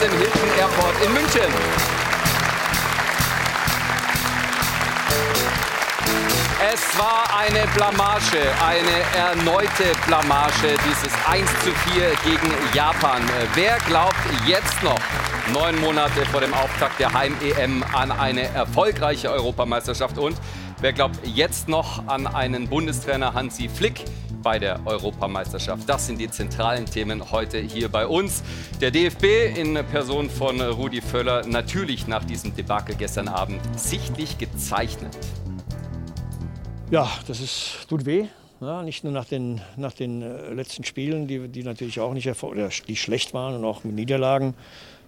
den Hilton Airport in München. Es war eine Blamage, eine erneute Blamage, dieses 1 zu 4 gegen Japan. Wer glaubt jetzt noch, neun Monate vor dem Auftakt der Heim-EM, an eine erfolgreiche Europameisterschaft? Und wer glaubt jetzt noch an einen Bundestrainer Hansi Flick? Bei der Europameisterschaft. Das sind die zentralen Themen heute hier bei uns. Der DFB in Person von Rudi Völler natürlich nach diesem Debakel gestern Abend sichtlich gezeichnet. Ja, das ist, tut weh. Ja, nicht nur nach den, nach den äh, letzten Spielen, die, die natürlich auch nicht die schlecht waren und auch mit Niederlagen.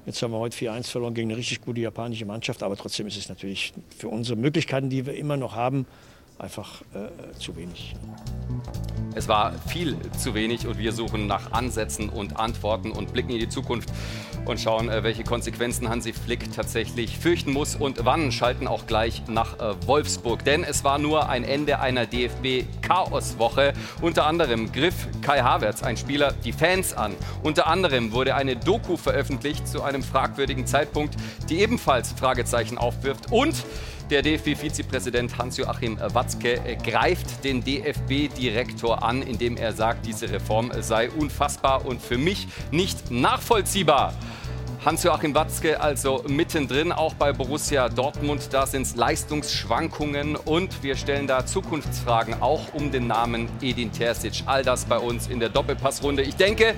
Jetzt haben wir heute 4-1 verloren gegen eine richtig gute japanische Mannschaft, aber trotzdem ist es natürlich für unsere Möglichkeiten, die wir immer noch haben, einfach äh, zu wenig. Es war viel zu wenig und wir suchen nach Ansätzen und Antworten und blicken in die Zukunft und schauen, äh, welche Konsequenzen Hansi Flick tatsächlich fürchten muss und wann schalten auch gleich nach äh, Wolfsburg. Denn es war nur ein Ende einer DFB-Chaoswoche. Unter anderem griff Kai Havertz, ein Spieler, die Fans an. Unter anderem wurde eine Doku veröffentlicht zu einem fragwürdigen Zeitpunkt, die ebenfalls Fragezeichen aufwirft. Und der DFB-Vizepräsident Hans-Joachim Watzke greift den DFB-Direktor an, indem er sagt, diese Reform sei unfassbar und für mich nicht nachvollziehbar. Hans-Joachim Watzke also mittendrin, auch bei Borussia Dortmund. Da sind es Leistungsschwankungen und wir stellen da Zukunftsfragen, auch um den Namen Edin Terzic. All das bei uns in der Doppelpassrunde. Ich denke,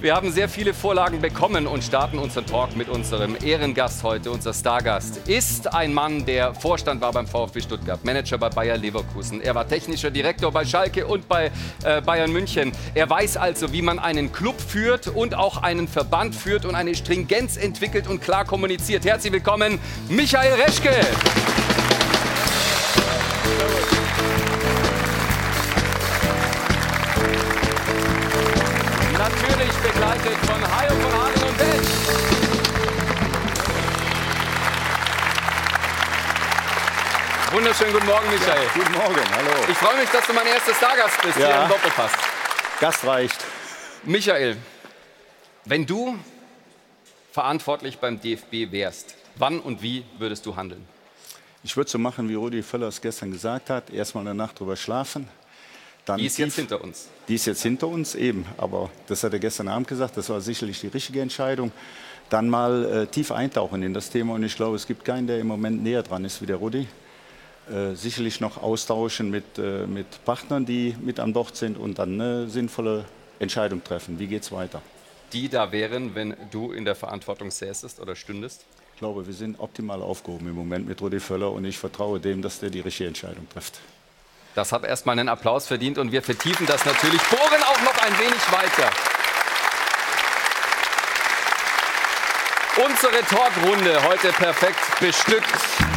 wir haben sehr viele Vorlagen bekommen und starten unseren Talk mit unserem Ehrengast heute. Unser Stargast ist ein Mann, der Vorstand war beim VfB Stuttgart, Manager bei Bayer Leverkusen. Er war technischer Direktor bei Schalke und bei äh, Bayern München. Er weiß also, wie man einen Club führt und auch einen Verband führt und eine Stringenz entwickelt und klar kommuniziert. Herzlich willkommen, Michael Reschke. Begleitet von Hajo von Hagen und Ben. Wunderschönen guten Morgen, Michael. Ja, guten Morgen, hallo. Ich freue mich, dass du mein erster Stargast bist ja. hier im Doppelpass. Gast reicht. Michael, wenn du verantwortlich beim DFB wärst, wann und wie würdest du handeln? Ich würde so machen, wie Rudi Völler es gestern gesagt hat. Erstmal eine Nacht drüber schlafen, dann die ist jetzt hinter uns. Die ist jetzt hinter uns, eben. Aber das hat er gestern Abend gesagt, das war sicherlich die richtige Entscheidung. Dann mal äh, tief eintauchen in das Thema. Und ich glaube, es gibt keinen, der im Moment näher dran ist wie der Rudi. Äh, sicherlich noch austauschen mit, äh, mit Partnern, die mit an Bord sind und dann eine sinnvolle Entscheidung treffen. Wie geht es weiter? Die da wären, wenn du in der Verantwortung säßest oder stündest? Ich glaube, wir sind optimal aufgehoben im Moment mit Rudi Völler und ich vertraue dem, dass der die richtige Entscheidung trifft. Das hat erstmal einen Applaus verdient und wir vertiefen das natürlich, bohren auch noch ein wenig weiter. Unsere Talkrunde heute perfekt bestückt.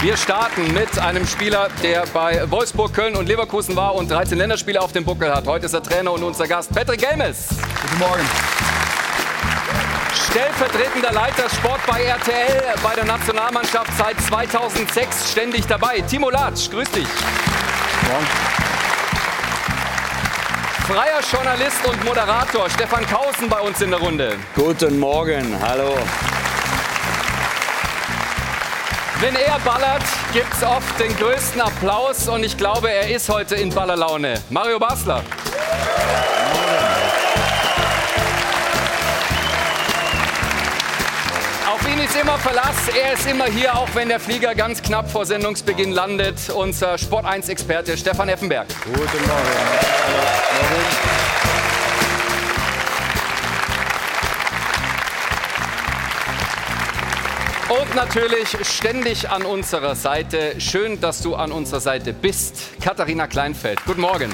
Wir starten mit einem Spieler, der bei Wolfsburg, Köln und Leverkusen war und 13 Länderspiele auf dem Buckel hat. Heute ist er Trainer und unser Gast Patrick Gelmes. Guten Morgen. Stellvertretender Leiter Sport bei RTL, bei der Nationalmannschaft seit 2006 ständig dabei. Timo Latsch, grüß dich. Morgen. Freier Journalist und Moderator Stefan Kausen bei uns in der Runde. Guten Morgen, hallo. Wenn er ballert, gibt es oft den größten Applaus und ich glaube, er ist heute in Ballerlaune. Mario Basler. Ihn ist immer Verlass. Er ist immer hier, auch wenn der Flieger ganz knapp vor Sendungsbeginn landet. Unser Sport 1-Experte Stefan Effenberg. Guten Morgen. Und natürlich ständig an unserer Seite. Schön, dass du an unserer Seite bist. Katharina Kleinfeld. Guten Morgen.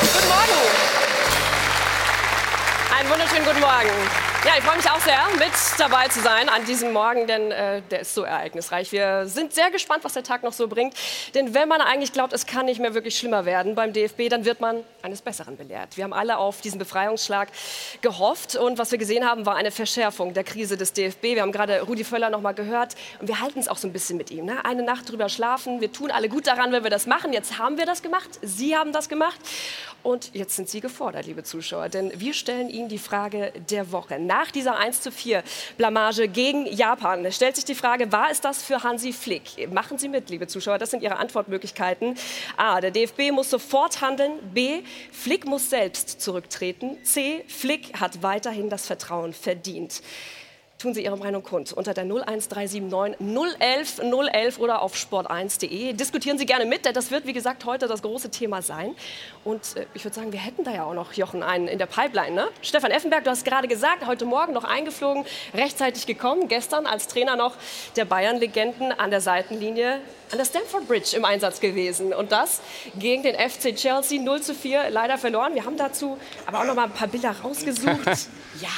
Guten Morgen. Einen wunderschönen guten Morgen. Ja, ich freue mich auch sehr, mit dabei zu sein an diesem Morgen, denn äh, der ist so ereignisreich. Wir sind sehr gespannt, was der Tag noch so bringt. Denn wenn man eigentlich glaubt, es kann nicht mehr wirklich schlimmer werden beim DFB, dann wird man eines Besseren belehrt. Wir haben alle auf diesen Befreiungsschlag gehofft und was wir gesehen haben, war eine Verschärfung der Krise des DFB. Wir haben gerade Rudi Völler noch mal gehört und wir halten es auch so ein bisschen mit ihm. Ne? Eine Nacht drüber schlafen. Wir tun alle gut daran, wenn wir das machen. Jetzt haben wir das gemacht. Sie haben das gemacht und jetzt sind Sie gefordert, liebe Zuschauer, denn wir stellen Ihnen die Frage der Woche nach dieser 1 zu 4 Blamage gegen Japan. Stellt sich die Frage, war es das für Hansi Flick? Machen Sie mit, liebe Zuschauer, das sind Ihre Antwortmöglichkeiten. A, der DFB muss sofort handeln. B, Flick muss selbst zurücktreten. C, Flick hat weiterhin das Vertrauen verdient tun Sie Ihre Meinung kund unter der 01379 011 011 oder auf sport1.de. Diskutieren Sie gerne mit, denn das wird, wie gesagt, heute das große Thema sein. Und äh, ich würde sagen, wir hätten da ja auch noch, Jochen, einen in der Pipeline. Ne? Stefan Effenberg, du hast gerade gesagt, heute Morgen noch eingeflogen, rechtzeitig gekommen, gestern als Trainer noch der Bayern-Legenden an der Seitenlinie an der Stamford Bridge im Einsatz gewesen. Und das gegen den FC Chelsea 0 zu 4 leider verloren. Wir haben dazu aber auch noch mal ein paar Bilder rausgesucht. ja.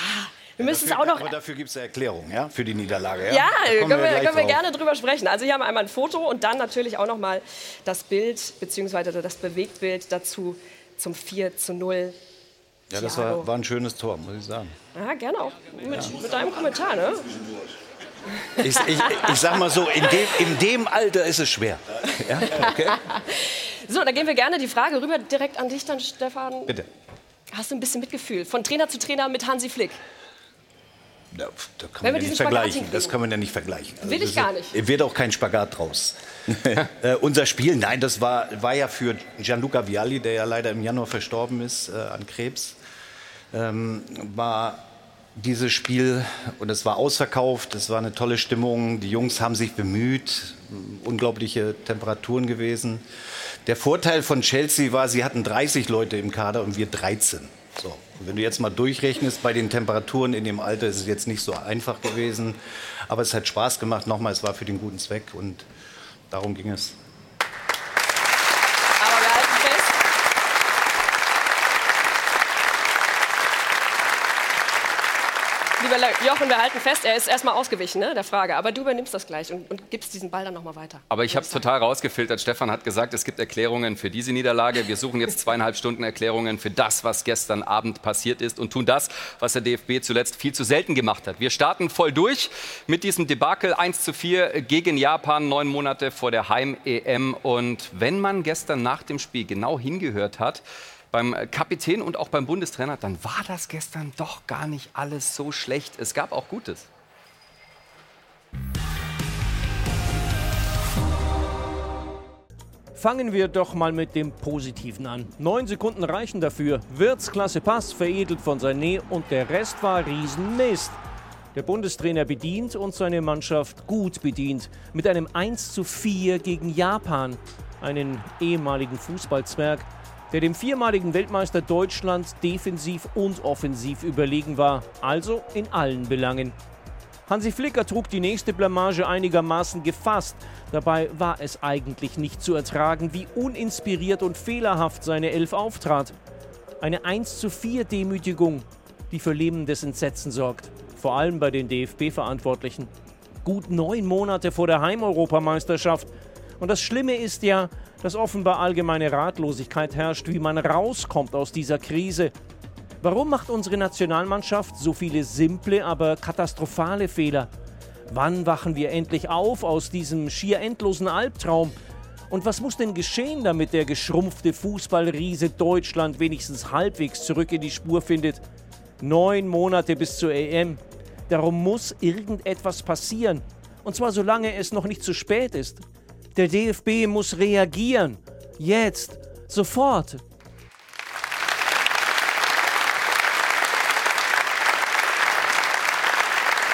Wir müssen dafür, es auch noch. Aber dafür gibt es eine Erklärung, ja, für die Niederlage. Ja, Ja, Da können wir, gleich können wir gerne drüber sprechen. Also hier haben wir einmal ein Foto und dann natürlich auch noch mal das Bild bzw. das Bewegtbild dazu zum 4 zu 0. Ja, das war, war ein schönes Tor, muss ich sagen. Ja, gerne auch mit, mit deinem Kommentar, ne? Ich, ich, ich sag mal so, in dem, in dem Alter ist es schwer. Ja, okay? So, da gehen wir gerne die Frage rüber direkt an dich dann, Stefan. Bitte. Hast du ein bisschen Mitgefühl von Trainer zu Trainer mit Hansi Flick? Ja, da kann Wenn wir man ja diesen nicht vergleichen. Das kann man ja nicht vergleichen. Also Will ich gar ist- nicht. Wird auch kein Spagat draus. äh, unser Spiel, nein, das war, war ja für Gianluca Vialli, der ja leider im Januar verstorben ist äh, an Krebs, ähm, war dieses Spiel und es war ausverkauft, es war eine tolle Stimmung, die Jungs haben sich bemüht, unglaubliche Temperaturen gewesen. Der Vorteil von Chelsea war, sie hatten 30 Leute im Kader und wir 13. So. Und wenn du jetzt mal durchrechnest, bei den Temperaturen in dem Alter ist es jetzt nicht so einfach gewesen, aber es hat Spaß gemacht. Nochmal, es war für den guten Zweck und darum ging es. Aber wir halten fest. Lieber Le- Jochen, wir halten fest, er ist erstmal ausgewichen, ne, der Frage. Aber du übernimmst das gleich und, und gibst diesen Ball dann nochmal weiter. Aber ich habe es total rausgefiltert. Stefan hat gesagt, es gibt Erklärungen für diese Niederlage. Wir suchen jetzt zweieinhalb Stunden Erklärungen für das, was gestern Abend passiert ist und tun das, was der DFB zuletzt viel zu selten gemacht hat. Wir starten voll durch mit diesem Debakel 1 zu 4 gegen Japan, neun Monate vor der Heim-EM. Und wenn man gestern nach dem Spiel genau hingehört hat, beim Kapitän und auch beim Bundestrainer, dann war das gestern doch gar nicht alles so schlecht. Es gab auch Gutes. Fangen wir doch mal mit dem Positiven an. Neun Sekunden reichen dafür. Wirtz klasse Pass, veredelt von Sané und der Rest war Riesenmist. Der Bundestrainer bedient und seine Mannschaft gut bedient. Mit einem 1 zu 4 gegen Japan. Einen ehemaligen Fußballzwerg, der dem viermaligen Weltmeister Deutschland defensiv und offensiv überlegen war. Also in allen Belangen. Hansi Flicker trug die nächste Blamage einigermaßen gefasst. Dabei war es eigentlich nicht zu ertragen, wie uninspiriert und fehlerhaft seine Elf auftrat. Eine 1 zu 4 Demütigung, die für lebendes Entsetzen sorgt. Vor allem bei den DFB-Verantwortlichen. Gut neun Monate vor der Heimeuropameisterschaft. Und das Schlimme ist ja, dass offenbar allgemeine Ratlosigkeit herrscht, wie man rauskommt aus dieser Krise. Warum macht unsere Nationalmannschaft so viele simple, aber katastrophale Fehler? Wann wachen wir endlich auf aus diesem schier endlosen Albtraum? Und was muss denn geschehen, damit der geschrumpfte Fußballriese Deutschland wenigstens halbwegs zurück in die Spur findet? Neun Monate bis zur EM. Darum muss irgendetwas passieren. Und zwar solange es noch nicht zu spät ist. Der DFB muss reagieren. Jetzt. Sofort.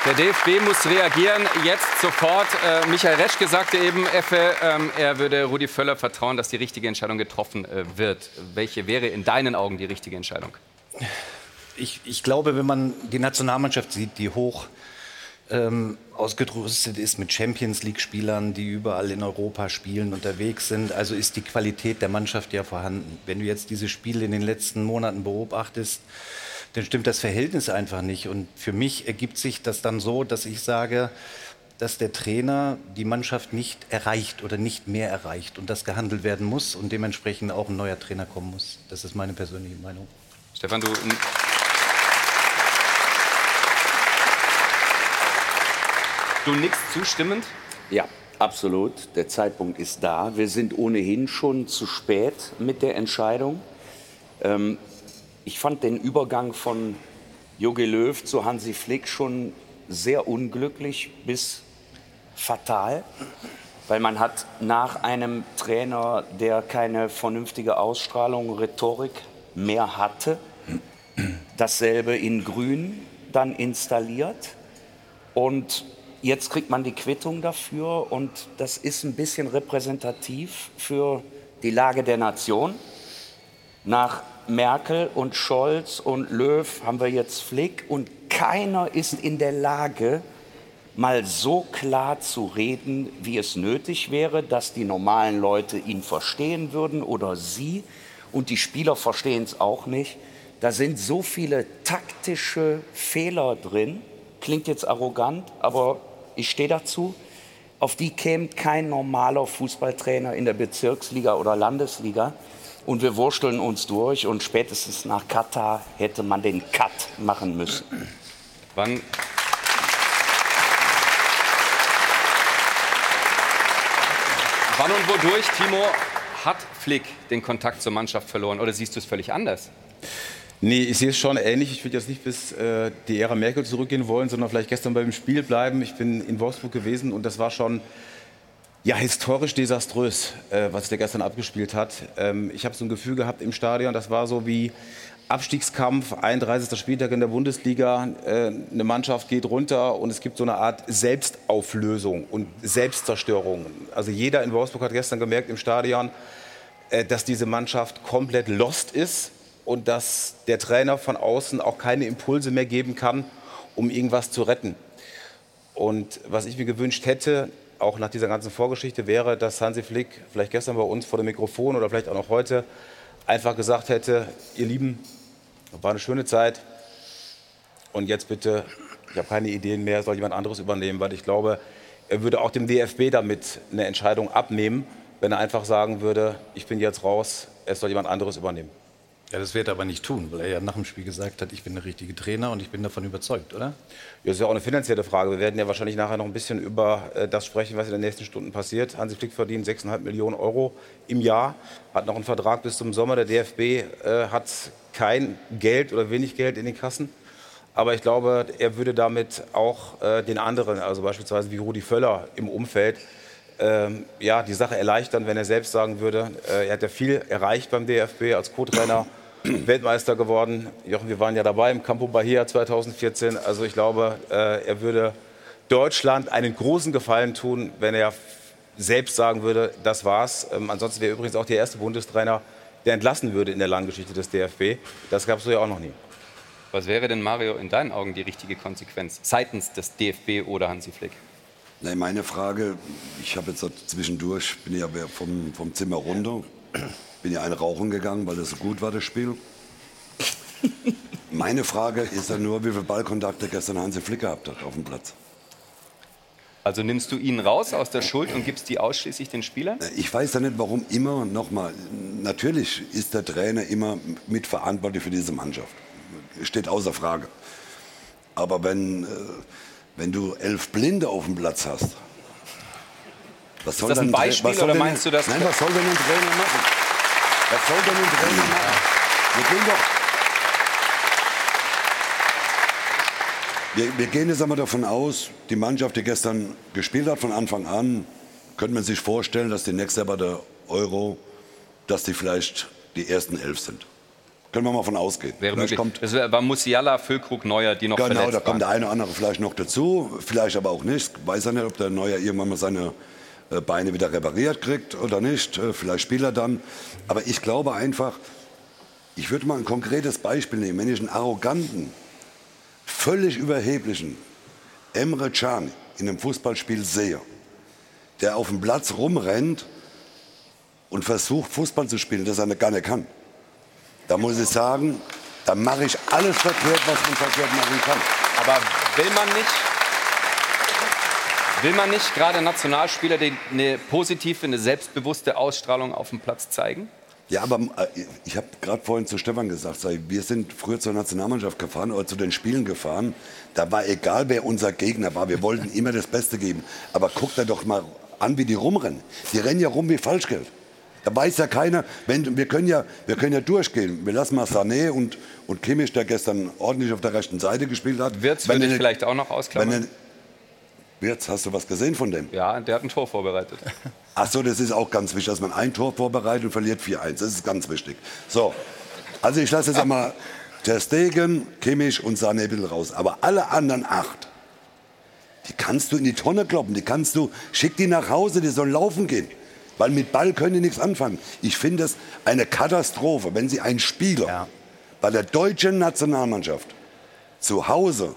Der DFB muss reagieren, jetzt sofort. Äh, Michael Reschke sagte eben, Effe, ähm, er würde Rudi Völler vertrauen, dass die richtige Entscheidung getroffen äh, wird. Welche wäre in deinen Augen die richtige Entscheidung? Ich, ich glaube, wenn man die Nationalmannschaft sieht, die hoch ähm, ausgerüstet ist mit Champions League-Spielern, die überall in Europa spielen, unterwegs sind, also ist die Qualität der Mannschaft ja vorhanden. Wenn du jetzt diese Spiele in den letzten Monaten beobachtest, dann stimmt das Verhältnis einfach nicht. Und für mich ergibt sich das dann so, dass ich sage, dass der Trainer die Mannschaft nicht erreicht oder nicht mehr erreicht und dass gehandelt werden muss und dementsprechend auch ein neuer Trainer kommen muss. Das ist meine persönliche Meinung. Stefan, du. Du nickst zustimmend? Ja, absolut. Der Zeitpunkt ist da. Wir sind ohnehin schon zu spät mit der Entscheidung. Ähm, ich fand den Übergang von Jogi Löw zu Hansi Flick schon sehr unglücklich bis fatal, weil man hat nach einem Trainer, der keine vernünftige Ausstrahlung, Rhetorik mehr hatte, dasselbe in Grün dann installiert und jetzt kriegt man die Quittung dafür und das ist ein bisschen repräsentativ für die Lage der Nation. Nach Merkel und Scholz und Löw haben wir jetzt Flick und keiner ist in der Lage, mal so klar zu reden, wie es nötig wäre, dass die normalen Leute ihn verstehen würden oder sie und die Spieler verstehen es auch nicht. Da sind so viele taktische Fehler drin. Klingt jetzt arrogant, aber ich stehe dazu. Auf die käme kein normaler Fußballtrainer in der Bezirksliga oder Landesliga. Und wir wursteln uns durch und spätestens nach Katar hätte man den Cut machen müssen. Wann Wann und wodurch, Timo, hat Flick den Kontakt zur Mannschaft verloren oder siehst du es völlig anders? Nee, ich sehe es schon ähnlich. Ich würde jetzt nicht bis äh, die Ära Merkel zurückgehen wollen, sondern vielleicht gestern beim Spiel bleiben. Ich bin in Wolfsburg gewesen und das war schon ja, historisch desaströs, äh, was der gestern abgespielt hat. Ähm, ich habe so ein Gefühl gehabt im Stadion, das war so wie Abstiegskampf, 31. Spieltag in der Bundesliga. Äh, eine Mannschaft geht runter und es gibt so eine Art Selbstauflösung und Selbstzerstörung. Also jeder in Wolfsburg hat gestern gemerkt im Stadion, äh, dass diese Mannschaft komplett lost ist und dass der Trainer von außen auch keine Impulse mehr geben kann, um irgendwas zu retten. Und was ich mir gewünscht hätte, auch nach dieser ganzen Vorgeschichte, wäre, dass Hansi Flick vielleicht gestern bei uns vor dem Mikrofon oder vielleicht auch noch heute einfach gesagt hätte, ihr Lieben, war eine schöne Zeit und jetzt bitte, ich habe keine Ideen mehr, soll jemand anderes übernehmen, weil ich glaube, er würde auch dem DFB damit eine Entscheidung abnehmen, wenn er einfach sagen würde, ich bin jetzt raus, es soll jemand anderes übernehmen. Ja, das wird er aber nicht tun, weil er ja nach dem Spiel gesagt hat, ich bin der richtige Trainer und ich bin davon überzeugt, oder? Ja, das ist ja auch eine finanzielle Frage. Wir werden ja wahrscheinlich nachher noch ein bisschen über äh, das sprechen, was in den nächsten Stunden passiert. Hansi Flick verdient 6,5 Millionen Euro im Jahr, hat noch einen Vertrag bis zum Sommer. Der DFB äh, hat kein Geld oder wenig Geld in den Kassen. Aber ich glaube, er würde damit auch äh, den anderen, also beispielsweise wie Rudi Völler im Umfeld, ähm, ja, die Sache erleichtern, wenn er selbst sagen würde, äh, er hat ja viel erreicht beim DFB als Co-Trainer, Weltmeister geworden. Jochen, wir waren ja dabei im Campo Bahia 2014. Also ich glaube, äh, er würde Deutschland einen großen Gefallen tun, wenn er selbst sagen würde, das war's. Ähm, ansonsten wäre übrigens auch der erste Bundestrainer, der entlassen würde in der langen Geschichte des DFB. Das gab es so ja auch noch nie. Was wäre denn, Mario, in deinen Augen die richtige Konsequenz seitens des DFB oder Hansi Flick? Nein, meine Frage, ich habe jetzt zwischendurch, bin ja vom, vom Zimmer runter, bin ja eine rauchen gegangen, weil das so gut war, das Spiel. Meine Frage ist ja nur, wie viele Ballkontakte gestern Hansi Flick gehabt hat auf dem Platz. Also nimmst du ihn raus aus der Schuld und gibst die ausschließlich den Spielern? Ich weiß ja nicht, warum immer, nochmal, natürlich ist der Trainer immer mitverantwortlich für diese Mannschaft. Steht außer Frage. Aber wenn, äh, wenn du elf Blinde auf dem Platz hast, was soll ist das ein Beispiel soll oder denn, meinst du das? Nein, was soll denn ein Trainer machen? Was soll denn ein Trainer machen? Wir gehen doch. Wir, wir gehen jetzt einmal davon aus, die Mannschaft, die gestern gespielt hat von Anfang an, könnte man sich vorstellen, dass die nächste bei der Euro, dass die vielleicht die ersten elf sind. Können wir mal von ausgehen. Wäre Vielleicht möglich. kommt das war Musiala, Füllkrug, Neuer, die noch Genau, verletzt da kommt der waren. eine oder andere vielleicht noch dazu, vielleicht aber auch nicht. Weiß ja nicht, ob der Neuer irgendwann mal seine äh, Beine wieder repariert kriegt oder nicht. Äh, Vielleicht spielt er dann. Aber ich glaube einfach, ich würde mal ein konkretes Beispiel nehmen. Wenn ich einen arroganten, völlig überheblichen Emre Can in einem Fußballspiel sehe, der auf dem Platz rumrennt und versucht, Fußball zu spielen, das er gar nicht kann, da muss ich sagen, da mache ich alles verkehrt, was man verkehrt machen kann. Aber will man nicht, will man nicht gerade Nationalspieler die eine positive, eine selbstbewusste Ausstrahlung auf dem Platz zeigen? Ja, aber äh, ich habe gerade vorhin zu Stefan gesagt, wir sind früher zur Nationalmannschaft gefahren oder zu den Spielen gefahren. Da war egal, wer unser Gegner war. Wir wollten immer das Beste geben. Aber guckt dir doch mal an, wie die rumrennen. Die rennen ja rum wie Falschgeld. Da weiß ja keiner, wenn, wir, können ja, wir können ja durchgehen. Wir lassen mal Sané und, und Kimmich, der gestern ordentlich auf der rechten Seite gespielt hat. Wirtz Wenn würde ich vielleicht auch noch ausklammern. er- Wirtz, hast du was gesehen von dem? Ja, der hat ein Tor vorbereitet. Ach so, das ist auch ganz wichtig, dass man ein Tor vorbereitet und verliert 4-1. Das ist ganz wichtig. So, also ich lasse jetzt einmal Ter Stegen, Kimmich und Sané ein bisschen raus. Aber alle anderen acht, die kannst du in die Tonne kloppen. Die kannst du, schick die nach Hause, die sollen laufen gehen. Weil mit Ball können die nichts anfangen. Ich finde es eine Katastrophe, wenn sie einen Spieler bei der deutschen Nationalmannschaft zu Hause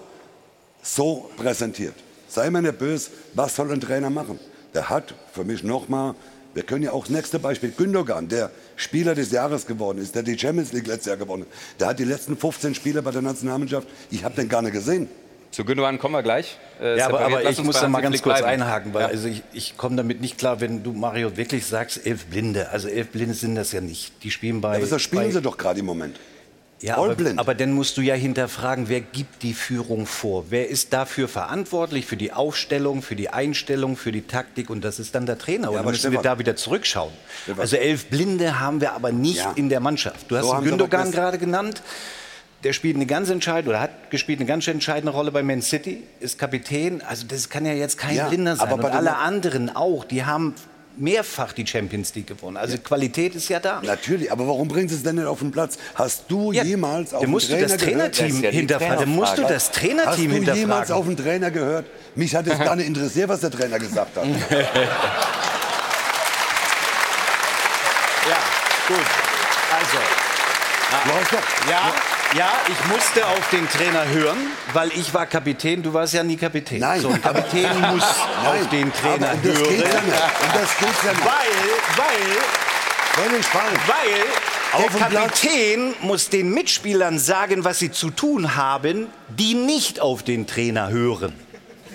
so präsentiert. Sei mir nicht böse, was soll ein Trainer machen? Der hat für mich nochmal, wir können ja auch das nächste Beispiel, Gündogan, der Spieler des Jahres geworden ist, der die Champions League letztes Jahr gewonnen hat. Der hat die letzten 15 Spiele bei der Nationalmannschaft, ich habe den gar nicht gesehen. Zu Gündogan kommen wir gleich. äh, Ja, aber, aber ich muss da mal ganz Flick kurz bleiben. einhaken, weil Ja. also ich, ich komme damit nicht klar, wenn du Mario wirklich sagst, elf Blinde. Also elf Blinde sind das ja nicht. Die spielen bei. aber das spielen bei, sie doch gerade im Moment. ja, aber, blind. aber dann musst du ja hinterfragen, wer gibt die Führung vor? Wer ist dafür verantwortlich für die Aufstellung, für die Einstellung, für die Taktik? Und das ist dann der Trainer. Und aber dann müssen wir Stefan- da wieder zurückschauen. Stefan- Also elf Blinde haben wir aber nicht Ja. in der Mannschaft. Du hast So Gündogan gerade genannt. Der spielt eine ganz entscheidende oder hat gespielt eine ganz entscheidende Rolle bei Man City, ist Kapitän. Also das kann ja jetzt kein Ja, Blinder sein. aber bei Und den- alle anderen auch. Die haben mehrfach die Champions League gewonnen. Also Qualität ist ja da. Natürlich, aber warum bringen sie es denn nicht auf den Platz? Hast du Ja, jemals auf den Trainer das gehört? Trainerteam ja hinterfragen. Dann musst du das Hast Trainerteam du jemals hinterfragen. auf den Trainer gehört? Mich hat es gar nicht interessiert, was der Trainer gesagt hat. Ja, gut. Also, Du hast doch, ja, ja, ich musste auf den Trainer hören, weil ich war Kapitän. Du warst ja nie Kapitän. Nein, So, ein Kapitän muss auf den Trainer und das geht ja hören. nicht. Und das geht ja nicht. Weil, weil. Weil der. Kapitän muss den Mitspielern sagen, was sie zu tun haben, die nicht auf den Trainer hören.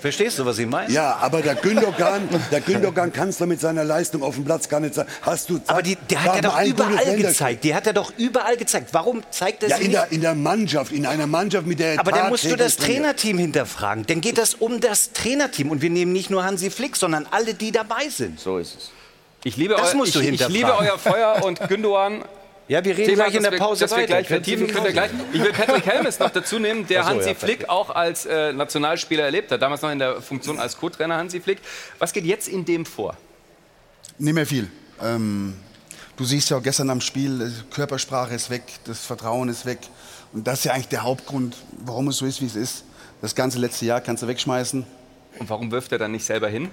Verstehst du, was ich meine? Ja, aber der Gündogan, der Gündogan kannst du mit seiner Leistung auf dem Platz gar nicht sagen. Hast du Aber die, der hat ja mal doch überall gezeigt. Die hat er doch überall gezeigt. Warum zeigt er Ja, sie in nicht? der, in der Mannschaft, in einer Mannschaft, mit der er Aber dann musst du das trainiert. Trainerteam hinterfragen. Dann geht das um das Trainerteam. Und wir nehmen nicht nur Hansi Flick, sondern alle, die dabei sind. So ist es. Ich liebe, Das eu musst du ich, ich hinterfragen. liebe euer Feuer und Gündogan. Ja, wir reden Thema, gleich in der Pause wir weiter. gleich vertiefen können wir gleich. Ich will Patrick Helmes noch dazu nehmen, der so, Hansi ja, Flick auch als äh, Nationalspieler erlebt hat. Damals noch in der Funktion als Co-Trainer Hansi Flick. Was geht jetzt in dem vor? Nicht mehr viel. Ähm, du siehst ja auch gestern am Spiel, äh, Körpersprache ist weg, das Vertrauen ist weg. Und das ist ja eigentlich der Hauptgrund, warum es so ist, wie es ist. Das ganze letzte Jahr kannst du wegschmeißen. Und warum wirft er dann nicht selber hin?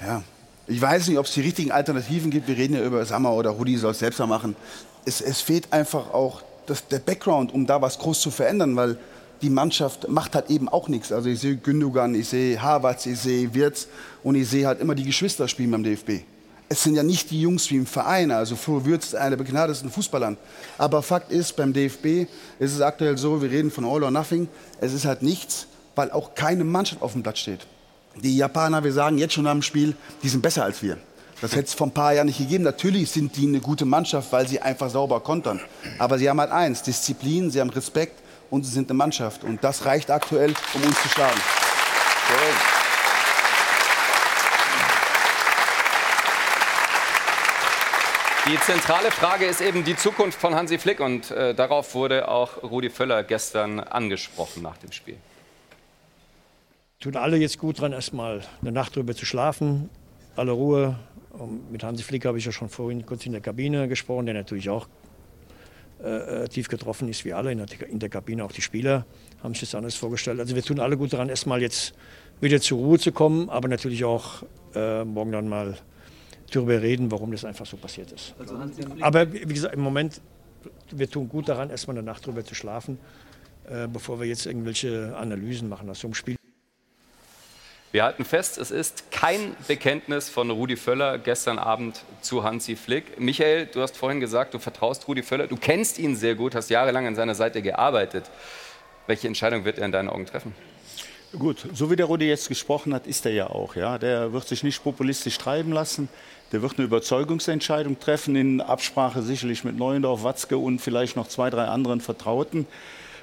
Ja. Ich weiß nicht, ob es die richtigen Alternativen gibt. Wir reden ja über Sammer oder Rudi soll es selbst machen. Es, es fehlt einfach auch das, der Background, um da was groß zu verändern, weil die Mannschaft macht halt eben auch nichts. Also ich sehe Gündogan, ich sehe Havertz, ich sehe Wirtz und ich sehe halt immer die Geschwister spielen beim DFB. Es sind ja nicht die Jungs wie im Verein, also Flo Würz ist einer der begnadesten Fußballern. Aber Fakt ist, beim DFB ist es aktuell so, wir reden von All or Nothing, es ist halt nichts, weil auch keine Mannschaft auf dem Platz steht. Die Japaner, wir sagen jetzt schon am Spiel, die sind besser als wir. Das hätte es vor ein paar Jahren nicht gegeben. Natürlich sind die eine gute Mannschaft, weil sie einfach sauber kontern. Aber sie haben halt eins, Disziplin, sie haben Respekt und sie sind eine Mannschaft. Und das reicht aktuell, um uns zu schlagen. Die zentrale Frage ist eben die Zukunft von Hansi Flick und äh, darauf wurde auch Rudi Völler gestern angesprochen nach dem Spiel. Tun alle jetzt gut dran, erstmal eine Nacht drüber zu schlafen, alle Ruhe. Und mit Hansi Flick habe ich ja schon vorhin kurz in der Kabine gesprochen, der natürlich auch äh, äh, tief getroffen ist, wie alle in der, in der Kabine, auch die Spieler haben sich das anders vorgestellt. Also wir tun alle gut daran, erstmal jetzt wieder zur Ruhe zu kommen, aber natürlich auch äh, morgen dann mal darüber reden, warum das einfach so passiert ist. Aber wie gesagt, im Moment, wir tun gut daran, erstmal eine Nacht drüber zu schlafen, äh, bevor wir jetzt irgendwelche Analysen machen aus so einem Spiel. Wir halten fest, es ist kein Bekenntnis von Rudi Völler gestern Abend zu Hansi Flick. Michael, du hast vorhin gesagt, du vertraust Rudi Völler, du kennst ihn sehr gut, hast jahrelang an seiner Seite gearbeitet. Welche Entscheidung wird er in deinen Augen treffen? Gut, so wie der Rudi jetzt gesprochen hat, ist er ja auch. Ja? Der wird sich nicht populistisch treiben lassen. Der wird eine Überzeugungsentscheidung treffen, in Absprache sicherlich mit Neuendorf, Watzke und vielleicht noch zwei, drei anderen Vertrauten.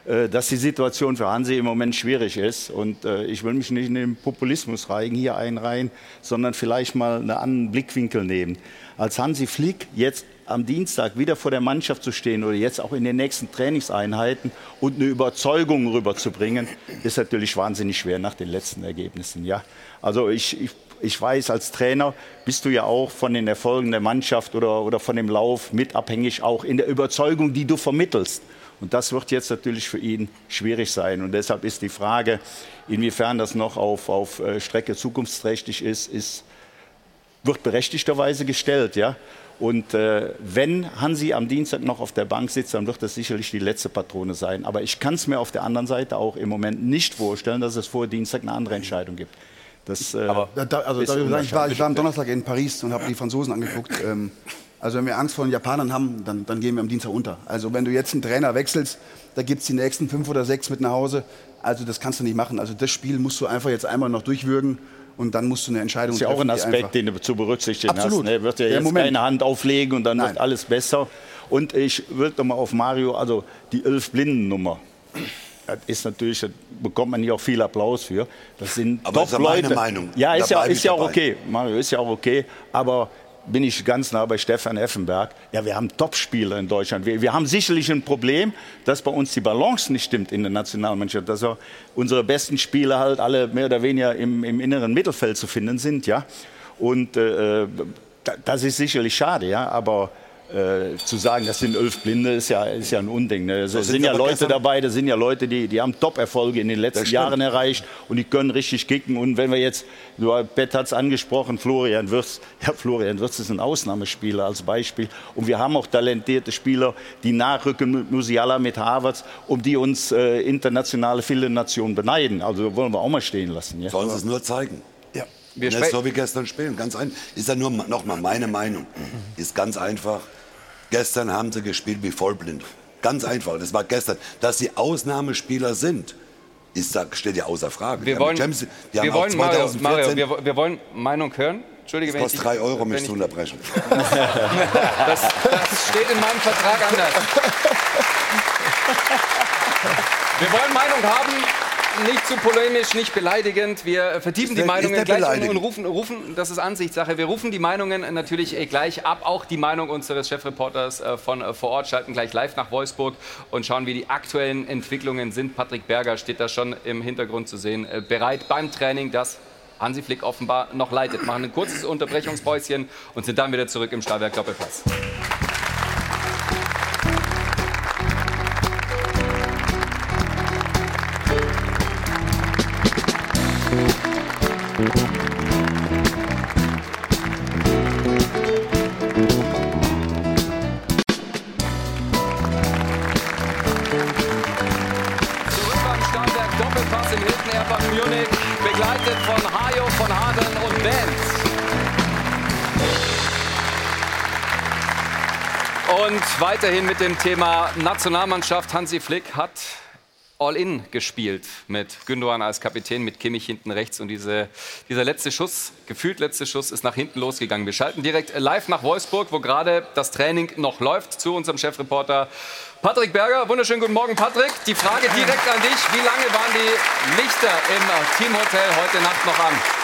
Äh, dass die Situation für Hansi im Moment schwierig ist. Und äh, ich will mich nicht in den Populismus reigen, hier einreihen, sondern vielleicht mal einen anderen Blickwinkel nehmen. Als Hansi Flick jetzt am Dienstag wieder vor der Mannschaft zu stehen oder jetzt auch in den nächsten Trainingseinheiten und eine Überzeugung rüberzubringen, ist natürlich wahnsinnig schwer nach den letzten Ergebnissen. Ja? Also ich, ich, ich weiß, als Trainer bist du ja auch von den Erfolgen der Mannschaft oder, oder von dem Lauf mit abhängig, auch in der Überzeugung, die du vermittelst. Und das wird jetzt natürlich für ihn schwierig sein. Und deshalb ist die Frage, inwiefern das noch auf, auf äh, Strecke zukunftsträchtig ist, ist, wird berechtigterweise gestellt. Ja? Und äh, wenn Hansi am Dienstag noch auf der Bank sitzt, dann wird das sicherlich die letzte Patrone sein. Aber ich kann es mir auf der anderen Seite auch im Moment nicht vorstellen, dass es vor Dienstag eine andere Entscheidung gibt. Das, äh, Aber da, also, da, ich, war, ich war am Donnerstag in Paris und habe die Franzosen angeguckt. Ähm, also wenn wir Angst vor den Japanern haben, dann, dann gehen wir am Dienstag unter. Also wenn du jetzt einen Trainer wechselst, da gibt es die nächsten fünf oder sechs mit nach Hause. Also das kannst du nicht machen. Also das Spiel musst du einfach jetzt einmal noch durchwürgen und dann musst du eine Entscheidung treffen. Das ist ja auch ein Aspekt, den du zu berücksichtigen Absolut. hast. Er wird ja jetzt Moment. keine Hand auflegen und dann Nein. wird alles besser. Und ich würde noch mal auf Mario, also die Elf-Blinden-Nummer. Das ist natürlich, da bekommt man hier auch viel Applaus für. Das sind Aber das ist ja meine Meinung. Ja, ist ja, ist ja auch okay. Mario ist ja auch okay. Aber bin ich ganz nah bei Stefan Effenberg. Ja, wir haben Top-Spieler in Deutschland. Wir, wir haben sicherlich ein Problem, dass bei uns die Balance nicht stimmt in der Nationalmannschaft. Dass auch unsere besten Spieler halt alle mehr oder weniger im, im inneren Mittelfeld zu finden sind. Ja? Und äh, da- das ist sicherlich schade, ja. Aber äh, zu sagen, das sind elf Blinde, ist ja, ist ja ein Unding. Ne? Es So sind, sind ja Leute dabei, das sind ja Leute, die, die haben Top-Erfolge in den letzten Das. Jahren erreicht und die können richtig kicken. Und wenn wir jetzt, du Bett hat es angesprochen, Florian Wirtz, ja, Florian Wirtz ist ein Ausnahmespieler als Beispiel. Und wir haben auch talentierte Spieler, die nachrücken mit Musiala, mit Havertz, um die uns äh, internationale viele Nationen beneiden. Also wollen wir auch mal stehen lassen. Ja? Sollen sie es nur zeigen? Ja. Wir spre- so wie gestern spielen, ganz einfach. Ist ja nur noch mal meine Meinung. Ist ganz einfach. Gestern haben sie gespielt wie vollblind. Ganz einfach. Das war gestern. Dass sie Ausnahmespieler sind, ist, da steht ja außer Frage. Wir Die wollen, Champions- wir wollen Mario, 2014 Mario wir, wir wollen Meinung hören. Entschuldige, Das wenn ich kostet dich- drei Euro, mich ich- zu unterbrechen. Das, das steht in meinem Vertrag anders. Wir wollen Meinung haben, nicht zu polemisch, nicht beleidigend. Wir vertiefen die Meinungen gleich und, rufen, rufen, das ist Ansichtssache, wir rufen die Meinungen natürlich äh, gleich ab. Auch die Meinung unseres Chefreporters äh, von äh, vor Ort schalten gleich live nach Wolfsburg und schauen, wie die aktuellen Entwicklungen sind. Patrick Berger steht da schon im Hintergrund zu sehen, bereit beim Training, das Hansi Flick offenbar noch leitet. Machen ein kurzes Unterbrechungspäuschen und sind dann wieder zurück im Stahlwerk Doppelpass. Weiterhin mit dem Thema Nationalmannschaft. Hansi Flick hat All-In gespielt mit Gündogan als Kapitän, mit Kimmich hinten rechts. Und diese, dieser letzte Schuss, gefühlt letzte Schuss, ist nach hinten losgegangen. Wir schalten direkt live nach Wolfsburg, wo gerade das Training noch läuft, zu unserem Chefreporter Patrick Berger. Wunderschönen guten Morgen, Patrick. Die Frage direkt an dich. Wie lange waren die Lichter im Teamhotel heute Nacht noch an?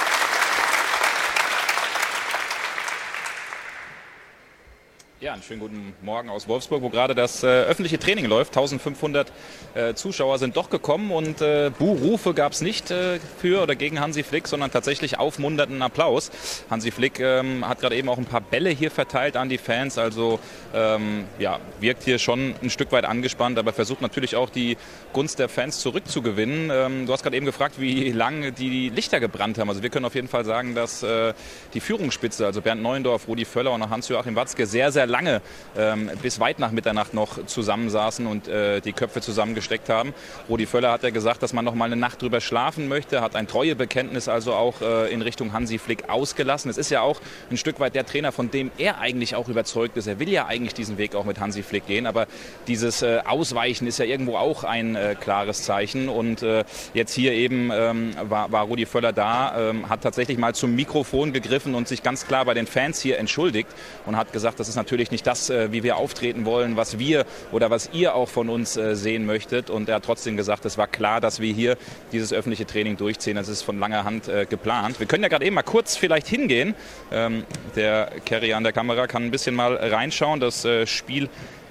Ja, einen schönen guten Morgen aus Wolfsburg, wo gerade das äh, öffentliche Training läuft. 1500 äh, Zuschauer sind doch gekommen und äh, Buhrufe gab es nicht äh, für oder gegen Hansi Flick, sondern tatsächlich aufmunternden Applaus. Hansi Flick ähm, hat gerade eben auch ein paar Bälle hier verteilt an die Fans, also ähm, ja, wirkt hier schon ein Stück weit angespannt, aber versucht natürlich auch die Gunst der Fans zurückzugewinnen. Ähm, du hast gerade eben gefragt, wie lange die Lichter gebrannt haben. Also wir können auf jeden Fall sagen, dass äh, die Führungsspitze, also Bernd Neuendorf, Rudi Völler und Hans-Joachim Watzke sehr, sehr lange ähm, bis weit nach Mitternacht noch zusammensaßen und äh, die Köpfe zusammengesteckt haben. Rudi Völler hat ja gesagt, dass man noch mal eine Nacht drüber schlafen möchte, hat ein Treuebekenntnis also auch äh, in Richtung Hansi Flick ausgelassen. Es ist ja auch ein Stück weit der Trainer, von dem er eigentlich auch überzeugt ist. Er will ja eigentlich diesen Weg auch mit Hansi Flick gehen, aber dieses äh, Ausweichen ist ja irgendwo auch ein äh, klares Zeichen. Und äh, jetzt hier eben ähm, war, war Rudi Völler da, ähm, hat tatsächlich mal zum Mikrofon gegriffen und sich ganz klar bei den Fans hier entschuldigt und hat gesagt, dass es natürlich natürlich nicht das, äh, wie wir auftreten wollen, was wir oder was ihr auch von uns äh, sehen möchtet. Und er hat trotzdem gesagt, es war klar, dass wir hier dieses öffentliche Training durchziehen. Das ist von langer Hand äh, geplant. Wir können ja gerade eben mal kurz vielleicht hingehen. Ähm, der Kerry an der Kamera kann ein bisschen mal reinschauen. Das Spiel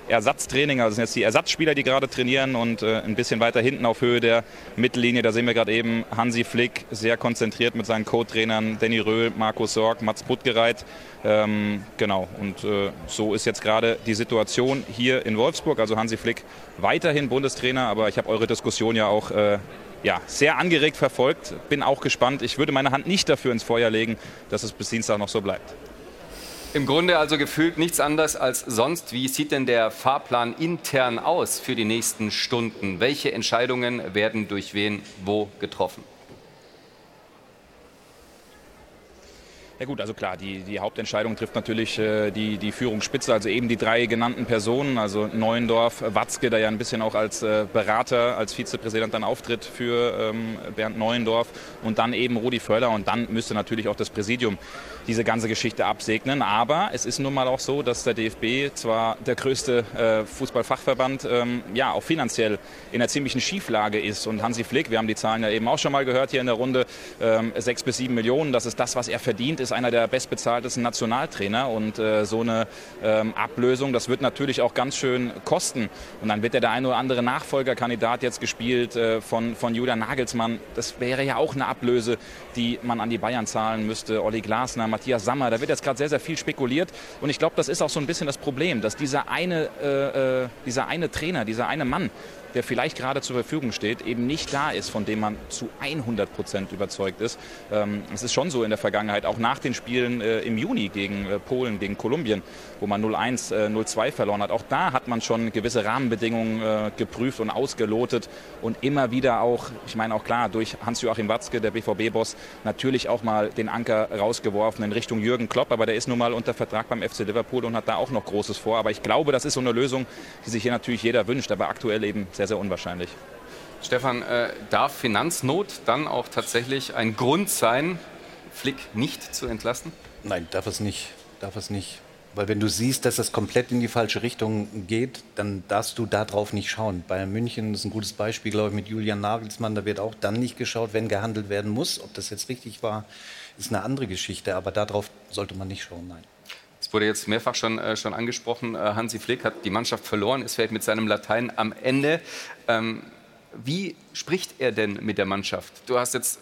Ersatztraining. Also sind jetzt die Ersatzspieler, die gerade trainieren und äh, ein bisschen weiter hinten auf Höhe der Mittellinie. Da sehen wir gerade eben Hansi Flick sehr konzentriert mit seinen Co-Trainern Danny Röhl, Markus Sorg, Mats Puttgereit. Ähm, genau, und äh, so ist jetzt gerade die Situation hier in Wolfsburg. Also Hansi Flick weiterhin Bundestrainer, aber ich habe eure Diskussion ja auch äh, ja, sehr angeregt verfolgt. Bin auch gespannt. Ich würde meine Hand nicht dafür ins Feuer legen, dass es bis Dienstag noch so bleibt. Im Grunde also gefühlt nichts anderes als sonst. Wie sieht denn der Fahrplan intern aus für die nächsten Stunden? Welche Entscheidungen werden durch wen wo getroffen? Ja gut, also klar, die, die Hauptentscheidung trifft natürlich äh, die, die Führungsspitze, also eben die drei genannten Personen, also Neuendorf, Watzke, der ja ein bisschen auch als äh, Berater, als Vizepräsident dann auftritt für ähm, Bernd Neuendorf und dann eben Rudi Völler und dann müsste natürlich auch das Präsidium diese ganze Geschichte absegnen. Aber es ist nun mal auch so, dass der DFB zwar der größte äh, Fußballfachverband ähm, ja auch finanziell in einer ziemlichen Schieflage ist und Hansi Flick, wir haben die Zahlen ja eben auch schon mal gehört hier in der Runde, ähm, sechs bis sieben Millionen, das ist das, was er verdient, ist einer der bestbezahltesten Nationaltrainer und äh, so eine ähm, Ablösung, das wird natürlich auch ganz schön kosten. Und dann wird ja der eine oder andere Nachfolgerkandidat jetzt gespielt äh, von, von Julian Nagelsmann. Das wäre ja auch eine Ablöse, die man an die Bayern zahlen müsste. Olli Glasner, Matthias Sammer, da wird jetzt gerade sehr, sehr viel spekuliert. Und ich glaube, das ist auch so ein bisschen das Problem, dass dieser eine, äh, äh dieser eine Trainer, dieser eine Mann, der vielleicht gerade zur Verfügung steht, eben nicht da ist, von dem man zu 100 Prozent überzeugt ist. Ähm, es ist schon so in der Vergangenheit, auch nach den Spielen äh, im Juni gegen äh, Polen, gegen Kolumbien, wo man 0-1, äh, 0-2 verloren hat. Auch da hat man schon gewisse Rahmenbedingungen äh, geprüft und ausgelotet und immer wieder auch, ich meine auch klar, durch Hans-Joachim Watzke, der BVB-Boss, natürlich auch mal den Anker rausgeworfen in Richtung Jürgen Klopp, aber der ist nun mal unter Vertrag beim FC Liverpool und hat da auch noch Großes vor. Aber ich glaube, das ist so eine Lösung, die sich hier natürlich jeder wünscht, aber aktuell eben sehr, sehr unwahrscheinlich. Stefan, äh, darf Finanznot dann auch tatsächlich ein Grund sein, Flick nicht zu entlassen? Nein, darf es nicht. Darf es nicht. Weil wenn du siehst, dass das komplett in die falsche Richtung geht, dann darfst du darauf nicht schauen. Bayern München ist ein gutes Beispiel, glaube ich, mit Julian Nagelsmann. Da wird auch dann nicht geschaut, wenn gehandelt werden muss. Ob das jetzt richtig war, ist eine andere Geschichte. Aber darauf sollte man nicht schauen, nein. Es wurde jetzt mehrfach schon, äh, schon angesprochen, äh, Hansi Flick hat die Mannschaft verloren, ist vielleicht mit seinem Latein am Ende. Ähm, wie spricht er denn mit der Mannschaft? Du hast jetzt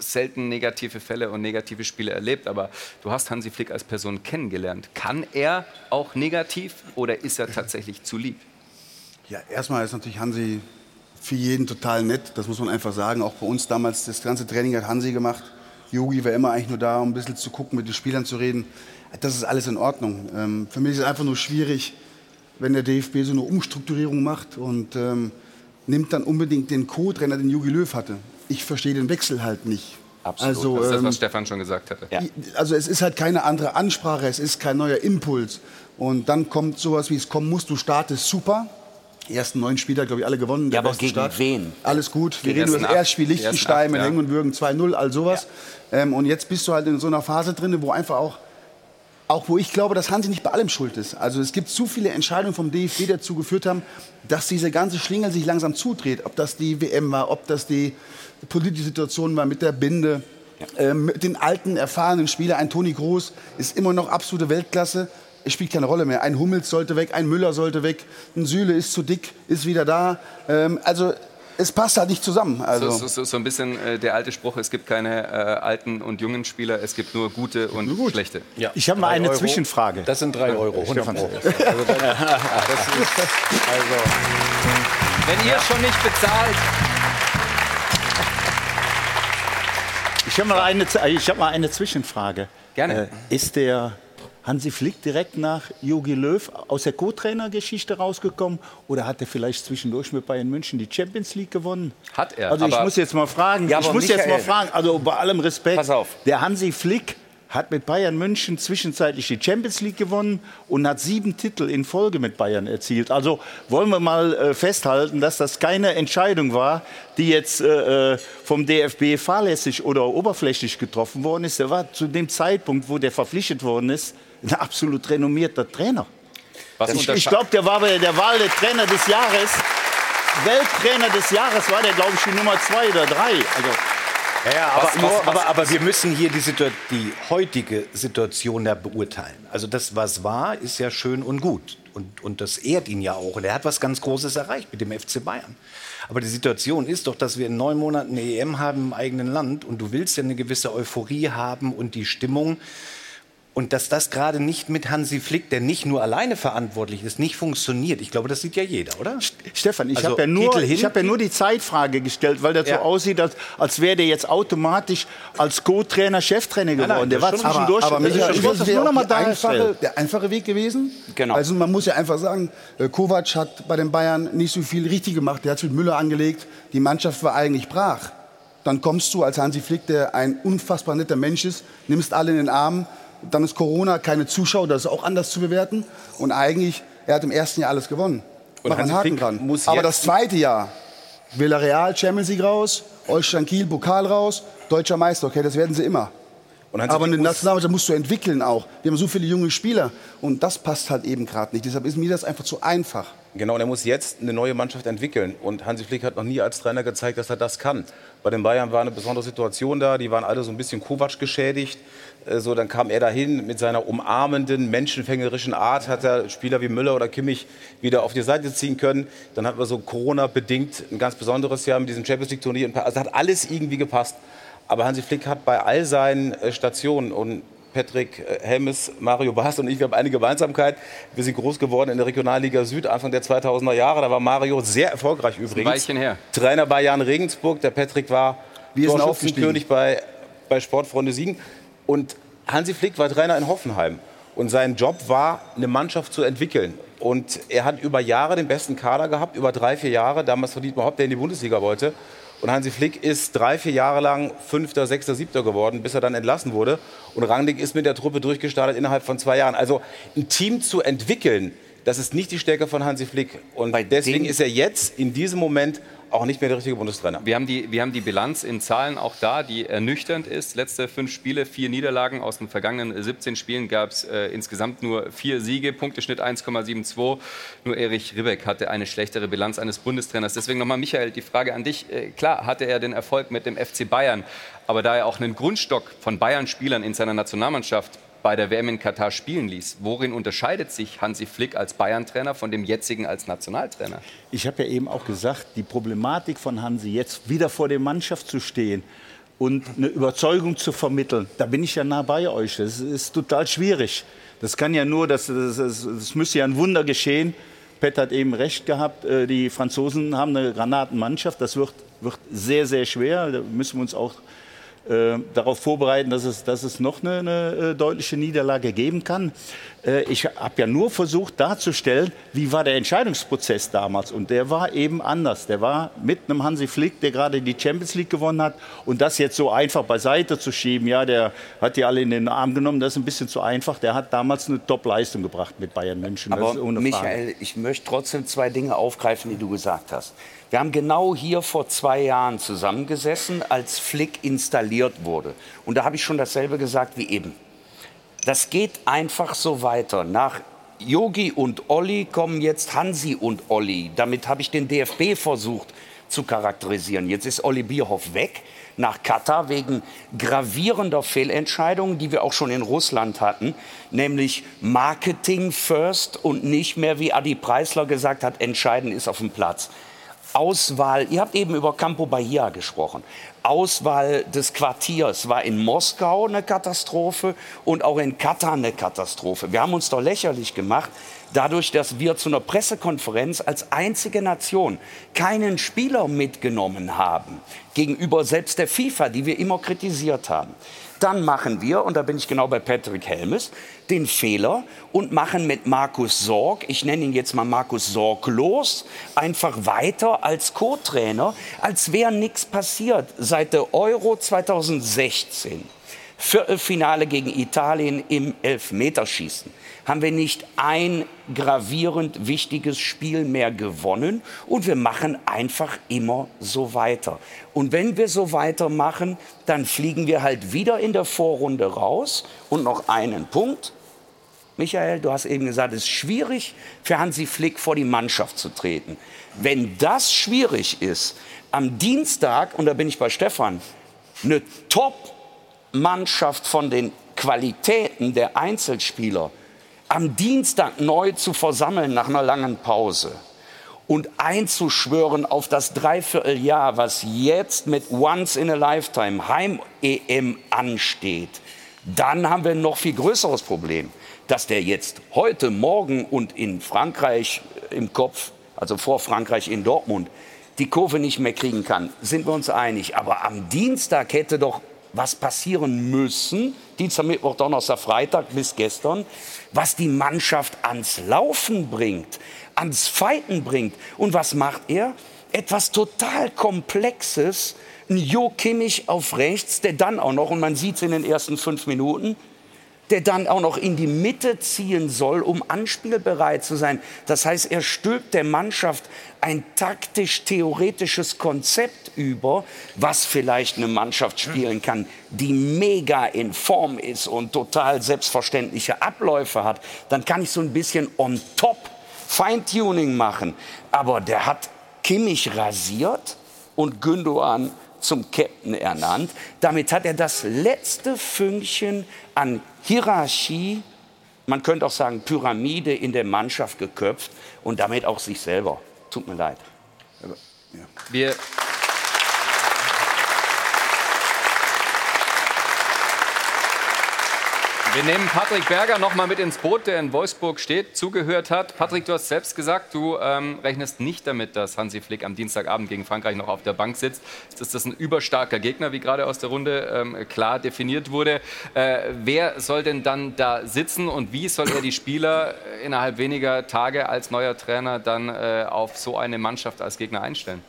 selten negative Fälle und negative Spiele erlebt, aber du hast Hansi Flick als Person kennengelernt. Kann er auch negativ oder ist er tatsächlich zu lieb? Ja, erstmal ist natürlich Hansi für jeden total nett, das muss man einfach sagen. Auch bei uns damals, das ganze Training hat Hansi gemacht. Yogi war immer eigentlich nur da, um ein bisschen zu gucken, mit den Spielern zu reden das ist alles in Ordnung. Ähm, für mich ist es einfach nur schwierig, wenn der DFB so eine Umstrukturierung macht und ähm, nimmt dann unbedingt den Co-Trainer, den Jogi Löw hatte. Ich verstehe den Wechsel halt nicht. Absolut. Also, das ist das, was ähm, Stefan schon gesagt hatte. Ja. Also es ist halt keine andere Ansprache, es ist kein neuer Impuls. Und dann kommt sowas, wie es kommen muss. Du startest super. Die ersten neun Spieler, glaube ich, alle gewonnen. Ja, aber gegen Start. wen? Alles gut. Wir reden über das Erstspiel Liechtenstein mit ja. Hängen und Würgen 2-0, all sowas. Ja. Ähm, und jetzt bist du halt in so einer Phase drin, wo einfach auch auch wo ich glaube, dass Hansi nicht bei allem schuld ist. Also es gibt zu viele Entscheidungen vom DFB, die dazu geführt haben, dass diese ganze Schlingel sich langsam zudreht. Ob das die WM war, ob das die politische Situation war mit der Binde, äh, mit den alten, erfahrenen Spielern. Ein Toni Groß ist immer noch absolute Weltklasse. Es spielt keine Rolle mehr. Ein Hummels sollte weg, ein Müller sollte weg, ein Süle ist zu dick, ist wieder da. Ähm, also es passt halt nicht zusammen. Also. So, so, so ein bisschen äh, der alte Spruch, es gibt keine äh, alten und jungen Spieler, es gibt nur gute und nur gut. schlechte. Ja. Ich habe mal eine Euro. Zwischenfrage. Das sind drei Euro. Stefan. Also, das, also, Wenn ihr schon nicht bezahlt. Ich habe mal, eine, hab mal eine Zwischenfrage. Gerne. Äh, ist der Hansi Flick direkt nach Jogi Löw aus der Co-Trainer-Geschichte rausgekommen oder hat er vielleicht zwischendurch mit Bayern München die Champions League gewonnen? Hat er. Also ich muss jetzt mal fragen, ja, ich muss Michael, jetzt mal fragen, also bei allem Respekt, Pass auf. der Hansi Flick hat mit Bayern München zwischenzeitlich die Champions League gewonnen und hat sieben Titel in Folge mit Bayern erzielt. Also wollen wir mal äh, festhalten, dass das keine Entscheidung war, die jetzt äh, äh vom DFB fahrlässig oder oberflächlich getroffen worden ist. Er war zu dem Zeitpunkt, wo der verpflichtet worden ist, ein absolut renommierter Trainer. Was ich ich glaube, der war bei der Wahl der Trainer des Jahres. Welttrainer des Jahres war der, glaube ich, die Nummer zwei oder drei. Also, Ja, ja, aber, Was- was- was- aber, aber wir müssen hier die, die heutige Situation ja beurteilen. Also das, was war, ist ja schön und gut. Und, und das ehrt ihn ja auch. Und er hat was ganz Großes erreicht mit dem FC Bayern. Aber die Situation ist doch, dass wir in neun Monaten eine EM haben im eigenen Land und du willst ja eine gewisse Euphorie haben und die Stimmung. Und dass das gerade nicht mit Hansi Flick, der nicht nur alleine verantwortlich ist, nicht funktioniert. Ich glaube, das sieht ja jeder, oder? Stefan, ich Also, habe ja, nur- ich hab ja nur die Zeitfrage gestellt, weil das Ja. so aussieht, als, als wäre der jetzt automatisch als Co-Trainer Cheftrainer geworden. Nein, nein, der war zwischendurch. Aber, aber Michael, schon- ich das nur noch mal die einfache, der einfache Weg gewesen. Genau. Also man muss ja einfach sagen, äh, Kovac hat bei den Bayern nicht so viel richtig gemacht. Der hat es mit Müller angelegt. Die Mannschaft war eigentlich brach. Dann kommst du als Hansi Flick, der ein unfassbar netter Mensch ist, nimmst alle in den Arm. Dann ist Corona, keine Zuschauer, das ist auch anders zu bewerten. Und eigentlich, er hat im ersten Jahr alles gewonnen. Und Mach einen Haken dran. Aber das zweite Jahr, Villarreal, Champions League raus, Holstein Kiel, Pokal raus, deutscher Meister, okay, das werden sie immer. Aber eine muss- Nationalmannschaft musst du entwickeln auch. Wir haben so viele junge Spieler und das passt halt eben gerade nicht. Deshalb ist mir das einfach zu einfach. Genau, und er muss jetzt eine neue Mannschaft entwickeln. Und Hansi Flick hat noch nie als Trainer gezeigt, dass er das kann. Bei den Bayern war eine besondere Situation da. Die waren alle so ein bisschen Kovac geschädigt. Äh, So, dann kam er dahin mit seiner umarmenden, menschenfängerischen Art, hat er Spieler wie Müller oder Kimmich wieder auf die Seite ziehen können. Dann hatten wir so Corona-bedingt ein ganz besonderes Jahr mit diesem Champions League-Turnier. Also hat alles irgendwie gepasst. Aber Hansi Flick hat bei all seinen äh, Stationen und Patrick äh, Helmes, Mario Bas und ich, wir haben eine Gemeinsamkeit. Wir sind groß geworden in der Regionalliga Süd Anfang der 2000er Jahre. Da war Mario sehr erfolgreich übrigens. Weilchen her. Trainer bei Jan Regensburg. Der Patrick war Torschützenkönig bei, bei Sportfreunde Siegen. Und Hansi Flick war Trainer in Hoffenheim. Und sein Job war, eine Mannschaft zu entwickeln. Und er hat über Jahre den besten Kader gehabt, über drei, vier Jahre. Damals verdient man Haupt, der in die Bundesliga wollte. Und Hansi Flick ist drei, vier Jahre lang Fünfter, Sechster, Siebter geworden, bis er dann entlassen wurde. Und Rangnick ist mit der Truppe durchgestartet innerhalb von zwei Jahren. Also ein Team zu entwickeln, das ist nicht die Stärke von Hansi Flick. Und deswegen ist er jetzt in diesem Moment auch nicht mehr der richtige Bundestrainer. Wir haben, die, wir haben die Bilanz in Zahlen auch da, die ernüchternd ist. Letzte fünf Spiele, vier Niederlagen. Aus den vergangenen 17 Spielen gab es äh, insgesamt nur vier Siege, Punkteschnitt 1,72. Nur Erich Ribbeck hatte eine schlechtere Bilanz eines Bundestrainers. Deswegen nochmal, Michael, die Frage an dich. Äh, klar hatte er den Erfolg mit dem FC Bayern, aber da er auch einen Grundstock von Bayern-Spielern in seiner Nationalmannschaft bei der WM in Katar spielen ließ. Worin unterscheidet sich Hansi Flick als Bayern-Trainer von dem jetzigen als Nationaltrainer? Ich habe ja eben auch gesagt, die Problematik von Hansi, jetzt wieder vor der Mannschaft zu stehen und eine Überzeugung zu vermitteln, da bin ich ja nah bei euch. Das ist total schwierig. Das kann ja nur, das, das, das, das müsste ja ein Wunder geschehen. Pet hat eben recht gehabt, äh, die Franzosen haben eine Granatenmannschaft. Das wird, wird sehr, sehr schwer. Da müssen wir uns auch äh, darauf vorbereiten, dass es, dass es noch eine, eine äh, deutliche Niederlage geben kann. Äh, ich habe ja nur versucht darzustellen, wie war der Entscheidungsprozess damals. Und der war eben anders. Der war mit einem Hansi Flick, der gerade die Champions League gewonnen hat. Und das jetzt so einfach beiseite zu schieben, ja, der hat die alle in den Arm genommen, das ist ein bisschen zu einfach. Der hat damals eine Top-Leistung gebracht mit Bayern München. Aber. Michael, ich möchte trotzdem zwei Dinge aufgreifen, die du gesagt hast. Wir haben genau hier vor zwei Jahren zusammengesessen, als Flick installiert wurde. Und da habe ich schon dasselbe gesagt wie eben. Das geht einfach so weiter. Nach Yogi und Olli kommen jetzt Hansi und Olli. Damit habe ich den DFB versucht zu charakterisieren. Jetzt ist Olli Bierhoff weg nach Katar wegen gravierender Fehlentscheidungen, die wir auch schon in Russland hatten, nämlich Marketing first und nicht mehr, wie Adi Preisler gesagt hat, entscheidend ist auf dem Platz. Auswahl, ihr habt eben über Campo Bahia gesprochen. Auswahl des Quartiers war in Moskau eine Katastrophe und auch in Katar eine Katastrophe. Wir haben uns doch lächerlich gemacht, dadurch, dass wir zu einer Pressekonferenz als einzige Nation keinen Spieler mitgenommen haben, gegenüber selbst der FIFA, die wir immer kritisiert haben. Dann machen wir, und da bin ich genau bei Patrick Helmes, den Fehler und machen mit Markus Sorg, ich nenne ihn jetzt mal Markus Sorg los, einfach weiter als Co-Trainer, als wäre nichts passiert. Seit der Euro 2016, Viertelfinale gegen Italien im Elfmeterschießen, haben wir nicht ein gravierend wichtiges Spiel mehr gewonnen und wir machen einfach immer so weiter. Und wenn wir so weitermachen, dann fliegen wir halt wieder in der Vorrunde raus und noch einen Punkt. Michael, du hast eben gesagt, es ist schwierig für Hansi Flick vor die Mannschaft zu treten. Wenn das schwierig ist, am Dienstag, und da bin ich bei Stefan, eine Top-Mannschaft von den Qualitäten der Einzelspieler am Dienstag neu zu versammeln nach einer langen Pause und einzuschwören auf das Dreivierteljahr, was jetzt mit Once in a Lifetime Heim-EM ansteht, dann haben wir ein noch viel größeres Problem, dass der jetzt heute, morgen und in Frankreich im Kopf, also vor Frankreich in Dortmund, die Kurve nicht mehr kriegen kann, sind wir uns einig. Aber am Dienstag hätte doch was passieren müssen, Dienstag, Mittwoch, Donnerstag, Freitag bis gestern, was die Mannschaft ans Laufen bringt, ans Fighten bringt. Und was macht er? Etwas total Komplexes, ein Jo Kimmich auf rechts, der dann auch noch, und man sieht es in den ersten fünf Minuten, der dann auch noch in die Mitte ziehen soll, um anspielbereit zu sein. Das heißt, er stülpt der Mannschaft ein taktisch-theoretisches Konzept über, was vielleicht eine Mannschaft spielen kann, die mega in Form ist und total selbstverständliche Abläufe hat. Dann kann ich so ein bisschen on top Feintuning machen. Aber der hat Kimmich rasiert und Gündogan zum Captain ernannt. Damit hat er das letzte Fünkchen an Hierarchie, man könnte auch sagen Pyramide in der Mannschaft geköpft und damit auch sich selber. Tut mir leid. Wir Wir nehmen Patrick Berger noch mal mit ins Boot, der in Wolfsburg steht, zugehört hat. Patrick, du hast selbst gesagt, du ähm, rechnest nicht damit, dass Hansi Flick am Dienstagabend gegen Frankreich noch auf der Bank sitzt. Ist das ein überstarker Gegner, wie gerade aus der Runde ähm, klar definiert wurde. Äh, wer soll denn dann da sitzen und wie soll er die Spieler innerhalb weniger Tage als neuer Trainer dann äh, auf so eine Mannschaft als Gegner einstellen?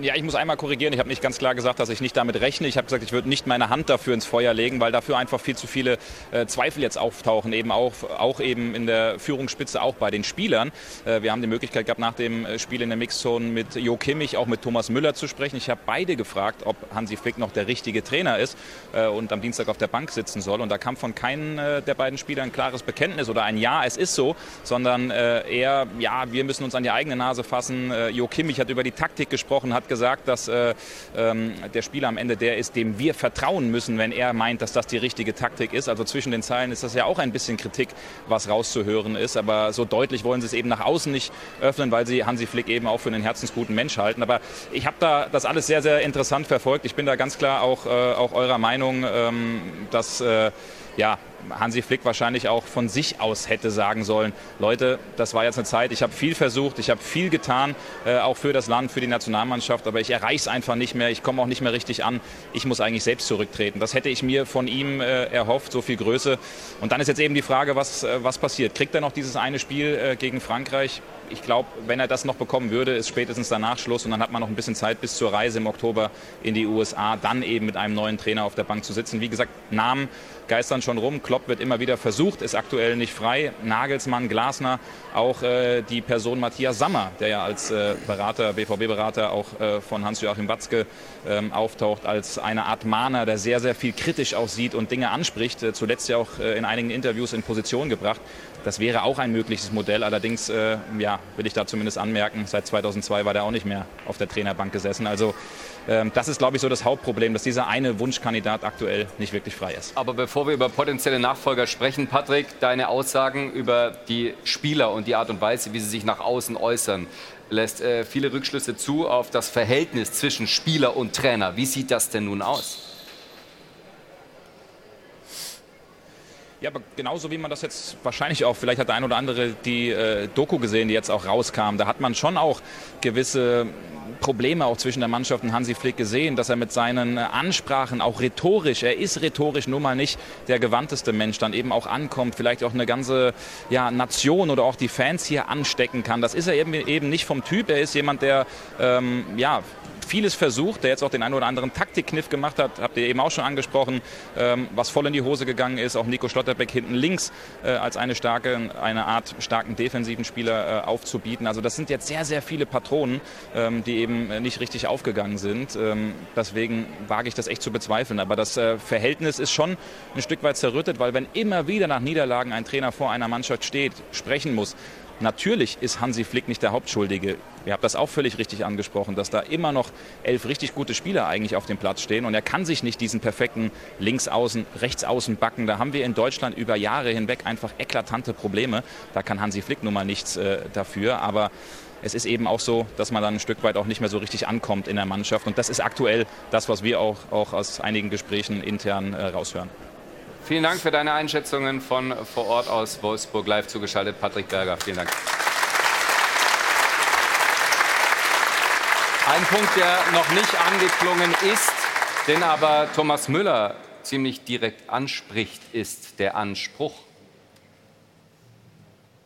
Ja, ich muss einmal korrigieren. Ich habe nicht ganz klar gesagt, dass ich nicht damit rechne. Ich habe gesagt, ich würde nicht meine Hand dafür ins Feuer legen, weil dafür einfach viel zu viele äh, Zweifel jetzt auftauchen, eben auch, auch eben in der Führungsspitze, auch bei den Spielern. Äh, wir haben die Möglichkeit gehabt, nach dem äh, Spiel in der Mixzone mit Jo Kimmich, auch mit Thomas Müller zu sprechen. Ich habe beide gefragt, ob Hansi Flick noch der richtige Trainer ist äh, und am Dienstag auf der Bank sitzen soll. Und da kam von keinem äh, der beiden Spieler ein klares Bekenntnis oder ein Ja, es ist so, sondern äh, eher, ja, wir müssen uns an die eigene Nase fassen. jo Kimmich hat über die Taktik gesprochen, hat hat gesagt, dass äh, ähm, der Spieler am Ende der ist, dem wir vertrauen müssen, wenn er meint, dass das die richtige Taktik ist. Also zwischen den Zeilen ist das ja auch ein bisschen Kritik, was rauszuhören ist. Aber so deutlich wollen sie es eben nach außen nicht öffnen, weil sie Hansi Flick eben auch für einen herzensguten Mensch halten. Aber ich habe da das alles sehr, sehr interessant verfolgt. Ich bin da ganz klar auch, äh, auch eurer Meinung, ähm, dass äh, ja, Hansi Flick wahrscheinlich auch von sich aus hätte sagen sollen, Leute, das war jetzt eine Zeit, ich habe viel versucht, ich habe viel getan, äh, auch für das Land, für die Nationalmannschaft, aber ich erreiche es einfach nicht mehr, ich komme auch nicht mehr richtig an, ich muss eigentlich selbst zurücktreten. Das hätte ich mir von ihm äh, erhofft, so viel Größe. Und dann ist jetzt eben die Frage, was, äh, was passiert? Kriegt er noch dieses eine Spiel äh, gegen Frankreich? Ich glaube, wenn er das noch bekommen würde, ist spätestens danach Schluss und dann hat man noch ein bisschen Zeit bis zur Reise im Oktober in die USA, dann eben mit einem neuen Trainer auf der Bank zu sitzen. Wie gesagt, Namen geistern schon rum. Klopp wird immer wieder versucht, ist aktuell nicht frei. Nagelsmann, Glasner, auch äh, die Person Matthias Sammer, der ja als äh, Berater, BVB-Berater auch äh, von Hans-Joachim Watzke ähm, auftaucht, als eine Art Mahner, der sehr, sehr viel kritisch aussieht und Dinge anspricht. Äh, zuletzt ja auch äh, in einigen Interviews in Position gebracht. Das wäre auch ein mögliches Modell. Allerdings äh, ja, will ich da zumindest anmerken, seit 2002 war der auch nicht mehr auf der Trainerbank gesessen. Also das ist, glaube ich, so das Hauptproblem, dass dieser eine Wunschkandidat aktuell nicht wirklich frei ist. Aber bevor wir über potenzielle Nachfolger sprechen, Patrick, deine Aussagen über die Spieler und die Art und Weise, wie sie sich nach außen äußern, lässt äh, viele Rückschlüsse zu auf das Verhältnis zwischen Spieler und Trainer. Wie sieht das denn nun aus? Ja, aber genauso wie man das jetzt wahrscheinlich auch, vielleicht hat der ein oder andere die äh, Doku gesehen, die jetzt auch rauskam, da hat man schon auch gewisse Probleme auch zwischen der Mannschaft und Hansi Flick gesehen, dass er mit seinen Ansprachen auch rhetorisch, er ist rhetorisch nun mal nicht der gewandteste Mensch, dann eben auch ankommt, vielleicht auch eine ganze ja, Nation oder auch die Fans hier anstecken kann. Das ist er eben, eben nicht vom Typ. Er ist jemand, der ähm, ja, vieles versucht, der jetzt auch den einen oder anderen Taktikkniff gemacht hat, habt ihr eben auch schon angesprochen, ähm, was voll in die Hose gegangen ist. Auch Nico Schlotterbeck hinten links äh, als eine starke, eine Art starken defensiven Spieler äh, aufzubieten. Also das sind jetzt sehr, sehr viele Patronen, ähm, die eben nicht richtig aufgegangen sind. Ähm, deswegen wage ich das echt zu bezweifeln. Aber das äh, Verhältnis ist schon ein Stück weit zerrüttet, weil wenn immer wieder nach Niederlagen ein Trainer vor einer Mannschaft steht, sprechen muss, Natürlich ist Hansi Flick nicht der Hauptschuldige. Ihr habt das auch völlig richtig angesprochen, dass da immer noch elf richtig gute Spieler eigentlich auf dem Platz stehen. Und er kann sich nicht diesen perfekten Linksaußen, Rechtsaußen backen. Da haben wir in Deutschland über Jahre hinweg einfach eklatante Probleme. Da kann Hansi Flick nun mal nichts äh, dafür. Aber es ist eben auch so, dass man dann ein Stück weit auch nicht mehr so richtig ankommt in der Mannschaft. Und das ist aktuell das, was wir auch, auch aus einigen Gesprächen intern äh, raushören. Vielen Dank für deine Einschätzungen von vor Ort aus Wolfsburg live zugeschaltet. Patrick Berger, vielen Dank. Ein Punkt, der noch nicht angeklungen ist, den aber Thomas Müller ziemlich direkt anspricht, ist der Anspruch.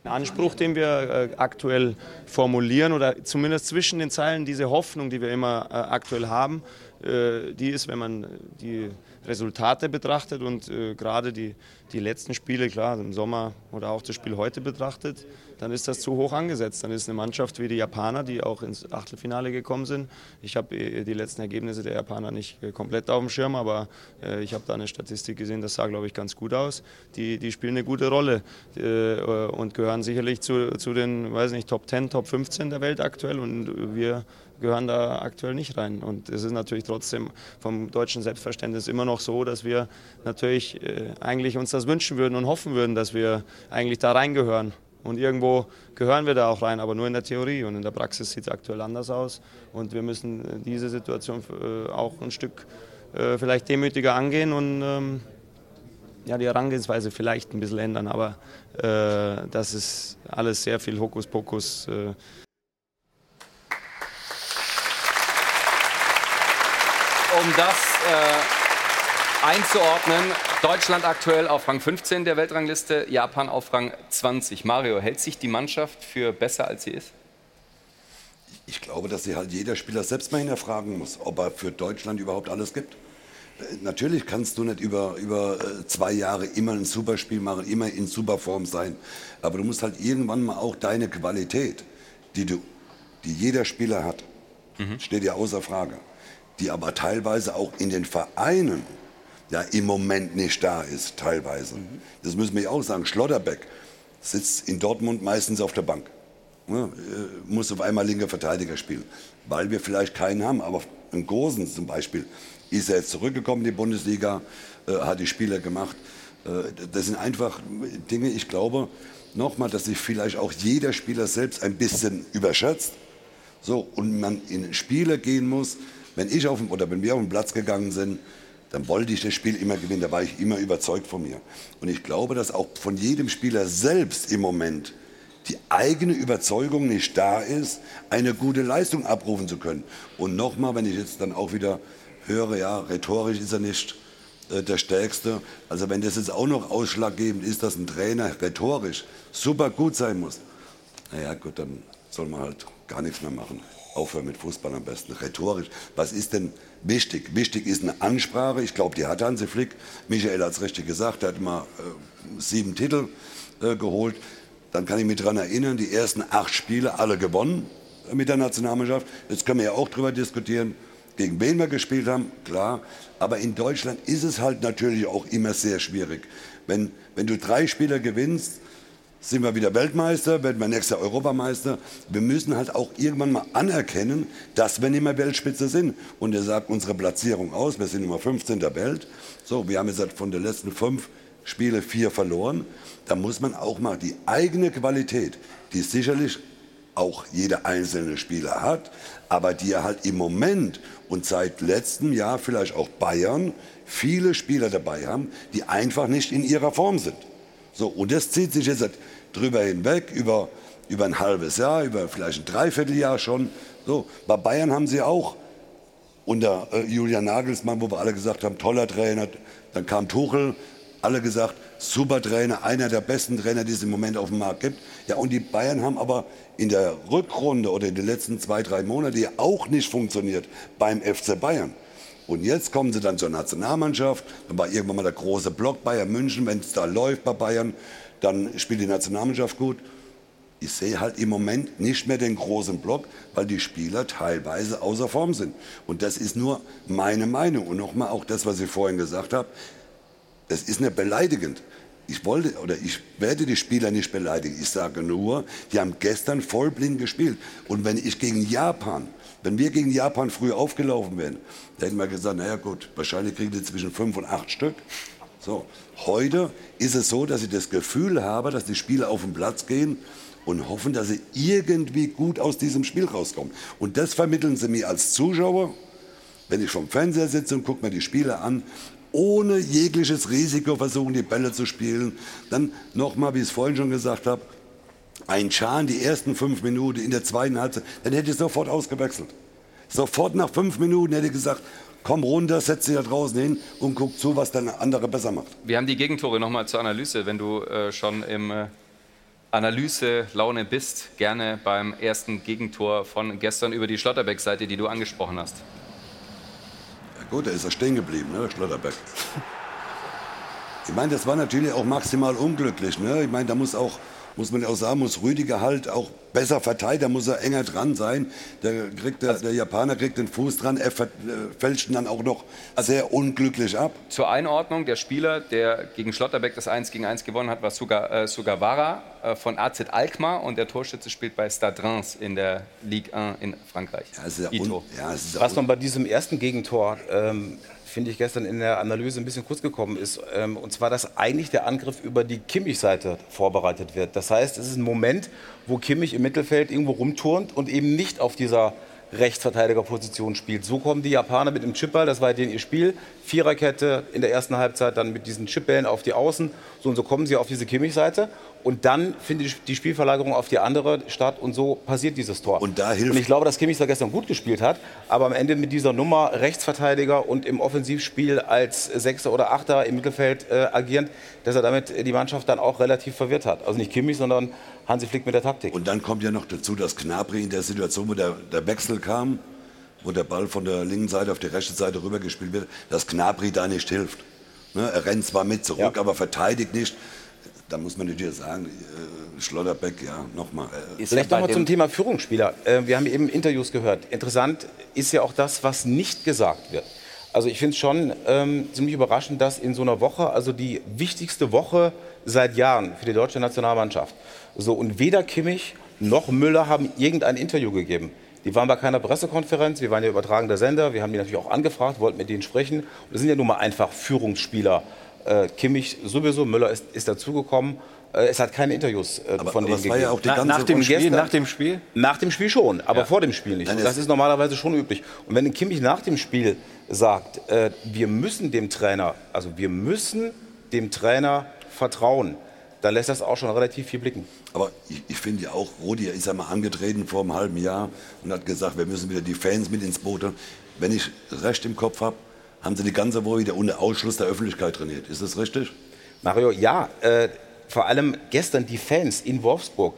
Ein Anspruch, den wir äh, aktuell formulieren oder zumindest zwischen den Zeilen diese Hoffnung, die wir immer äh, aktuell haben, die ist, wenn man die Resultate betrachtet und äh, gerade die, die letzten Spiele, klar, im Sommer oder auch das Spiel heute betrachtet, dann ist das zu hoch angesetzt. Dann ist eine Mannschaft wie die Japaner, die auch ins Achtelfinale gekommen sind. Ich habe äh, die letzten Ergebnisse der Japaner nicht äh, komplett auf dem Schirm, aber äh, ich habe da eine Statistik gesehen, das sah, glaube ich, ganz gut aus. Die, die spielen eine gute Rolle äh, und gehören sicherlich zu, zu den, weiß nicht, Top 10, Top 15 der Welt aktuell und wir gehören da aktuell nicht rein. Und es ist natürlich trotzdem vom deutschen Selbstverständnis immer noch so, dass wir natürlich äh, eigentlich uns das wünschen würden und hoffen würden, dass wir eigentlich da reingehören. Und irgendwo gehören wir da auch rein, aber nur in der Theorie. Und in der Praxis sieht es aktuell anders aus. Und wir müssen äh, diese Situation äh, auch ein Stück äh, vielleicht demütiger angehen und ähm, ja, die Herangehensweise vielleicht ein bisschen ändern. Aber äh, das ist alles sehr viel Hokuspokus. Um das äh, einzuordnen, Deutschland aktuell auf Rang 15 der Weltrangliste, Japan auf Rang 20. Mario, hält sich die Mannschaft für besser, als sie ist? Ich glaube, dass sich halt jeder Spieler selbst mal hinterfragen muss, ob er für Deutschland überhaupt alles gibt. Natürlich kannst du nicht über, über äh, zwei Jahre immer ein Superspiel machen, immer in Superform sein. Aber du musst halt irgendwann mal auch deine Qualität, die, du, die jeder Spieler hat, mhm. steht ja außer Frage die aber teilweise auch in den Vereinen ja im Moment nicht da ist, teilweise. Mhm. Das müssen wir auch sagen. Schlotterbeck sitzt in Dortmund meistens auf der Bank. Ja, äh, muss auf einmal linker Verteidiger spielen, weil wir vielleicht keinen haben. Aber in Gosen zum Beispiel ist er jetzt zurückgekommen in die Bundesliga, äh, hat die Spieler gemacht. Äh, das sind einfach Dinge, ich glaube, nochmal, dass sich vielleicht auch jeder Spieler selbst ein bisschen überschätzt. So, und man in Spiele gehen muss, wenn ich auf oder wenn wir auf den Platz gegangen sind, dann wollte ich das Spiel immer gewinnen. Da war ich immer überzeugt von mir. Und ich glaube, dass auch von jedem Spieler selbst im Moment die eigene Überzeugung nicht da ist, eine gute Leistung abrufen zu können. Und nochmal, wenn ich jetzt dann auch wieder höre, ja, rhetorisch ist er nicht äh, der Stärkste. Also wenn das jetzt auch noch ausschlaggebend ist, dass ein Trainer rhetorisch super gut sein muss, naja gut, dann soll man halt gar nichts mehr machen aufhören mit Fußball am besten. Rhetorisch. Was ist denn wichtig? Wichtig ist eine Ansprache. Ich glaube, die hat Hansi Flick. Michael hat es richtig gesagt. Er hat mal äh, sieben Titel äh, geholt. Dann kann ich mich daran erinnern, die ersten acht Spiele alle gewonnen äh, mit der Nationalmannschaft. Jetzt können wir ja auch darüber diskutieren, gegen wen wir gespielt haben, klar. Aber in Deutschland ist es halt natürlich auch immer sehr schwierig. Wenn, wenn du drei Spieler gewinnst, sind wir wieder Weltmeister, werden wir nächstes Jahr Europameister. Wir müssen halt auch irgendwann mal anerkennen, dass wir nicht mehr Weltspitze sind. Und er sagt unsere Platzierung aus, wir sind Nummer 15 der Welt. So, wir haben jetzt von den letzten fünf Spiele vier verloren. Da muss man auch mal die eigene Qualität, die sicherlich auch jeder einzelne Spieler hat, aber die er halt im Moment und seit letztem Jahr vielleicht auch Bayern viele Spieler dabei haben, die einfach nicht in ihrer Form sind. So, und das zieht sich jetzt drüber hinweg, über, über ein halbes Jahr, über vielleicht ein Dreivierteljahr schon. So, bei Bayern haben sie auch unter äh, Julian Nagelsmann, wo wir alle gesagt haben, toller Trainer, dann kam Tuchel, alle gesagt, super Trainer, einer der besten Trainer, die es im Moment auf dem Markt gibt. Ja, und die Bayern haben aber in der Rückrunde oder in den letzten zwei, drei Monaten auch nicht funktioniert beim FC Bayern. Und jetzt kommen sie dann zur Nationalmannschaft. Dann war irgendwann mal der große Block Bayern München. Wenn es da läuft bei Bayern, dann spielt die Nationalmannschaft gut. Ich sehe halt im Moment nicht mehr den großen Block, weil die Spieler teilweise außer Form sind. Und das ist nur meine Meinung. Und nochmal auch das, was ich vorhin gesagt habe. Das ist nicht beleidigend. Ich wollte oder ich werde die Spieler nicht beleidigen. Ich sage nur, die haben gestern vollblind gespielt. Und wenn ich gegen Japan, wenn wir gegen Japan früh aufgelaufen wären, dann hätten wir gesagt, naja gut, wahrscheinlich kriegen die zwischen fünf und acht Stück. So, heute ist es so, dass ich das Gefühl habe, dass die Spieler auf den Platz gehen und hoffen, dass sie irgendwie gut aus diesem Spiel rauskommen. Und das vermitteln sie mir als Zuschauer, wenn ich vom Fernseher sitze und gucke mir die Spiele an, ohne jegliches Risiko versuchen, die Bälle zu spielen. Dann nochmal, wie ich es vorhin schon gesagt habe, ein Schahn die ersten fünf Minuten in der zweiten Halbzeit, dann hätte ich sofort ausgewechselt. Sofort nach fünf Minuten hätte ich gesagt, komm runter, setz dich da draußen hin und guck zu, was der andere besser macht. Wir haben die Gegentore nochmal zur Analyse. Wenn du äh, schon im äh, Analyse-Laune bist, gerne beim ersten Gegentor von gestern über die Schlotterbeck-Seite, die du angesprochen hast. Ja gut, da ist er stehen geblieben, ne, Schlotterbeck. Ich meine, das war natürlich auch maximal unglücklich. Ne? Ich meine, da muss auch muss man auch sagen, muss Rüdiger halt auch besser verteidigen, da muss er enger dran sein. Der, kriegt der, der Japaner kriegt den Fuß dran, er äh, fälscht ihn dann auch noch sehr unglücklich ab. Zur Einordnung, der Spieler, der gegen Schlotterbeck das 1 gegen 1 gewonnen hat, war Suga, äh, Sugawara äh, von AZ Alkmaar und der Torschütze spielt bei Stade Reims in der Ligue 1 in Frankreich. Ja, Ito. Ja, Was man bei diesem ersten Gegentor ähm, finde ich, gestern in der Analyse ein bisschen kurz gekommen ist. Ähm, und zwar, dass eigentlich der Angriff über die Kimmich-Seite vorbereitet wird. Das heißt, es ist ein Moment, wo Kimmich im Mittelfeld irgendwo rumturnt und eben nicht auf dieser Rechtsverteidigerposition spielt. So kommen die Japaner mit dem Chipball, das war denen ihr Spiel. Viererkette in der ersten Halbzeit, dann mit diesen Chipbällen auf die Außen. So und so kommen sie auf diese Kimmich-Seite. Und dann findet die Spielverlagerung auf die andere statt und so passiert dieses Tor. Und da hilft. Und ich glaube, dass Kimmich da gestern gut gespielt hat, aber am Ende mit dieser Nummer Rechtsverteidiger und im Offensivspiel als Sechster oder Achter im Mittelfeld äh, agierend, dass er damit die Mannschaft dann auch relativ verwirrt hat. Also nicht Kimmich, sondern Hansi Flick mit der Taktik. Und dann kommt ja noch dazu, dass Knabri in der Situation, wo der, der Wechsel kam, wo der Ball von der linken Seite auf die rechte Seite rübergespielt wird, dass Knabri da nicht hilft. Ne, er rennt zwar mit zurück, ja. aber verteidigt nicht da muss man natürlich sagen, äh, Schlotterbeck, ja, nochmal. Äh, Vielleicht nochmal zum Thema Führungsspieler. Äh, wir haben eben Interviews gehört. Interessant ist ja auch das, was nicht gesagt wird. Also ich finde es schon ähm, ziemlich überraschend, dass in so einer Woche, also die wichtigste Woche seit Jahren für die deutsche Nationalmannschaft, so und weder Kimmich noch Müller haben irgendein Interview gegeben. Die waren bei keiner Pressekonferenz, wir waren ja übertragender Sender, wir haben die natürlich auch angefragt, wollten mit denen sprechen. Und das sind ja nun mal einfach Führungsspieler äh, Kimmich sowieso, Müller ist, ist dazugekommen. Äh, es hat keine Interviews äh, aber, von aber denen war ja auch die ganze nach, dem Spiel, gestern, nach dem Spiel? Nach dem Spiel schon, aber Ja. vor dem Spiel nicht. Nein, das ist normalerweise schon üblich. Und wenn Kimmich nach dem Spiel sagt, äh, wir müssen dem Trainer, also wir müssen dem Trainer vertrauen, dann lässt das auch schon relativ viel blicken. Aber ich, ich finde ja auch, Rudi ist ja mal angetreten vor einem halben Jahr und hat gesagt, wir müssen wieder die Fans mit ins Boot holen. Wenn ich recht im Kopf habe, haben sie die ganze Woche wieder unter Ausschluss der Öffentlichkeit trainiert. Ist das richtig? Mario, ja, äh, vor allem gestern die Fans in Wolfsburg.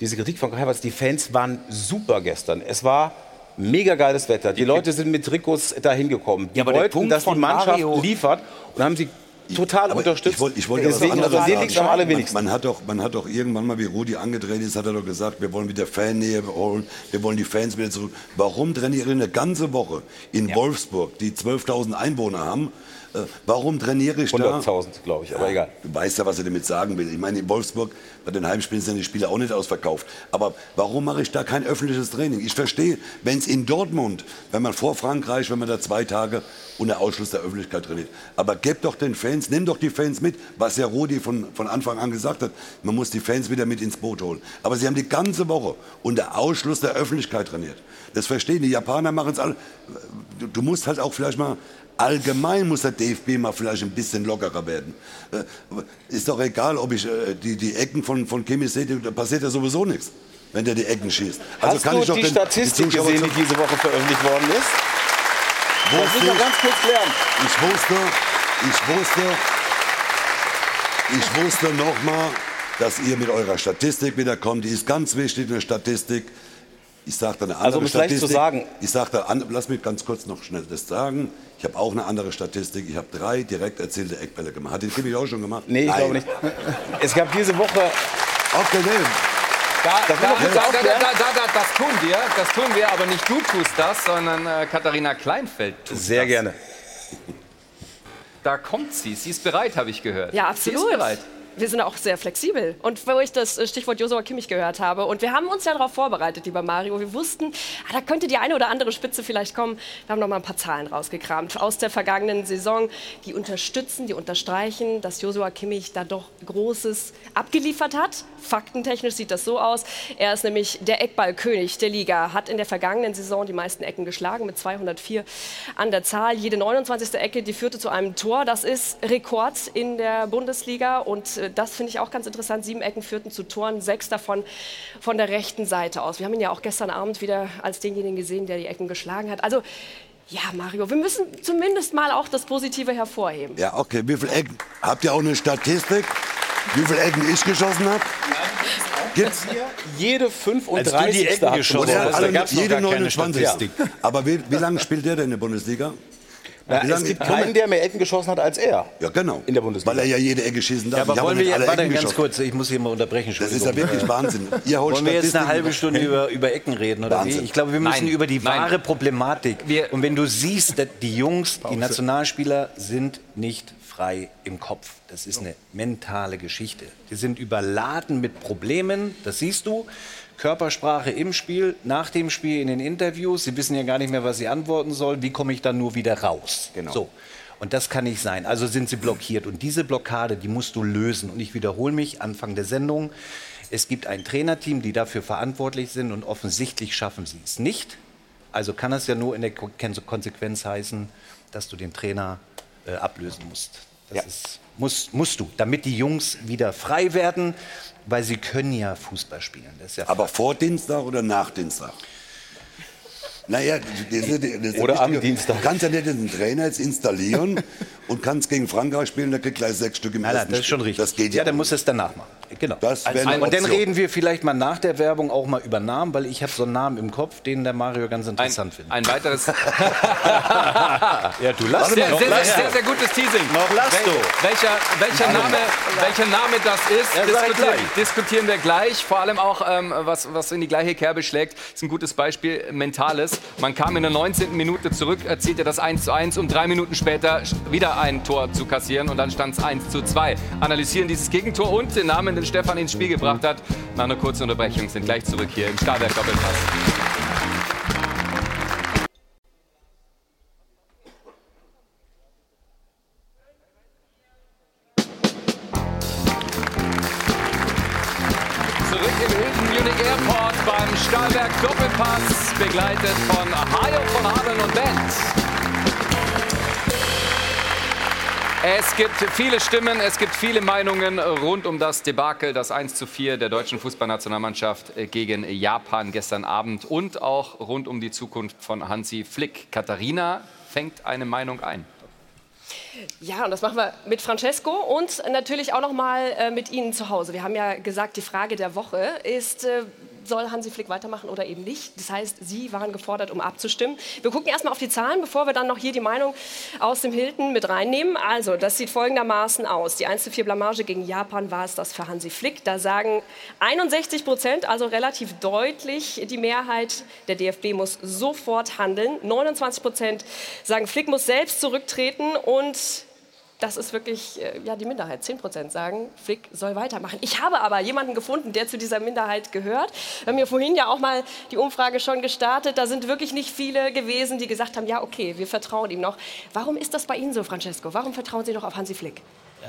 Diese Kritik von Kai Havertz, die Fans waren super gestern. Es war mega geiles Wetter. Die Leute sind mit Trikots dahin gekommen. Die aber der wollten, Punkt dass die Mannschaft Mario- liefert und haben sie total unterstützt. Ich wollte ich wollte ja Deswegen, also sagen. liegt's am allerwenigsten. Man, man, hat doch, man hat doch irgendwann mal, wie Rudi angetreten ist, hat er doch gesagt, wir wollen wieder Fannähe holen, wir wollen die Fans wieder zurück. Warum trainiere ich eine ganze Woche in Wolfsburg, die 12.000 Einwohner haben? Äh, Warum trainiere ich da? 100.000, glaube ich, aber egal. Du weißt ja, was er damit sagen will. Ich meine, in Wolfsburg, bei den Heimspielen sind die Spiele auch nicht ausverkauft. Aber warum mache ich da kein öffentliches Training? Ich verstehe, wenn es in Dortmund, wenn man vor Frankreich, wenn man da zwei Tage unter Ausschluss der Öffentlichkeit trainiert. Aber gebt doch den Fans, nimm doch die Fans mit, was ja Rudi von, von Anfang an gesagt hat. Man muss die Fans wieder mit ins Boot holen. Aber sie haben die ganze Woche unter Ausschluss der Öffentlichkeit trainiert. Das verstehen die Japaner, machen es alle. Du, du musst halt auch vielleicht mal Allgemein muss der DFB mal vielleicht ein bisschen lockerer werden. Äh, Ist doch egal, ob ich äh, die, die Ecken von, von Kimmich sehe, da passiert ja sowieso nichts, wenn der die Ecken schießt. Also Hast du die Statistik gesehen, die diese Woche veröffentlicht worden ist? Das will ich noch ganz kurz klären. Ich wusste, ich wusste, ich wusste noch mal, dass ihr mit eurer Statistik wiederkommt. Die ist ganz wichtig, eine Statistik. Ich sage da eine andere Also, um Statistik. zu sagen- Ich sage da, an- lass mich ganz kurz noch schnell das sagen. Ich habe auch eine andere Statistik. Ich habe drei direkt erzielte Eckbälle gemacht. Hat die Kimi auch schon gemacht? Nee, ich Nein. glaube nicht. Es gab diese Woche. Okay, nee. Da, da, da, da, aufklären? da, da, da, das tun wir, das tun wir, aber nicht du tust das, sondern äh, Katharina Kleinfeld tut Sehr das. gerne. Da kommt sie, sie ist bereit, habe ich gehört. Ja, Sie absolut. ist bereit. Wir sind auch sehr flexibel. Und wo ich das äh, Stichwort Josua Kimmich gehört habe, und wir haben uns ja darauf vorbereitet, lieber Mario, wir wussten, ah, da könnte die eine oder andere Spitze vielleicht kommen. Wir haben noch mal ein paar Zahlen rausgekramt aus der vergangenen Saison, die unterstützen, die unterstreichen, dass Josua Kimmich da doch Großes abgeliefert hat. Faktentechnisch sieht das so aus. Er ist nämlich der Eckballkönig der Liga, hat in der vergangenen Saison die meisten Ecken geschlagen mit 204 an der Zahl. Jede 29. Ecke, die führte zu einem Tor. Das ist Rekord in der Bundesliga und äh, das finde ich auch ganz interessant. Sieben Ecken führten zu Toren, sechs davon von der rechten Seite aus. Wir haben ihn ja auch gestern Abend wieder als denjenigen gesehen, der die Ecken geschlagen hat. Also ja, Mario, wir müssen zumindest mal auch das Positive hervorheben. Ja, okay. Wie viele Ecken? Habt ihr auch eine Statistik? Wie viele Ecken ich geschossen habe? Gibt's hier? Jede Als du 35. die Ecken hat geschossen hast, Also jede gar keine 29. Statistik. Aber wie, wie lange spielt der denn in der Bundesliga? Wie es gibt keinen, der mehr Ecken geschossen hat als er. Ja, genau. In der Bundesliga. Weil er ja jede Ecke schießen darf. Ja, aber Ich wollen wir, alle warte ganz geschossen. kurz, ich muss hier mal unterbrechen. Das ist ja wirklich Wahnsinn. Ihr holt Wollen wir jetzt eine halbe Stunde über, über Ecken reden oder Wahnsinn. wie? Ich glaube, wir müssen Nein, über die nein. wahre Problematik. Und wenn du siehst, dass die Jungs, die Nationalspieler sind nicht frei im Kopf. Das ist eine mentale Geschichte. Die sind überladen mit Problemen, das siehst du. Körpersprache im Spiel, nach dem Spiel in den Interviews. Sie wissen ja gar nicht mehr, was sie antworten sollen. Wie komme ich dann nur wieder raus? Genau. So. Und das kann nicht sein. Also sind sie blockiert. Und diese Blockade, die musst du lösen. Und ich wiederhole mich, Anfang der Sendung, es gibt ein Trainerteam, die dafür verantwortlich sind und offensichtlich schaffen sie es nicht. Also kann es ja nur in der Ko- Konsequenz heißen, dass du den Trainer äh, ablösen musst. Das ist, musst, musst du, damit die Jungs wieder frei werden, weil sie können ja Fußball spielen. Das ja Aber vor Dienstag oder nach Dienstag? Naja, das ist, das Oder am Dienstag. Du kannst ja nicht den Trainer jetzt installieren und kannst gegen Frankreich spielen, der kriegt gleich sechs Stück im Nein, nein, ersten das ist schon richtig. Das geht ja, ja. dann muss es danach machen. Genau. Das wäre eine und dann reden wir vielleicht mal nach der Werbung auch mal über Namen, weil ich habe so einen Namen im Kopf, den der Mario ganz interessant findet. Ein weiteres. ja, du lachst Sehr, sehr, sehr, sehr, sehr gutes Teasing. Noch lachst Wel- du. Welcher, welcher, Name, welcher Name das ist, Ja, diskutieren, diskutieren wir gleich. Vor allem auch, ähm, was, was in die gleiche Kerbe schlägt, ist ein gutes Beispiel, Mentales. Man kam in der 19. Minute zurück, erzielte das 1 zu 1, um drei Minuten später wieder ein Tor zu kassieren und dann stand es 1 zu 2. Analysieren dieses Gegentor und den Namen, Stefan ins Spiel gebracht hat. Nach einer kurzen Unterbrechung sind gleich zurück hier im Stahlberg Doppelpass. Es gibt viele Stimmen, es gibt viele Meinungen rund um das Debakel, das 1 zu 4 der deutschen Fußballnationalmannschaft gegen Japan gestern Abend und auch rund um die Zukunft von Hansi Flick. Katharina fängt eine Meinung ein. Ja, und das machen wir mit Francesco und natürlich auch noch mal äh, mit Ihnen zu Hause. Wir haben ja gesagt, die Frage der Woche ist, äh, soll Hansi Flick weitermachen oder eben nicht? Das heißt, Sie waren gefordert, um abzustimmen. Wir gucken erstmal auf die Zahlen, bevor wir dann noch hier die Meinung aus dem Hilton mit reinnehmen. Also, das sieht folgendermaßen aus. Die 1 zu 4 Blamage gegen Japan war es das für Hansi Flick. Da sagen 61 Prozent, also relativ deutlich, die Mehrheit der DFB muss sofort handeln. 29 Prozent sagen, Flick muss selbst zurücktreten und das ist wirklich äh, ja, die Minderheit. 10 Prozent sagen, Flick soll weitermachen. Ich habe aber jemanden gefunden, der zu dieser Minderheit gehört. Wir haben ja vorhin ja auch mal die Umfrage schon gestartet. Da sind wirklich nicht viele gewesen, die gesagt haben, ja, okay, wir vertrauen ihm noch. Warum ist das bei Ihnen so, Francesco? Warum vertrauen Sie noch auf Hansi Flick?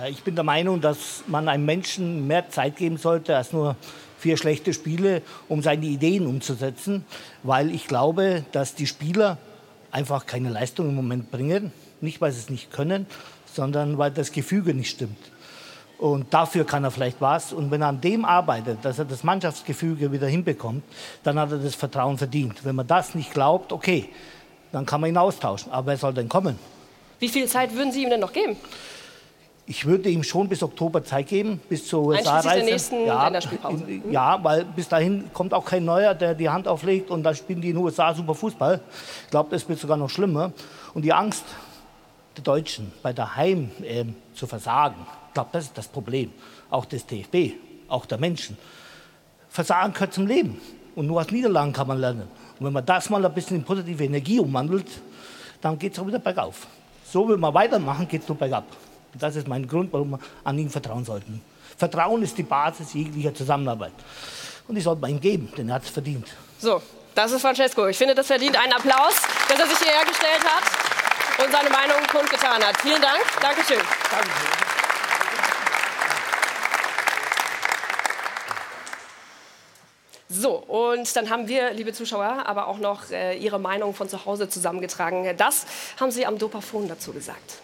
Ich bin der Meinung, dass man einem Menschen mehr Zeit geben sollte als nur vier schlechte Spiele, um seine Ideen umzusetzen, weil ich glaube, dass die Spieler einfach keine Leistung im Moment bringen, nicht weil sie es nicht können, sondern weil das Gefüge nicht stimmt. Und dafür kann er vielleicht was. Und wenn er an dem arbeitet, dass er das Mannschaftsgefüge wieder hinbekommt, dann hat er das Vertrauen verdient. Wenn man das nicht glaubt, okay, dann kann man ihn austauschen. Aber wer soll denn kommen? Wie viel Zeit würden Sie ihm denn noch geben? ich würde ihm schon bis Oktober Zeit geben, bis zur USA-Reise. der nächsten ja, Länderspielpause. Mhm. Ja, weil bis dahin kommt auch kein Neuer, der die Hand auflegt und dann spielen die in den USA super Fußball. Ich glaube, das wird sogar noch schlimmer. Und die Angst der Deutschen bei daheim ähm, zu versagen, ich glaube, das ist das Problem. Auch des DFB, auch der Menschen. Versagen gehört zum Leben. Und nur aus Niederlagen kann man lernen. Und wenn man das mal ein bisschen in positive Energie umwandelt, dann geht es auch wieder bergauf. So will man weitermachen, geht es nur bergab. Und das ist mein Grund, warum wir an ihn vertrauen sollten. Vertrauen ist die Basis jeglicher Zusammenarbeit. Und die sollte man ihm geben, denn er hat es verdient. So, das ist Francesco. Ich finde, das verdient einen Applaus, dass er sich hierher gestellt hat und seine Meinung kundgetan hat. Vielen Dank. Dankeschön. Dankeschön. So, und dann haben wir, liebe Zuschauer, aber auch noch äh, Ihre Meinung von zu Hause zusammengetragen. Das haben Sie am Dopafon dazu gesagt.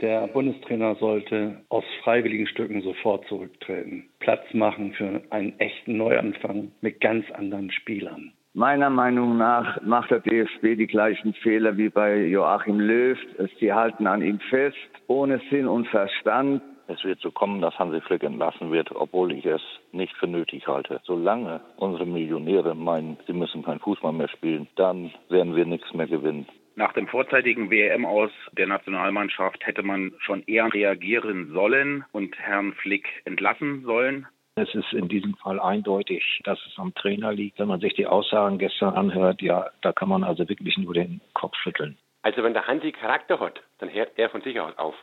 Der Bundestrainer sollte aus freiwilligen Stücken sofort zurücktreten. Platz machen für einen echten Neuanfang mit ganz anderen Spielern. Meiner Meinung nach macht der DFB die gleichen Fehler wie bei Joachim Löw. Sie halten an ihm fest, ohne Sinn und Verstand. Es wird so kommen, dass Hansi Flick entlassen wird, obwohl ich es nicht für nötig halte. Solange unsere Millionäre meinen, sie müssen kein Fußball mehr spielen, dann werden wir nichts mehr gewinnen. Nach dem vorzeitigen WM aus der Nationalmannschaft hätte man schon eher reagieren sollen und Herrn Flick entlassen sollen. Es ist in diesem Fall eindeutig, dass es am Trainer liegt. Wenn man sich die Aussagen gestern anhört, ja, da kann man also wirklich nur den Kopf schütteln. Also wenn der Hansi Charakter hat, dann hört er von sich aus auf.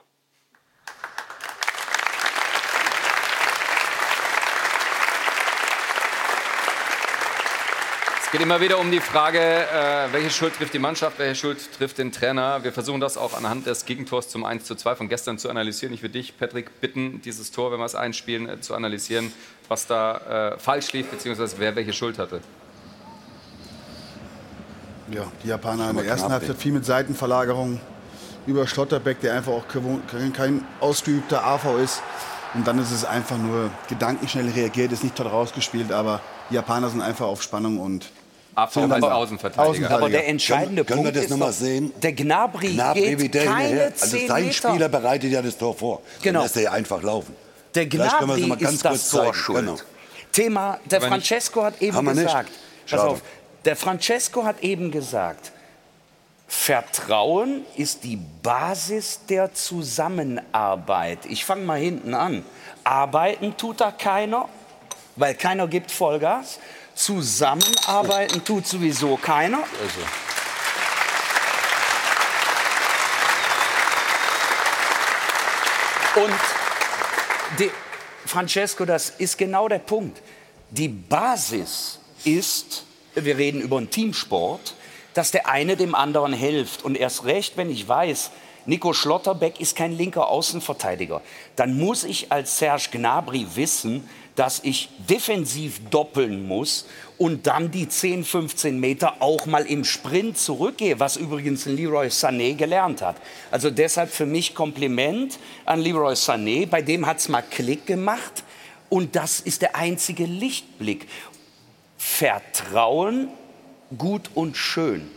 Geht immer wieder um die Frage, äh, welche Schuld trifft die Mannschaft, welche Schuld trifft den Trainer. Wir versuchen das auch anhand des Gegentors zum 1 zu 2 von gestern zu analysieren. Ich würde dich, Patrick, bitten, dieses Tor, wenn wir es einspielen, äh, zu analysieren, was da äh, falsch lief, beziehungsweise wer welche Schuld hatte. Ja, die Japaner in der ersten Halbzeit viel mit Seitenverlagerung über Schlotterbeck, der einfach auch kein ausgeübter AV ist. Und dann ist es einfach nur gedankenschnell reagiert, ist nicht toll rausgespielt, aber die Japaner sind einfach auf Spannung und AV als Außenverteidiger. Aber der entscheidende können, Punkt können wir das ist noch mal sehen? der Gnabry, Gnabry geht der keine hinterher. Also 10 sein Meter. Spieler bereitet ja das Tor vor. Genau. Dann lässt er ja einfach laufen. Der Gnabry mal ganz ist das kurz zeigen. Tor schuld. Genau. Thema, der Aber nicht- Francesco hat eben gesagt, pass auf, der Francesco hat eben gesagt, Vertrauen ist die Basis der Zusammenarbeit. Ich fange mal hinten an. Arbeiten tut da keiner, weil keiner gibt Vollgas. Zusammenarbeiten tut sowieso keiner. Und die, Francesco, das ist genau der Punkt. Die Basis ist, wir reden über einen Teamsport, dass der eine dem anderen hilft. Und erst recht, wenn ich weiß, Nico Schlotterbeck ist kein linker Außenverteidiger, dann muss ich als Serge Gnabry wissen, dass ich defensiv doppeln muss und dann die 10, 15 Meter auch mal im Sprint zurückgehe, was übrigens Leroy Sané gelernt hat. Also deshalb für mich Kompliment an Leroy Sané, bei dem hat es mal Klick gemacht und das ist der einzige Lichtblick. Vertrauen, gut und schön,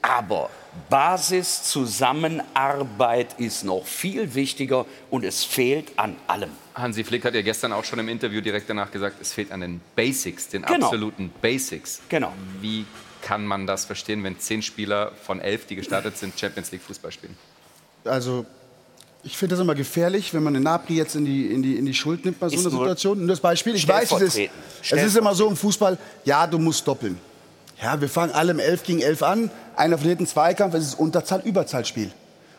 aber Basis, Zusammenarbeit ist noch viel wichtiger und es fehlt an allem. Hansi Flick hat ja gestern auch schon im Interview direkt danach gesagt, es fehlt an den Basics, den Genau. absoluten Basics. Genau. Wie kann man das verstehen, wenn zehn Spieler von elf, die gestartet sind, Champions League Fußball spielen? Also, ich finde das immer gefährlich, wenn man den Napri jetzt in die, in die, in die Schuld nimmt bei so Ist einer Situation. Und das Beispiel, ich weiß, es ist, es ist immer so im Fußball, ja, du musst doppeln. Ja, wir fangen alle im 11 gegen 11 an. Einer verliert einen Zweikampf, es ist Unterzahl-Überzahlspiel.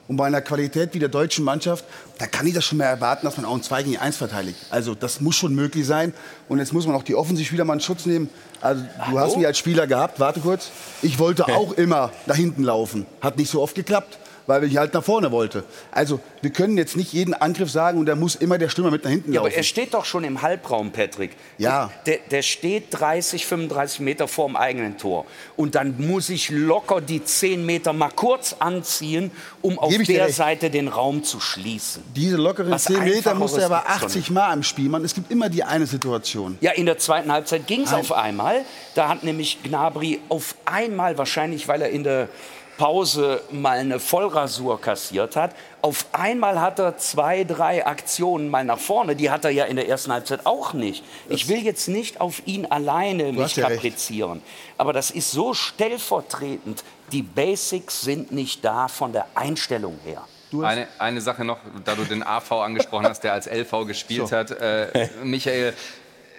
Und bei einer Qualität wie der deutschen Mannschaft, da kann ich das schon mehr erwarten, dass man auch ein 2 gegen 1 verteidigt. Also das muss schon möglich sein. Und jetzt muss man auch die Offensivspieler mal in Schutz nehmen. Also du hast mich als Spieler gehabt, warte kurz. Ich wollte auch immer da hinten laufen. Hat nicht so oft geklappt, weil ich halt nach vorne wollte. Also wir können jetzt nicht jeden Angriff sagen und da muss immer der Stürmer mit nach hinten Ja, aber laufen. er steht doch schon im Halbraum, Patrick. Ja. Der, der steht 30, 35 Meter vorm eigenen Tor. Und dann muss ich locker die 10 Meter mal kurz anziehen, um auf der. Seite den Raum zu schließen. Diese lockeren Was 10 Meter Einfacheres muss er aber gibt's doch 80 nicht. Mal im Spiel machen. Es gibt immer die eine Situation. Ja, in der zweiten Halbzeit ging es auf einmal. Da hat nämlich Gnabry auf einmal, wahrscheinlich weil er in der Pause mal eine Vollrasur kassiert hat. Auf einmal hat er zwei, drei Aktionen mal nach vorne. Die hat er ja in der ersten Halbzeit auch nicht. Ich will jetzt nicht auf ihn alleine mich hast ja kaprizieren. Aber das ist so stellvertretend. Die Basics sind nicht da von der Einstellung her. Eine, eine Sache noch, da du den AV angesprochen hast, der als LV gespielt So. hat. Äh, Michael,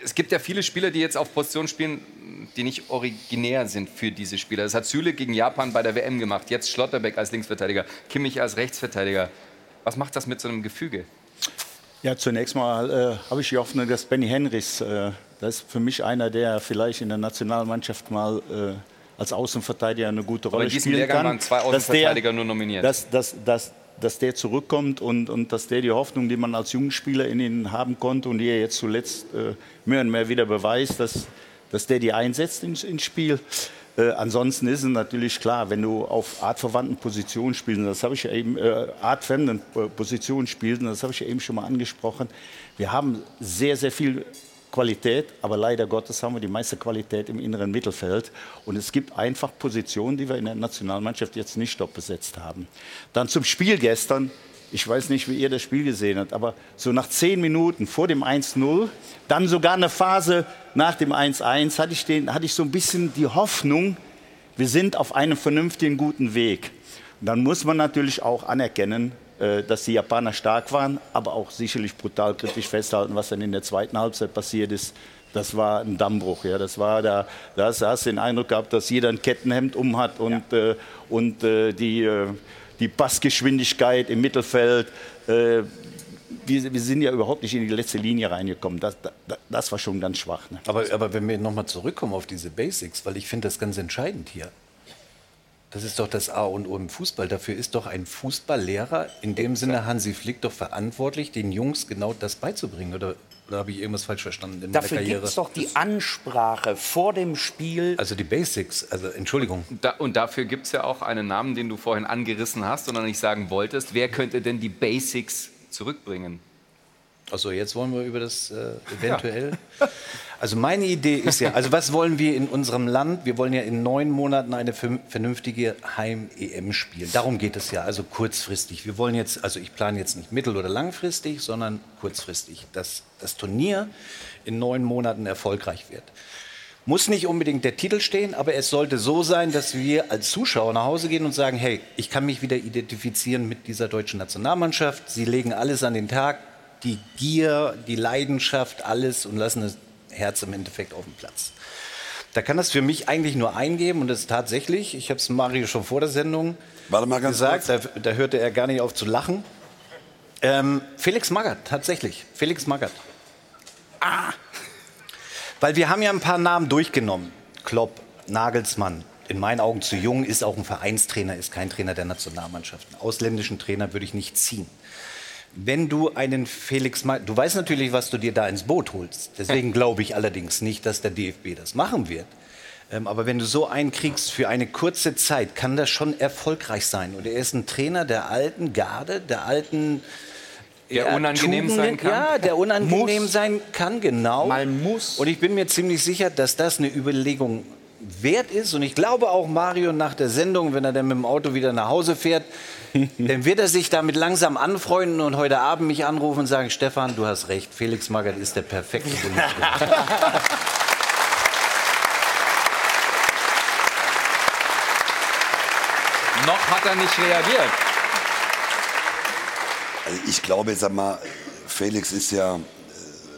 es gibt ja viele Spieler, die jetzt auf Position spielen, die nicht originär sind für diese Spieler. Das hat Süle gegen Japan bei der WM gemacht. Jetzt Schlotterbeck als Linksverteidiger, Kimmich als Rechtsverteidiger. Was macht das mit so einem Gefüge? Ja, zunächst mal äh, habe ich die Hoffnung, dass Benny Henrichs, äh, das ist für mich einer, der vielleicht in der Nationalmannschaft mal äh, als Außenverteidiger eine gute Aber Rolle in diesem spielen Lehrgang kann. waren zwei dass der- Außenverteidiger nur nominiert. Dass, dass, dass, dass der zurückkommt und, und dass der die Hoffnung, die man als Jugendspieler in ihn haben konnte und die er jetzt zuletzt äh, mehr und mehr wieder beweist, dass, dass der die einsetzt ins, ins Spiel. Äh, ansonsten ist es natürlich klar, wenn du auf artverwandten Positionen spielst, das habe ich ja eben, äh, artfremden Positionen spielst, das habe ich ja eben schon mal angesprochen, wir haben sehr, sehr viel Qualität, aber leider Gottes haben wir die meiste Qualität im inneren Mittelfeld. Und es gibt einfach Positionen, die wir in der Nationalmannschaft jetzt nicht top besetzt haben. Dann zum Spiel gestern. Ich weiß nicht, wie ihr das Spiel gesehen habt, aber so nach zehn Minuten vor dem 1-0, dann sogar eine Phase nach dem 1-1, hatte, ich hatte ich so ein bisschen die Hoffnung, wir sind auf einem vernünftigen, guten Weg. Und dann muss man natürlich auch anerkennen, dass die Japaner stark waren, aber auch sicherlich brutal kritisch festhalten, was dann in der zweiten Halbzeit passiert ist. Das war ein Dammbruch. Ja. Das war da, da hast- du den Eindruck gehabt, dass jeder ein Kettenhemd um hat und, äh, und äh, die, äh, die Passgeschwindigkeit im Mittelfeld. Äh, wir, wir sind ja überhaupt nicht in die letzte Linie reingekommen. Das, das, das war schon ganz schwach. Ne? Aber, aber wenn wir nochmal zurückkommen auf diese Basics, weil ich finde das ganz entscheidend hier. Das ist doch das A und O im Fußball. Dafür ist doch ein Fußballlehrer, in dem Sinne Hansi Flick, doch verantwortlich, den Jungs genau das beizubringen. Oder, oder habe ich irgendwas falsch verstanden in Dafür meiner gibt Karriere? es doch die Ansprache vor dem Spiel. Also die Basics, also Entschuldigung. Da, und dafür gibt es ja auch einen Namen, den du vorhin angerissen hast und noch nicht sagen wolltest. Wer könnte denn die Basics zurückbringen? Also jetzt wollen wir über das äh, eventuell. Also meine Idee ist ja, also was wollen wir in unserem Land? Wir wollen ja in neun Monaten eine vernün- vernünftige Heim-EM spielen. Darum geht es ja, also kurzfristig. Wir wollen jetzt, also ich plane jetzt nicht mittel- oder langfristig, sondern kurzfristig, dass das Turnier in neun Monaten erfolgreich wird. Muss nicht unbedingt der Titel stehen, aber es sollte so sein, dass wir als Zuschauer nach Hause gehen und sagen, hey, ich kann mich wieder identifizieren mit dieser deutschen Nationalmannschaft. Sie legen alles an den Tag, die Gier, die Leidenschaft, alles und lassen das Herz im Endeffekt auf dem Platz. Da kann das für mich eigentlich nur eingeben und das ist tatsächlich, ich habe es Mario schon vor der Sendung gesagt, da, da hörte er gar nicht auf zu lachen. Ähm, Felix Magath, tatsächlich. Felix Magath. Ah! Weil wir haben ja ein paar Namen durchgenommen. Klopp, Nagelsmann, in meinen Augen zu jung, ist auch ein Vereinstrainer, ist kein Trainer der Nationalmannschaft. Einen ausländischen Trainer würde ich nicht ziehen. Wenn du einen Felix Magath, du weißt natürlich, was du dir da ins Boot holst. Deswegen glaube ich allerdings nicht, dass der DFB das machen wird. Ähm, aber wenn du so einen kriegst für eine kurze Zeit, kann das schon erfolgreich sein. Und er ist ein Trainer der alten Garde, der alten Der ja, unangenehm Tugenden, sein kann? Ja, der unangenehm Muss. sein kann, genau. Man muss. Und ich bin mir ziemlich sicher, dass das eine Überlegung wert ist. Und ich glaube auch Mario nach der Sendung, wenn er dann mit dem Auto wieder nach Hause fährt, dann wird er sich damit langsam anfreunden und heute Abend mich anrufen und sagen, Stefan, du hast recht, Felix Magath ist der perfekte. Noch hat er nicht reagiert. Also ich glaube, sag mal, Felix ist ja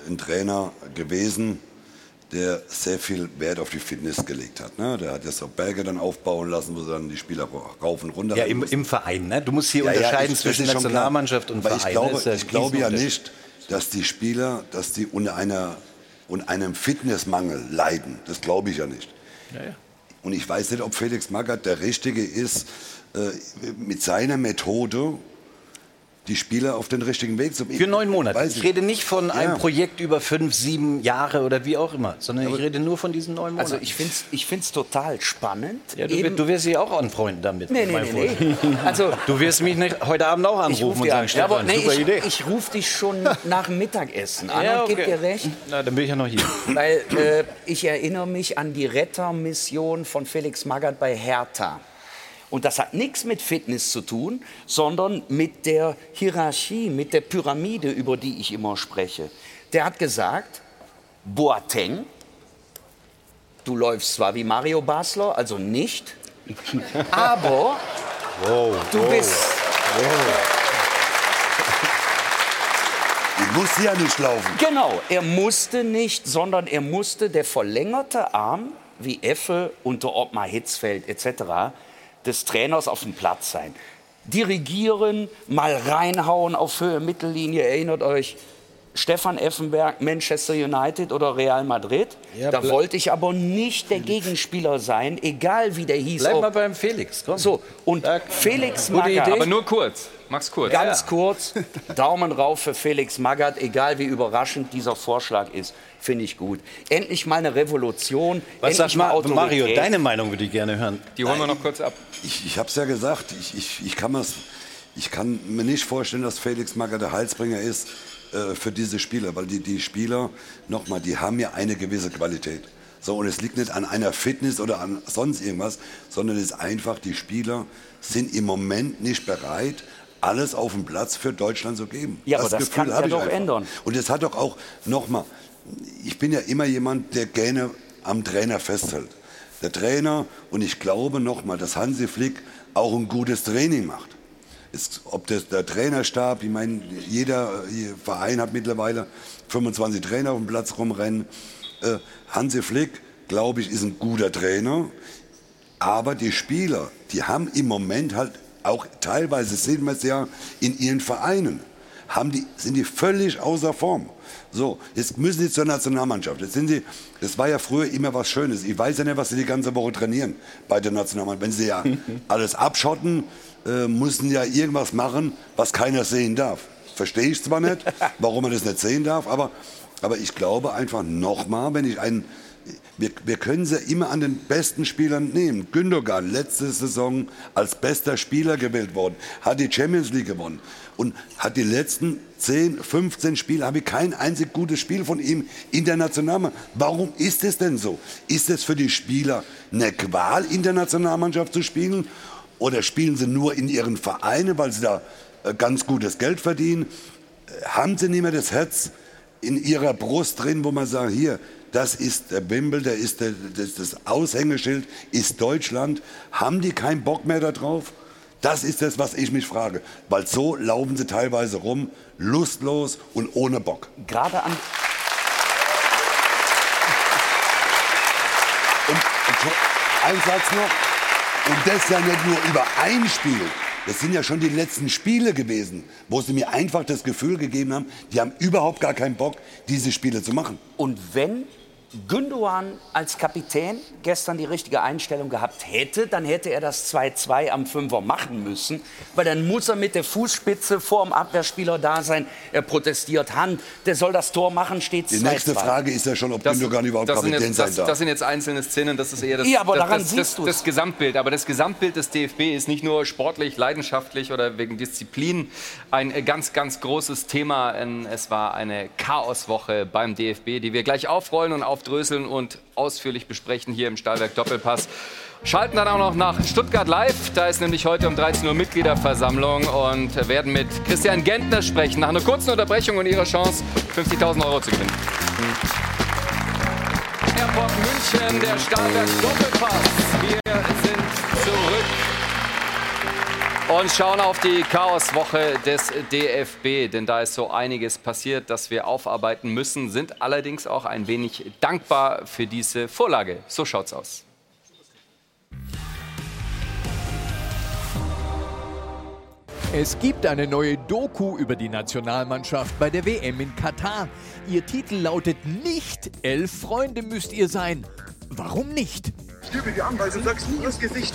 ein Trainer gewesen, der sehr viel Wert auf die Fitness gelegt hat. Ne? Der hat jetzt auch Berge dann aufbauen lassen, wo dann die Spieler rauf und runter Ja, im, im Verein. Ne? Du musst hier Ja, ja, unterscheiden ich- das zwischen. Nationalmannschaft und Aber Verein. Ich glaube, ist ein ich glaube ja nicht, dass die Spieler, dass die unter, einer, unter einem Fitnessmangel leiden. Das glaube ich ja nicht. Und ich weiß nicht, ob Felix Magath der Richtige ist, äh, mit seiner Methode die Spieler auf den richtigen Weg zu bringen. Für neun Monate. Weiß Ich rede nicht von einem Ja. Projekt über fünf, sieben Jahre oder wie auch immer, sondern ich rede nur von diesen neun Monaten. Also ich finde es ich find's total spannend. ja, du, du wirst dich auch anfreunden damit. Nee, nee, nee. Also- du wirst mich nicht heute Abend auch anrufen ruf und sagen, an. Stefan, ja, aber nee, super ich, Idee. Ich rufe dich schon nach dem Mittagessen an Ja, und gebe okay. dir recht. Na, dann bin ich ja noch hier. Weil äh, ich erinnere mich an die Rettermission von Felix Magath bei Hertha. Und das hat nichts mit Fitness zu tun, sondern mit der Hierarchie, mit der Pyramide, über die ich immer spreche. Der hat gesagt, Boateng, du läufst zwar wie Mario Basler, also nicht, aber du bist... Ich musste ja nicht laufen. Genau, er musste nicht, sondern er musste der verlängerte Arm, wie Effe unter Ottmar Hitzfeld etc., des Trainers auf dem Platz sein. Dirigieren, mal reinhauen auf Höhe Mittellinie, erinnert euch, Stefan Effenberg, Manchester United oder Real Madrid. Ja, da wollte ich aber nicht der Gegenspieler sein, egal wie der hieß. Bleib Ob- mal beim Felix, komm. So, und Felix Gute Magath. Idee. Aber nur kurz. Mach's kurz. Ganz kurz, Daumen rauf für Felix Magath, egal wie überraschend dieser Vorschlag ist, finde ich gut. Endlich mal eine Revolution, Was endlich mal Ma Autorität. Mario? Deine Meinung würde ich gerne hören. Die holen wir noch kurz ab. Ich, ich habe es ja gesagt, ich, ich, ich, kann ich kann mir nicht vorstellen, dass Felix Magath der Halsbringer ist äh, für diese Spieler, weil die, die Spieler, nochmal, die haben ja eine gewisse Qualität. So, und es liegt nicht an einer Fitness oder an sonst irgendwas, sondern es ist einfach, die Spieler sind im Moment nicht bereit, alles auf dem Platz für Deutschland zu geben. Ja, aber das kann hab ja doch einfach. ändern. Und es hat doch auch, nochmal, ich bin ja immer jemand, der gerne am Trainer festhält. Der Trainer, und ich glaube nochmal, dass Hansi Flick auch ein gutes Training macht. Ist, ob das der Trainerstab, ich meine, jeder Verein hat mittlerweile 25 Trainer auf dem Platz rumrennen. Äh, Hansi Flick, glaube ich, ist ein guter Trainer. Aber die Spieler, die haben im Moment halt auch teilweise, sehen wir es ja, in ihren Vereinen, haben die, sind die völlig außer Form. So, jetzt müssen sie zur Nationalmannschaft. Jetzt sind sie, das war ja früher immer was Schönes. Ich weiß ja nicht, was sie die ganze Woche trainieren bei der Nationalmannschaft. Wenn sie ja alles abschotten, äh, müssen ja irgendwas machen, was keiner sehen darf. Verstehe ich zwar nicht, warum man das nicht sehen darf, aber, aber ich glaube einfach nochmal, wenn ich einen wir, wir können sie immer an den besten Spielern nehmen. Gündogan, letzte Saison als bester Spieler gewählt worden, hat die Champions League gewonnen und hat die letzten 10, 15 Spiele, habe ich kein einzig gutes Spiel von ihm in der Nationalmannschaft. Warum ist es denn so? Ist es für die Spieler eine Qual, in der Nationalmannschaft zu spielen? Oder spielen sie nur in ihren Vereinen, weil sie da äh, ganz gutes Geld verdienen? Äh, Haben sie nicht mehr das Herz in ihrer Brust drin, wo man sagt, hier, das ist der Bimbel, der ist der, das, das Aushängeschild, ist Deutschland. Haben die keinen Bock mehr darauf? Das ist das, was ich mich frage. Weil so laufen sie teilweise rum, lustlos und ohne Bock. Gerade an. Und, und ein Satz noch. Und das ja nicht nur über ein Spiel. Das sind ja schon die letzten Spiele gewesen, wo sie mir einfach das Gefühl gegeben haben, die haben überhaupt gar keinen Bock, diese Spiele zu machen. Und wenn Gündogan als Kapitän gestern die richtige Einstellung gehabt hätte, dann hätte er das 2-2 am Fünfer machen müssen, weil dann muss er mit der Fußspitze vor dem Abwehrspieler da sein. Er protestiert Hand, der soll das Tor machen, steht 2-2. Die nächste Frage ist ja schon, ob Das, Gündogan überhaupt das, Kapitän jetzt, sein das, darf. das sind jetzt einzelne Szenen, das ist eher das, Ja, aber das, daran das, siehst das, du's. das Gesamtbild. Aber das Gesamtbild des DFB ist nicht nur sportlich, leidenschaftlich oder wegen Disziplin ein ganz, ganz großes Thema. Es war eine Chaoswoche beim DFB, die wir gleich aufrollen und aufdröseln und ausführlich besprechen hier im Stahlwerk Doppelpass. Schalten dann auch noch nach Stuttgart live. Da ist nämlich heute um 13 Uhr Mitgliederversammlung und werden mit Christian Gentner sprechen. Nach einer kurzen Unterbrechung und ihrer Chance, 50.000 Euro zu gewinnen. Airport München, der Stahlwerk Doppelpass. Wir sind und schauen auf die Chaoswoche des DFB, denn da ist so einiges passiert, das wir aufarbeiten müssen, sind allerdings auch ein wenig dankbar für diese Vorlage. So schaut's aus. Es gibt eine neue Doku über die Nationalmannschaft bei der WM in Katar. Ihr Titel lautet nicht Elf Freunde müsst ihr sein. Warum nicht? Stübe die Anweisung, sagst nie ins Gesicht.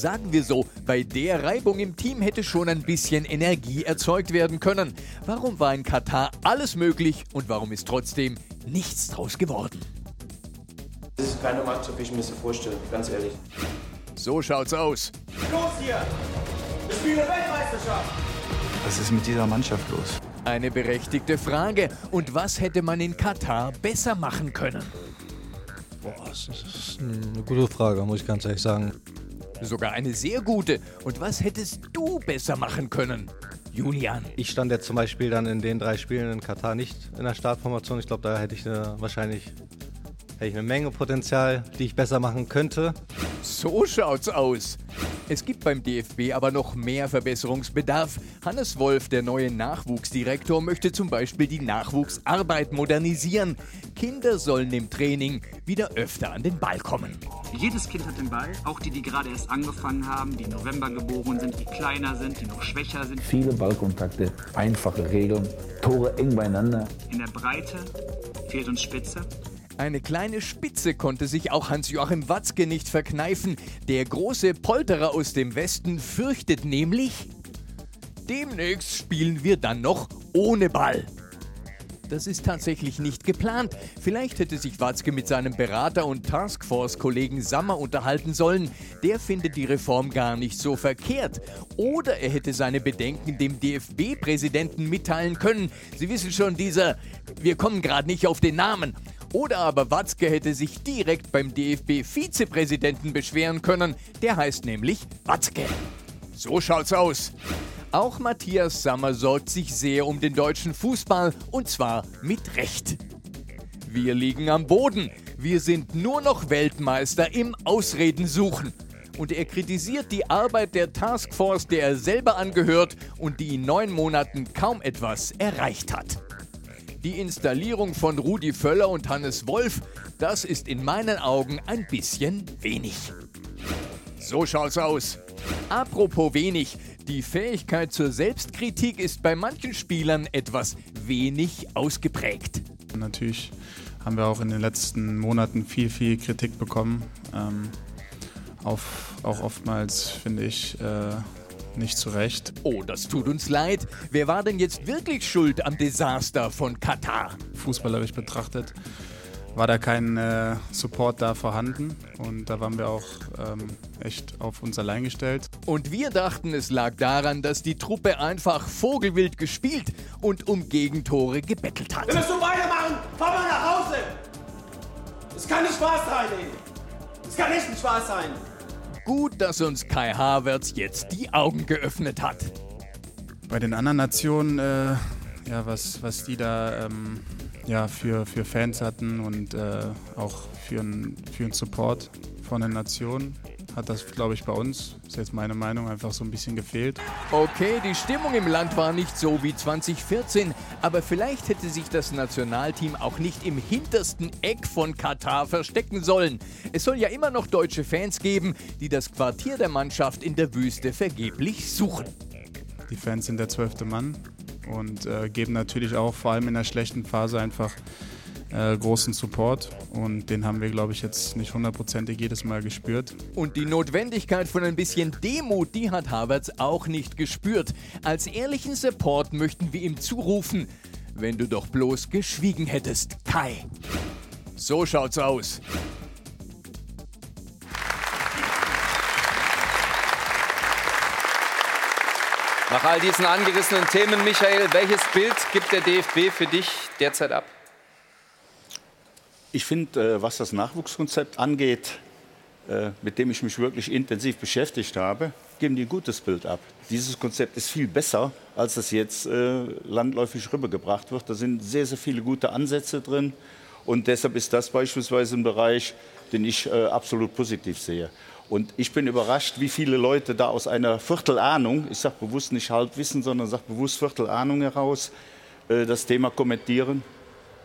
Sagen wir so, bei der Reibung im Team hätte schon ein bisschen Energie erzeugt werden können. Warum war in Katar alles möglich und warum ist trotzdem nichts draus geworden? Das ist keine Mannschaft, wie ich mir das vorstelle, ganz ehrlich. So schaut's aus. Los hier! Wir spielen Weltmeisterschaft! Was ist mit dieser Mannschaft los? Eine berechtigte Frage. Und was hätte man in Katar besser machen können? Boah, das ist eine gute Frage, muss ich ganz ehrlich sagen. Sogar eine sehr gute. Und was hättest du besser machen können? Julian. Ich stand jetzt zum Beispiel dann in den drei Spielen in Katar nicht in der Startformation. Ich glaube, da hätte ich eine, wahrscheinlich hätte ich eine Menge Potenzial, die ich besser machen könnte. So schaut's aus. Es gibt beim DFB aber noch mehr Verbesserungsbedarf. Hannes Wolf, der neue Nachwuchsdirektor, möchte zum Beispiel die Nachwuchsarbeit modernisieren. Kinder sollen im Training wieder öfter an den Ball kommen. Jedes Kind hat den Ball, auch die, die gerade erst angefangen haben, die im November geboren sind, die kleiner sind, die noch schwächer sind. Viele Ballkontakte, einfache Regeln, Tore eng beieinander. In der Breite fehlt uns Spitze. Eine kleine Spitze konnte sich auch Hans-Joachim Watzke nicht verkneifen. Der große Polterer aus dem Westen fürchtet nämlich, demnächst spielen wir dann noch ohne Ball. Das ist tatsächlich nicht geplant. Vielleicht hätte sich Watzke mit seinem Berater und Taskforce-Kollegen Sammer unterhalten sollen. Der findet die Reform gar nicht so verkehrt. Oder er hätte seine Bedenken dem DFB-Präsidenten mitteilen können. Sie wissen schon, dieser, wir kommen gerade nicht auf den Namen. Oder aber Watzke hätte sich direkt beim DFB-Vizepräsidenten beschweren können. Der heißt nämlich Watzke. So schaut's aus. Auch Matthias Sammer sorgt sich sehr um den deutschen Fußball und zwar mit Recht. Wir liegen am Boden. Wir sind nur noch Weltmeister im Ausreden suchen. Und er kritisiert die Arbeit der Taskforce, der er selber angehört und die in neun Monaten kaum etwas erreicht hat. Die Installierung von Rudi Völler und Hannes Wolf, das ist in meinen Augen ein bisschen wenig. So schaut's aus. Apropos wenig, die Fähigkeit zur Selbstkritik ist bei manchen Spielern etwas wenig ausgeprägt. Natürlich haben wir auch in den letzten Monaten viel, viel Kritik bekommen. Ähm, auf, auch oftmals, finde ich, äh, nicht zu Recht. Oh, das tut uns leid. Wer war denn jetzt wirklich schuld am Desaster von Katar? Fußballerisch betrachtet war da kein äh, Support da vorhanden und da waren wir auch ähm, echt auf uns allein gestellt. Und wir dachten, es lag daran, dass die Truppe einfach vogelwild gespielt und um Gegentore gebettelt hat. Wir müssen so weitermachen. Fahr mal nach Hause. Es kann nicht Spaß sein, ey. Es kann echt nicht Spaß sein. Gut, dass uns Kai Havertz jetzt die Augen geöffnet hat. Bei den anderen Nationen, äh, ja, was, was die da ähm, ja, für, für Fans hatten und äh, auch für einen Support von den Nationen, hat das, glaube ich, bei uns, ist jetzt meine Meinung, einfach so ein bisschen gefehlt. Okay, die Stimmung im Land war nicht so wie 2014, aber vielleicht hätte sich das Nationalteam auch nicht im hintersten Eck von Katar verstecken sollen. Es soll ja immer noch deutsche Fans geben, die das Quartier der Mannschaft in der Wüste vergeblich suchen. Die Fans sind der zwölfte Mann und äh, geben natürlich auch vor allem in der schlechten Phase einfach äh, großen Support und den haben wir, glaube ich, jetzt nicht hundertprozentig jedes Mal gespürt. Und die Notwendigkeit von ein bisschen Demut, die hat Havertz auch nicht gespürt. Als ehrlichen Support möchten wir ihm zurufen, wenn du doch bloß geschwiegen hättest, Kai. So schaut's aus. Nach all diesen angerissenen Themen, Michael, welches Bild gibt der DFB für dich derzeit ab? Ich finde, äh, was das Nachwuchskonzept angeht, äh, mit dem ich mich wirklich intensiv beschäftigt habe, geben die ein gutes Bild ab. Dieses Konzept ist viel besser, als das jetzt äh, landläufig rübergebracht wird. Da sind sehr, sehr viele gute Ansätze drin. Und deshalb ist das beispielsweise ein Bereich, den ich absolut positiv sehe. Und ich bin überrascht, wie viele Leute da aus einer Viertelahnung, ich sage bewusst nicht Halbwissen, sondern sage bewusst Viertelahnung heraus, das Thema kommentieren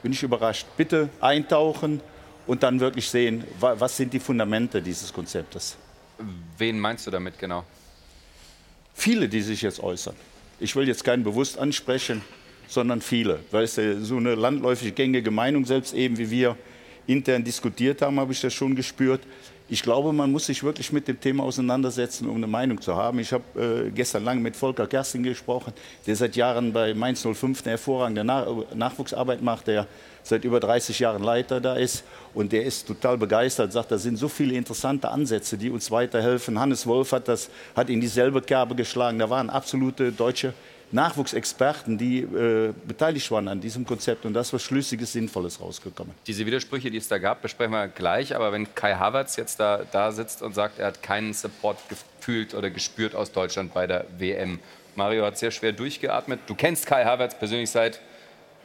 bin ich überrascht. Bitte eintauchen und dann wirklich sehen, was sind die Fundamente dieses Konzeptes. Wen meinst du damit genau? Viele, die sich jetzt äußern. Ich will jetzt keinen bewusst ansprechen, sondern viele. Weil es so eine landläufig gängige Meinung, selbst eben wie wir intern diskutiert haben, habe ich das schon gespürt. Ich glaube, man muss sich wirklich mit dem Thema auseinandersetzen, um eine Meinung zu haben. Ich habe äh, gestern lang mit Volker Kersting gesprochen, der seit Jahren bei Mainz 05 eine hervorragende Nach Nachwuchsarbeit macht, der seit über 30 Jahren Leiter da ist und der ist total begeistert, sagt, da sind so viele interessante Ansätze, die uns weiterhelfen. Hannes Wolf hat, das, hat in dieselbe Kerbe geschlagen, da waren absolute deutsche Nachwuchsexperten, die äh, beteiligt waren an diesem Konzept und das was Schlüssiges, Sinnvolles rausgekommen. Diese Widersprüche, die es da gab, besprechen wir gleich. Aber wenn Kai Havertz jetzt da, da sitzt und sagt, er hat keinen Support gefühlt oder gespürt aus Deutschland bei der WM. Mario hat sehr schwer durchgeatmet. Du kennst Kai Havertz persönlich seit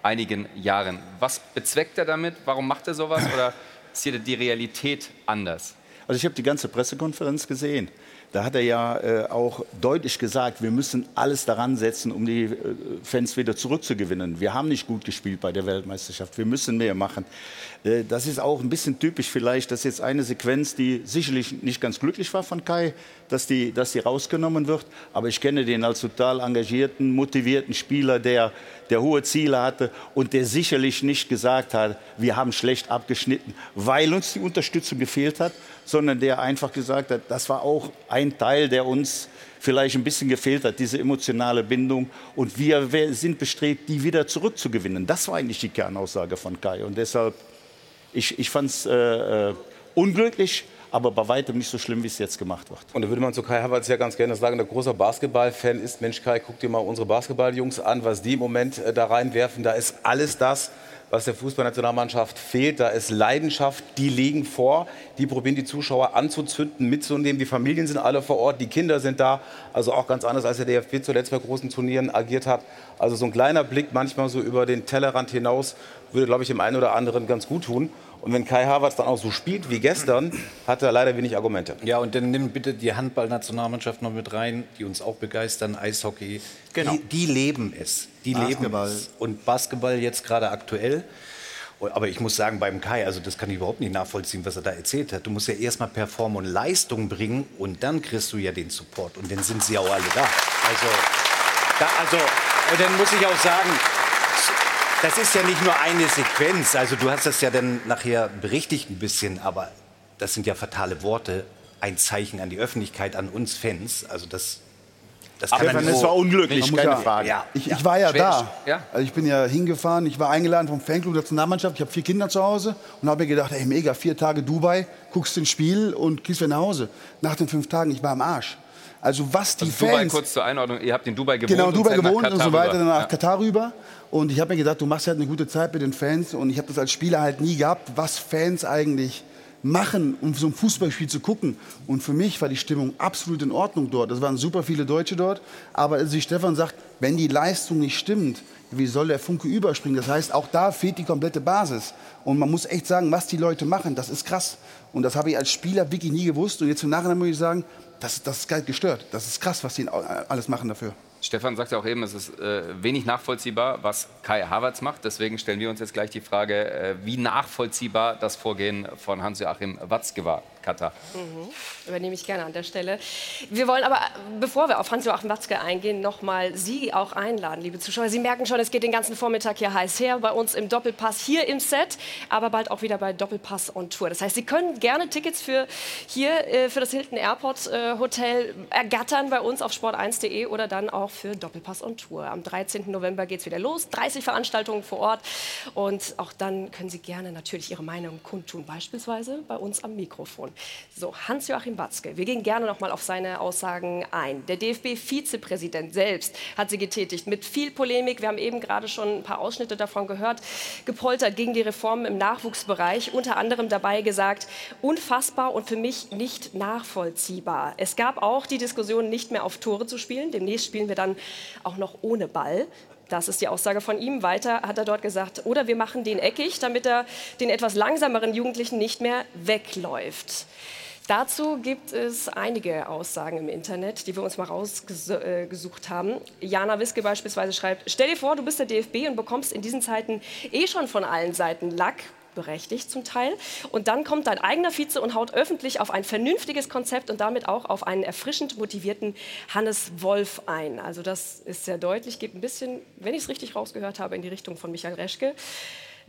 einigen Jahren. Was bezweckt er damit? Warum macht er sowas? Oder ist hier die Realität anders? Also ich habe die ganze Pressekonferenz gesehen. Da hat er ja äh, auch deutlich gesagt, wir müssen alles daran setzen, um die äh, Fans wieder zurückzugewinnen. Wir haben nicht gut gespielt bei der Weltmeisterschaft. Wir müssen mehr machen. Äh, das ist auch ein bisschen typisch vielleicht. Das ist jetzt eine Sequenz, die sicherlich nicht ganz glücklich war von Kai, dass die, dass die rausgenommen wird. Aber ich kenne den als total engagierten, motivierten Spieler, der, der hohe Ziele hatte und der sicherlich nicht gesagt hat, wir haben schlecht abgeschnitten, weil uns die Unterstützung gefehlt hat, sondern der einfach gesagt hat, das war auch ein Teil, der uns vielleicht ein bisschen gefehlt hat, diese emotionale Bindung. Und wir sind bestrebt, die wieder zurückzugewinnen. Das war eigentlich die Kernaussage von Kai. Und deshalb, ich, ich fand es äh, äh, unglücklich, aber bei weitem nicht so schlimm, wie es jetzt gemacht wird. Und da würde man zu Kai Havertz ja ganz gerne sagen, der großer Basketballfan ist, Mensch Kai, guck dir mal unsere Basketballjungs an, was die im Moment äh, da reinwerfen. Da ist alles das, was der Fußballnationalmannschaft fehlt. Da ist Leidenschaft, die liegen vor, die probieren die Zuschauer anzuzünden, mitzunehmen. Die Familien sind alle vor Ort, die Kinder sind da. Also auch ganz anders, als der DFB zuletzt bei großen Turnieren agiert hat. Also so ein kleiner Blick manchmal so über den Tellerrand hinaus würde, glaube ich, dem einen oder anderen ganz gut tun. Und wenn Kai Havertz dann auch so spielt wie gestern, hat er leider wenig Argumente. Ja, und dann nimm bitte die Handballnationalmannschaft noch mit rein, die uns auch begeistern, Eishockey. Genau. Die, die leben es. Die Basketball. leben es. Und Basketball jetzt gerade aktuell. Aber ich muss sagen, beim Kai, also das kann ich überhaupt nicht nachvollziehen, was er da erzählt hat. Du musst ja erstmal Perform und Leistung bringen und dann kriegst du ja den Support. Und dann sind sie auch alle da. Also, da, also und dann muss ich auch sagen, das ist ja nicht nur eine Sequenz. Also du hast das ja dann nachher berichtigt ein bisschen, aber das sind ja fatale Worte. Ein Zeichen an die Öffentlichkeit, an uns Fans. Also das, das kann Stefan, man es so war unglücklich, keine ja, Frage. Ja, Ich, ja. ich war ja Schwer- da. Ja. Also ich bin ja hingefahren, ich war eingeladen vom Fanclub der Nationalmannschaft. Ich habe vier Kinder zu Hause und habe mir gedacht, ey, mega, vier Tage Dubai, guckst ein Spiel und gehst wieder nach Hause. Nach den fünf Tagen, ich war am Arsch. Also was die Also Dubai, Fans... kurz zur Einordnung, ihr habt in Dubai gewohnt Genau, und Dubai nach gewohnt und so weiter, dann nach Ja. Katar rüber. Und ich habe mir gedacht, du machst halt eine gute Zeit mit den Fans. Und ich habe das als Spieler halt nie gehabt, was Fans eigentlich machen, um so ein Fußballspiel zu gucken. Und für mich war die Stimmung absolut in Ordnung dort. Es waren super viele Deutsche dort. Aber also wie Stefan sagt, wenn die Leistung nicht stimmt, wie soll der Funke überspringen? Das heißt, auch da fehlt die komplette Basis. Und man muss echt sagen, was die Leute machen, das ist krass. Und das habe ich als Spieler wirklich nie gewusst. Und jetzt im Nachhinein muss ich sagen, das, das ist gestört. Das ist krass, was die alles machen dafür. Stefan sagte auch eben, es ist äh, wenig nachvollziehbar, was Kai Havertz macht. Deswegen stellen wir uns jetzt gleich die Frage, äh, wie nachvollziehbar das Vorgehen von Hans-Joachim Watzke war, Katar. Mhm. Übernehme ich gerne an der Stelle. Wir wollen aber, bevor wir auf Hans-Joachim Watzke eingehen, noch mal Sie auch einladen, liebe Zuschauer. Sie merken schon, es geht den ganzen Vormittag hier heiß her, bei uns im Doppelpass hier im Set, aber bald auch wieder bei Doppelpass on Tour. Das heißt, Sie können gerne Tickets für hier äh, für das Hilton Airport äh, Hotel ergattern bei uns auf sport1.de oder dann auch für Doppelpass on Tour. Am 13. November geht es wieder los, 30 Veranstaltungen vor Ort und auch dann können Sie gerne natürlich Ihre Meinung kundtun, beispielsweise bei uns am Mikrofon. So, Hans-Joachim Watzke, wir gehen gerne noch mal auf seine Aussagen ein. Der DFB-Vizepräsident selbst hat sie getätigt mit viel Polemik. Wir haben eben gerade schon ein paar Ausschnitte davon gehört. Gepoltert gegen die Reformen im Nachwuchsbereich, unter anderem dabei gesagt, unfassbar und für mich nicht nachvollziehbar. Es gab auch die Diskussion, nicht mehr auf Tore zu spielen. Demnächst spielen wir dann auch noch ohne Ball. Das ist die Aussage von ihm. Weiter hat er dort gesagt, oder wir machen den eckig, damit er den etwas langsameren Jugendlichen nicht mehr wegläuft. Dazu gibt es einige Aussagen im Internet, die wir uns mal rausgesucht haben. Jana Wiske beispielsweise schreibt, stell dir vor, du bist der DFB und bekommst in diesen Zeiten eh schon von allen Seiten Lack, berechtigt zum Teil. Und dann kommt dein eigener Vize und haut öffentlich auf ein vernünftiges Konzept und damit auch auf einen erfrischend motivierten Hannes Wolf ein. Also das ist sehr deutlich, geht ein bisschen, wenn ich es richtig rausgehört habe, in die Richtung von Michael Reschke.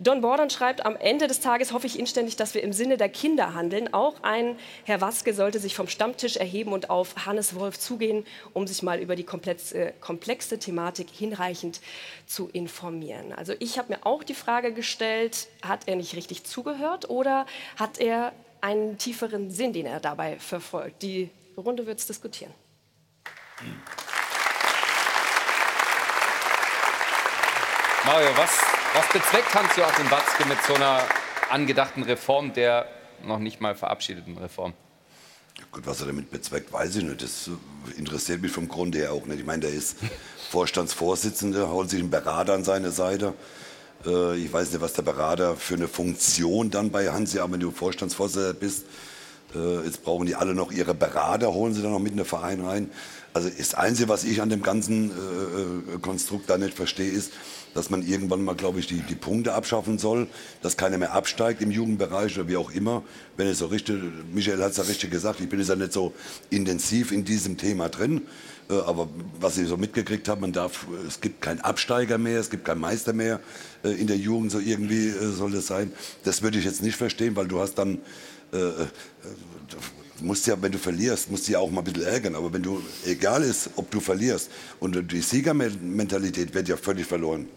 Don Bordern schreibt, am Ende des Tages hoffe ich inständig, dass wir im Sinne der Kinder handeln. Auch ein Herr Waske sollte sich vom Stammtisch erheben und auf Hannes Wolf zugehen, um sich mal über die komplexe, komplexe Thematik hinreichend zu informieren. Also ich habe mir auch die Frage gestellt, hat er nicht richtig zugehört oder hat er einen tieferen Sinn, den er dabei verfolgt? Die Runde wird es diskutieren. Mario, was, was bezweckt Hans-Joachim Watzke mit so einer angedachten Reform der noch nicht mal verabschiedeten Reform? Gut, was er damit bezweckt, weiß ich nicht. Das interessiert mich vom Grunde her auch nicht. Ich meine, der ist Vorstandsvorsitzender, holt sich einen Berater an seine Seite. Äh, Ich weiß nicht, was der Berater für eine Funktion dann bei Hansi, aber wenn du Vorstandsvorsitzender bist, äh, jetzt brauchen die alle noch ihre Berater, holen sie dann noch mit in den Verein rein. Also das Einzige, was ich an dem ganzen äh, Konstrukt da nicht verstehe, ist, dass man irgendwann mal, glaube ich, die, die Punkte abschaffen soll, dass keiner mehr absteigt im Jugendbereich oder wie auch immer. Wenn es so richtig, Michael hat es ja richtig gesagt, ich bin jetzt ja nicht so intensiv in diesem Thema drin. Äh, Aber was ich so mitgekriegt habe, man darf, es gibt keinen Absteiger mehr, es gibt keinen Meister mehr äh, in der Jugend, so irgendwie äh, soll das sein. Das würde ich jetzt nicht verstehen, weil du hast dann, äh, musst ja, wenn du verlierst, musst du ja auch mal ein bisschen ärgern. Aber wenn du, egal ist, ob du verlierst, und die Siegermentalität wird ja völlig verloren.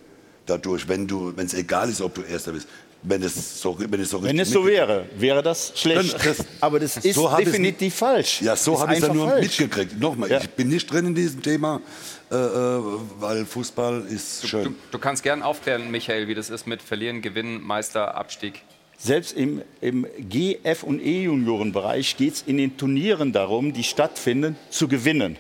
Dadurch, wenn du, wenn es egal ist, ob du Erster bist. Wenn es so, wenn es so Wenn es so wäre, wäre das schlecht. Das- Aber das ist so definitiv falsch. Ja, so habe ich es ja nur falsch. mitgekriegt. Nochmal, Ja. ich bin nicht drin in diesem Thema, äh, äh, weil Fußball ist schön. Du, du kannst gern aufklären, Michael, wie das ist mit Verlieren, Gewinnen, Meister, Abstieg. Selbst im, im G-, F- und E-Juniorenbereich geht es in den Turnieren darum, die stattfinden, zu gewinnen.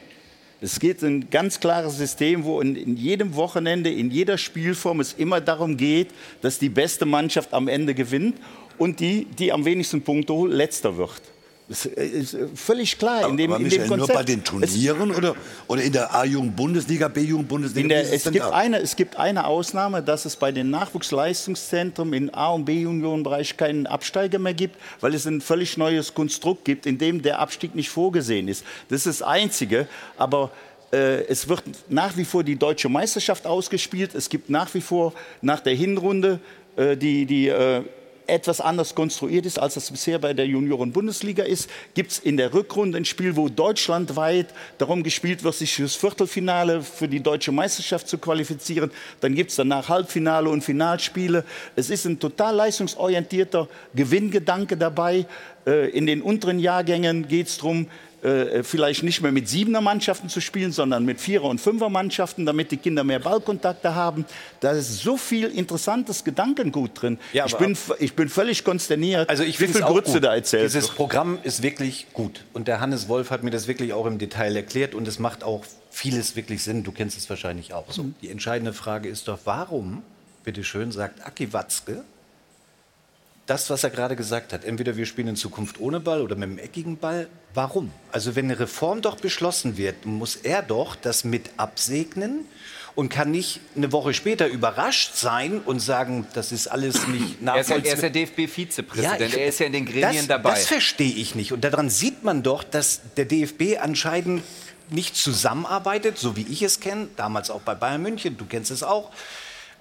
Es geht ein ganz klares System, wo in, in jedem Wochenende, in jeder Spielform es immer darum geht, dass die beste Mannschaft am Ende gewinnt und die, die am wenigsten Punkte holt, letzter wird. Das ist äh, völlig klar. In dem, Aber in Michael, dem nur Konzept. bei den Turnieren oder, oder in der A-Jugend-Bundesliga, B-Jugend-Bundesliga? Der, es, gibt da? eine, es gibt eine Ausnahme, dass es bei den Nachwuchsleistungszentren im A- und B-Juniorenbereich keinen Absteiger mehr gibt, weil es ein völlig neues Konstrukt gibt, in dem der Abstieg nicht vorgesehen ist. Das ist das Einzige. Aber äh, es wird nach wie vor die deutsche Meisterschaft ausgespielt. Es gibt nach wie vor nach der Hinrunde äh, die, die etwas anders konstruiert ist, als das bisher bei der Junioren-Bundesliga ist, gibt es in der Rückrunde ein Spiel, wo deutschlandweit darum gespielt wird, sich fürs Viertelfinale für die deutsche Meisterschaft zu qualifizieren. Dann gibt es danach Halbfinale und Finalspiele. Es ist ein total leistungsorientierter Gewinngedanke dabei. Äh, In den unteren Jahrgängen geht es darum, äh, vielleicht nicht mehr mit siebener Mannschaften zu spielen, sondern mit vierer und fünfer Mannschaften, damit die Kinder mehr Ballkontakte haben. Da ist so viel interessantes Gedankengut drin. Ja, ich, bin, ich bin völlig konsterniert, Also ich wie viel Grütze da erzählt Dieses wird. Programm ist wirklich gut. Und der Hannes Wolf hat mir das wirklich auch im Detail erklärt und es macht auch vieles wirklich Sinn. Du kennst es wahrscheinlich auch so. Die entscheidende Frage ist doch, warum, bitteschön, sagt Aki Watzke, das, was er gerade gesagt hat, entweder wir spielen in Zukunft ohne Ball oder mit dem eckigen Ball. Warum? Also wenn eine Reform doch beschlossen wird, muss er doch das mit absegnen und kann nicht eine Woche später überrascht sein und sagen, das ist alles nicht ja, nachvollziehbar. er ist ja DFB-Vizepräsident, ich- er ist ja in den Gremien das, dabei. Das verstehe ich nicht. Und daran sieht man doch, dass der DFB anscheinend nicht zusammenarbeitet, so wie ich es kenne, damals auch bei Bayern München, du kennst es auch.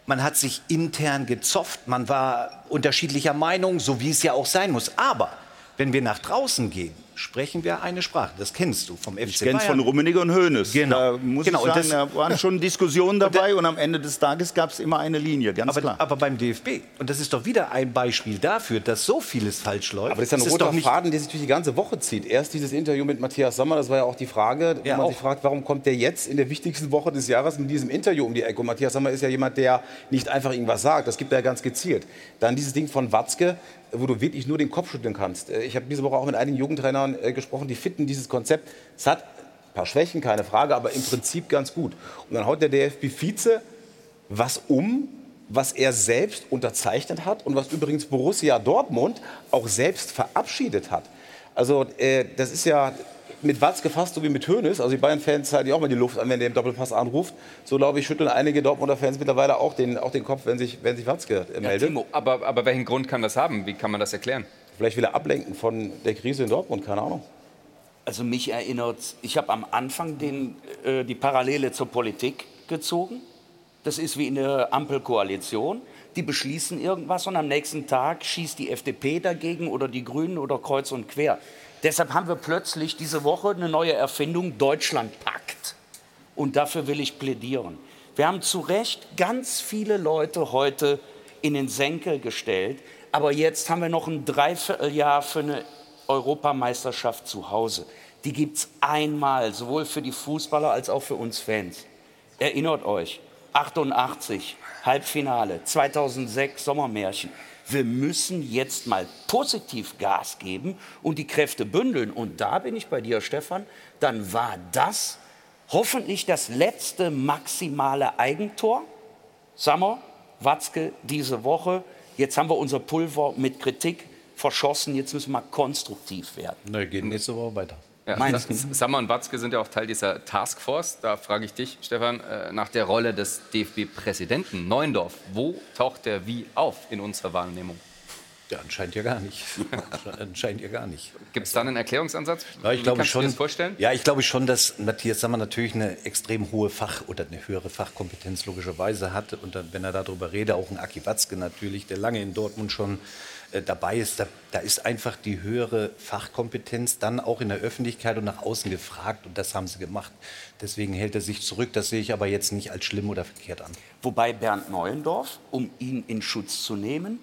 Man hat sich intern gezofft, man war unterschiedlicher Meinung, so wie es ja auch sein muss. Aber wenn wir nach draußen gehen, sprechen wir eine Sprache. Das kennst du vom FC Ich Bayern. von Rummenigge und Hoeneß. Genau. Da muss Genau, und sagen, da waren schon Diskussionen dabei und am Ende des Tages gab es immer eine Linie, ganz aber, klar. aber beim DFB, und das ist doch wieder ein Beispiel dafür, dass so vieles falsch läuft. Aber das ist ja ein roter Faden, der sich durch die ganze Woche zieht. Erst dieses Interview mit Matthias Sommer, das war ja auch die Frage, wo Ja, man auch. sich fragt, warum kommt der jetzt in der wichtigsten Woche des Jahres mit diesem Interview um die Ecke? Und Matthias Sommer ist ja jemand, der nicht einfach irgendwas sagt, das gibt er ja ganz gezielt. Dann dieses Ding von Watzke, wo du wirklich nur den Kopf schütteln kannst. Äh, Ich habe diese Woche auch mit einigen Jugendtrainern äh, gesprochen, die fitten dieses Konzept. Es hat ein paar Schwächen, keine Frage, aber im Prinzip ganz gut. Und dann haut der DFB-Vize was um, was er selbst unterzeichnet hat und was übrigens Borussia Dortmund auch selbst verabschiedet hat. Also äh, das ist ja mit Watzke fast so wie mit Hoeneß. Also die Bayern-Fans halten ja auch mal die Luft an, wenn der im Doppelpass anruft. So glaube ich, schütteln einige Dortmunder Fans mittlerweile auch den, auch den Kopf, wenn sich, wenn sich Watzke äh, Ja, meldet. Timo, aber, aber welchen Grund kann das haben? Wie kann man das erklären? Vielleicht will er ablenken von der Krise in Dortmund, keine Ahnung. Also mich erinnert, ich habe am Anfang den, äh, die Parallele zur Politik gezogen. Das ist wie in der Ampelkoalition. Die beschließen irgendwas und am nächsten Tag schießt die FDP dagegen oder die Grünen oder kreuz und quer. Deshalb haben wir plötzlich diese Woche eine neue Erfindung, Deutschlandpakt. Und dafür will ich plädieren. Wir haben zu Recht ganz viele Leute heute in den Senkel gestellt, aber jetzt haben wir noch ein Dreivierteljahr für eine Europameisterschaft zu Hause. Die gibt es einmal, sowohl für die Fußballer als auch für uns Fans. Erinnert euch, 88 Halbfinale, 2006 Sommermärchen. Wir müssen jetzt mal positiv Gas geben und die Kräfte bündeln. Und da bin ich bei dir, Stefan. Dann war das hoffentlich das letzte maximale Eigentor. Sammer, Watzke diese Woche. Jetzt haben wir unser Pulver mit Kritik verschossen. Jetzt müssen wir konstruktiv werden. Na, geht nächste Woche weiter. Ja, Meinst Sa- Sammer und Watzke sind ja auch Teil dieser Taskforce. Da frage ich dich, Stefan, äh, nach der Rolle des DFB-Präsidenten Neuendorf. Wo taucht der wie auf in unserer Wahrnehmung? Ja, anscheinend ja gar nicht. anscheinend ja gar nicht. Gibt es da einen Erklärungsansatz? Ja, ich Wie glaube kannst du schon. dir das vorstellen? Ja, ich glaube schon, dass Matthias Sammer natürlich eine extrem hohe Fach- oder eine höhere Fachkompetenz logischerweise hat. Und dann, wenn er darüber redet, auch ein Aki Watzke natürlich, der lange in Dortmund schon äh, dabei ist, da, da ist einfach die höhere Fachkompetenz dann auch in der Öffentlichkeit und nach außen gefragt. Und das haben sie gemacht. Deswegen hält er sich zurück. Das sehe ich aber jetzt nicht als schlimm oder verkehrt an. Wobei Bernd Neuendorf, um ihn in Schutz zu nehmen,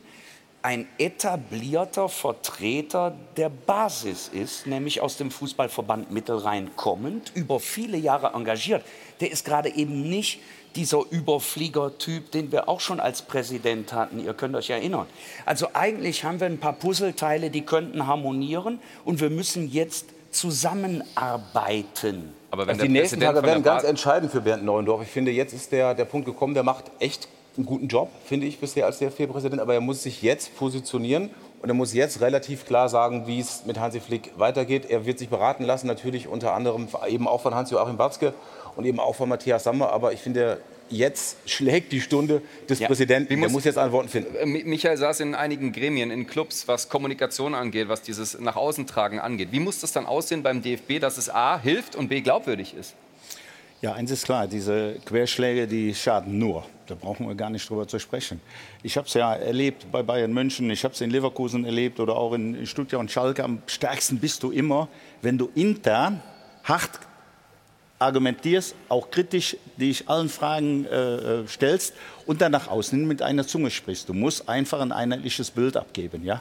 ein etablierter Vertreter der Basis ist, nämlich aus dem Fußballverband Mittelrhein kommend, über viele Jahre engagiert. Der ist gerade eben nicht dieser Überflieger-Typ, den wir auch schon als Präsident hatten. Ihr könnt euch erinnern. Also eigentlich haben wir ein paar Puzzleteile, die könnten harmonieren und wir müssen jetzt zusammenarbeiten. Aber Also die nächsten Tage werden ganz entscheidend für Bernd Neuendorf. Ich finde, jetzt ist der, der Punkt gekommen, der macht echt einen guten Job, finde ich, bisher als DFB-Präsident. Aber er muss sich jetzt positionieren und er muss jetzt relativ klar sagen, wie es mit Hansi Flick weitergeht. Er wird sich beraten lassen, natürlich unter anderem eben auch von Hans-Joachim Watzke und eben auch von Matthias Sammer. Aber ich finde, jetzt schlägt die Stunde des Präsidenten. Wie Der muss- muss jetzt Antworten finden. Äh, Mi- Michael saß in einigen Gremien, in Clubs, was Kommunikation angeht, was dieses nach außen tragen angeht. Wie muss das dann aussehen beim DFB, dass es A hilft und B glaubwürdig ist? Ja, eins ist klar, diese Querschläge, die schaden nur. Da brauchen wir gar nicht drüber zu sprechen. Ich habe es ja erlebt bei Bayern München, ich habe es in Leverkusen erlebt oder auch in Stuttgart und Schalke. Am stärksten bist du immer, wenn du intern hart argumentierst, auch kritisch dich allen Fragen äh, äh, stellst und dann nach außen mit einer Zunge sprichst. Du musst einfach ein einheitliches Bild abgeben. Ja?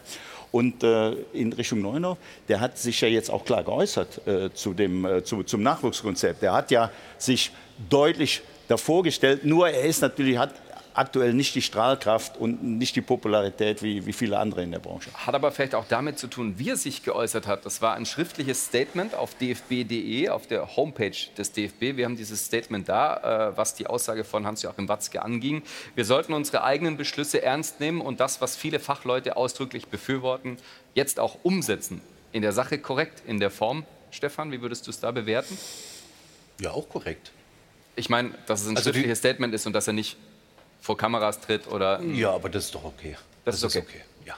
Und äh, in Richtung Neunau, der hat sich ja jetzt auch klar geäußert äh, zu dem, äh, zu, zum Nachwuchskonzept. Der hat ja sich deutlich davor gestellt, nur er ist natürlich, hat aktuell nicht die Strahlkraft und nicht die Popularität wie, wie viele andere in der Branche. Hat aber vielleicht auch damit zu tun, wie er sich geäußert hat. Das war ein schriftliches Statement auf dfb.de, auf der Homepage des DFB. Wir haben dieses Statement da, äh, was die Aussage von Hans-Joachim Watzke anging. Wir sollten unsere eigenen Beschlüsse ernst nehmen und das, was viele Fachleute ausdrücklich befürworten, jetzt auch umsetzen. In der Sache korrekt, in der Form. Stefan, wie würdest du es da bewerten? Ja, auch korrekt. Ich meine, dass es ein Also die- schriftliches Statement ist und dass er nicht vor Kameras tritt oder. Ja, aber das ist doch okay. Das, ist okay. Ja.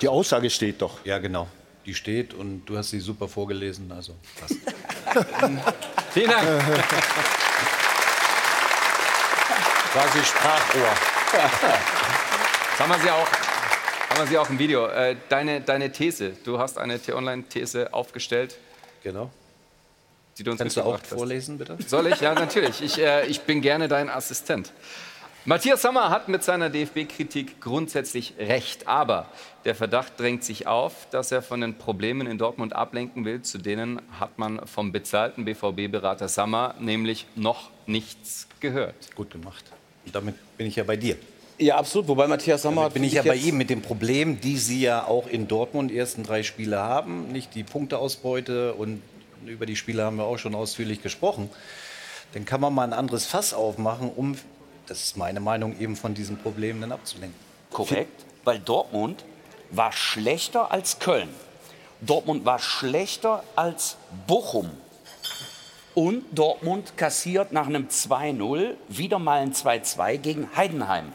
Die Aussage steht doch. Ja, genau. Die steht und du hast sie super vorgelesen. Also passt. Vielen Dank. Quasi Sprachrohr. Das haben wir sie auch, haben wir sie auch im Video. Äh, deine, deine These, du hast eine T-Online-These aufgestellt. Genau. Die du uns Kannst du auch hast. vorlesen, bitte? Soll ich? Ja, natürlich. Ich, äh, ich bin gerne dein Assistent. Matthias Sommer hat mit seiner DFB-Kritik grundsätzlich recht, aber der Verdacht drängt sich auf, dass er von den Problemen in Dortmund ablenken will. Zu denen hat man vom bezahlten BVB-Berater Sommer nämlich noch nichts gehört. Gut gemacht. Und damit bin ich ja bei dir. Ja, absolut. Wobei Matthias Sammer Damit bin ich ja bei ihm mit dem Problem, die sie ja auch in Dortmund ersten drei Spiele haben. Nicht die Punkteausbeute und über die Spiele haben wir auch schon ausführlich gesprochen. Dann kann man mal ein anderes Fass aufmachen, um, das ist meine Meinung, eben von diesen Problemen dann abzulenken. Korrekt, weil Dortmund war schlechter als Köln. Dortmund war schlechter als Bochum. Und Dortmund kassiert nach einem 2-0 wieder mal ein 2-2 gegen Heidenheim.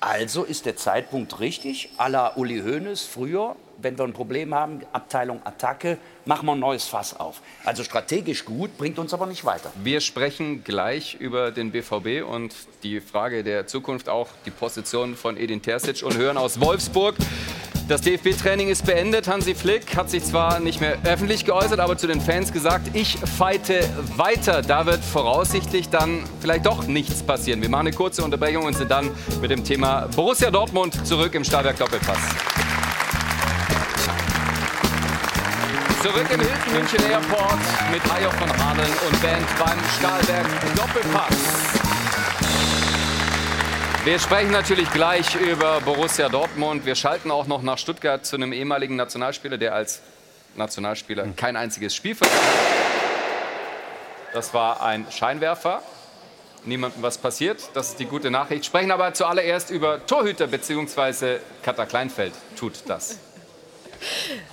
Also ist der Zeitpunkt richtig, à la Uli Hoeneß früher, wenn wir ein Problem haben, Abteilung Attacke, machen wir ein neues Fass auf. Also strategisch gut, bringt uns aber nicht weiter. Wir sprechen gleich über den BVB und die Frage der Zukunft, auch die Position von Edin Terzic und hören aus Wolfsburg. Das DFB-Training ist beendet. Hansi Flick hat sich zwar nicht mehr öffentlich geäußert, aber zu den Fans gesagt, ich fighte weiter. Da wird voraussichtlich dann vielleicht doch nichts passieren. Wir machen eine kurze Unterbrechung und sind dann mit dem Thema Borussia Dortmund zurück im Stahlwerk Doppelpass. Zurück im Hilton München Airport mit Hajo von Hahnen und Band beim Stahlwerk Doppelpass. Wir sprechen natürlich gleich über Borussia Dortmund. Wir schalten auch noch nach Stuttgart zu einem ehemaligen Nationalspieler, der als Nationalspieler kein einziges Spiel verloren hat. Das war ein Scheinwerfer. Niemandem was passiert. Das ist die gute Nachricht. Sprechen aber zuallererst über Torhüter bzw. Katha Kleinfeld tut das.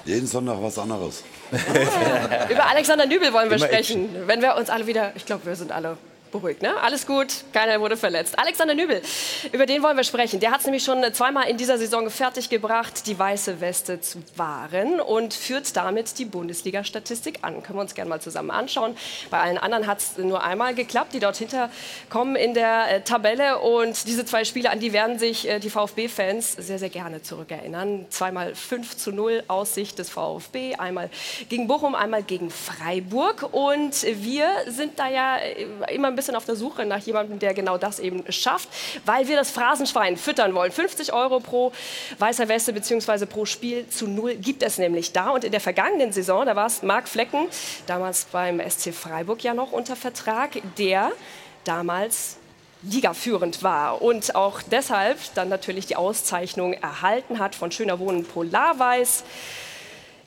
Jeden Sonntag was anderes. Über Alexander Nübel wollen wir Immer sprechen. Wenn wir uns alle wieder, ich glaube, wir sind alle beruhigt, ne? Alles gut, keiner wurde verletzt. Alexander Nübel, über den wollen wir sprechen. Der hat es nämlich schon zweimal in dieser Saison fertiggebracht, die weiße Weste zu wahren und führt damit die Bundesliga-Statistik an. Können wir uns gerne mal zusammen anschauen. Bei allen anderen hat es nur einmal geklappt, die dort hinter kommen in der äh, Tabelle. Und diese zwei Spiele, an die werden sich äh, die VfB-Fans sehr, sehr gerne zurückerinnern. Zweimal 5 zu 0 aus Sicht des VfB, einmal gegen Bochum, einmal gegen Freiburg. Und wir sind da ja äh, immer ein bisschen auf der Suche nach jemandem, der genau das eben schafft, weil wir das Phrasenschwein füttern wollen. 50 Euro pro weißer Weste bzw. pro Spiel zu null gibt es nämlich da. Und in der vergangenen Saison, da war es Marc Flecken, damals beim SC Freiburg ja noch unter Vertrag, der damals ligaführend war und auch deshalb dann natürlich die Auszeichnung erhalten hat von Schöner Wohnen Polarweiß.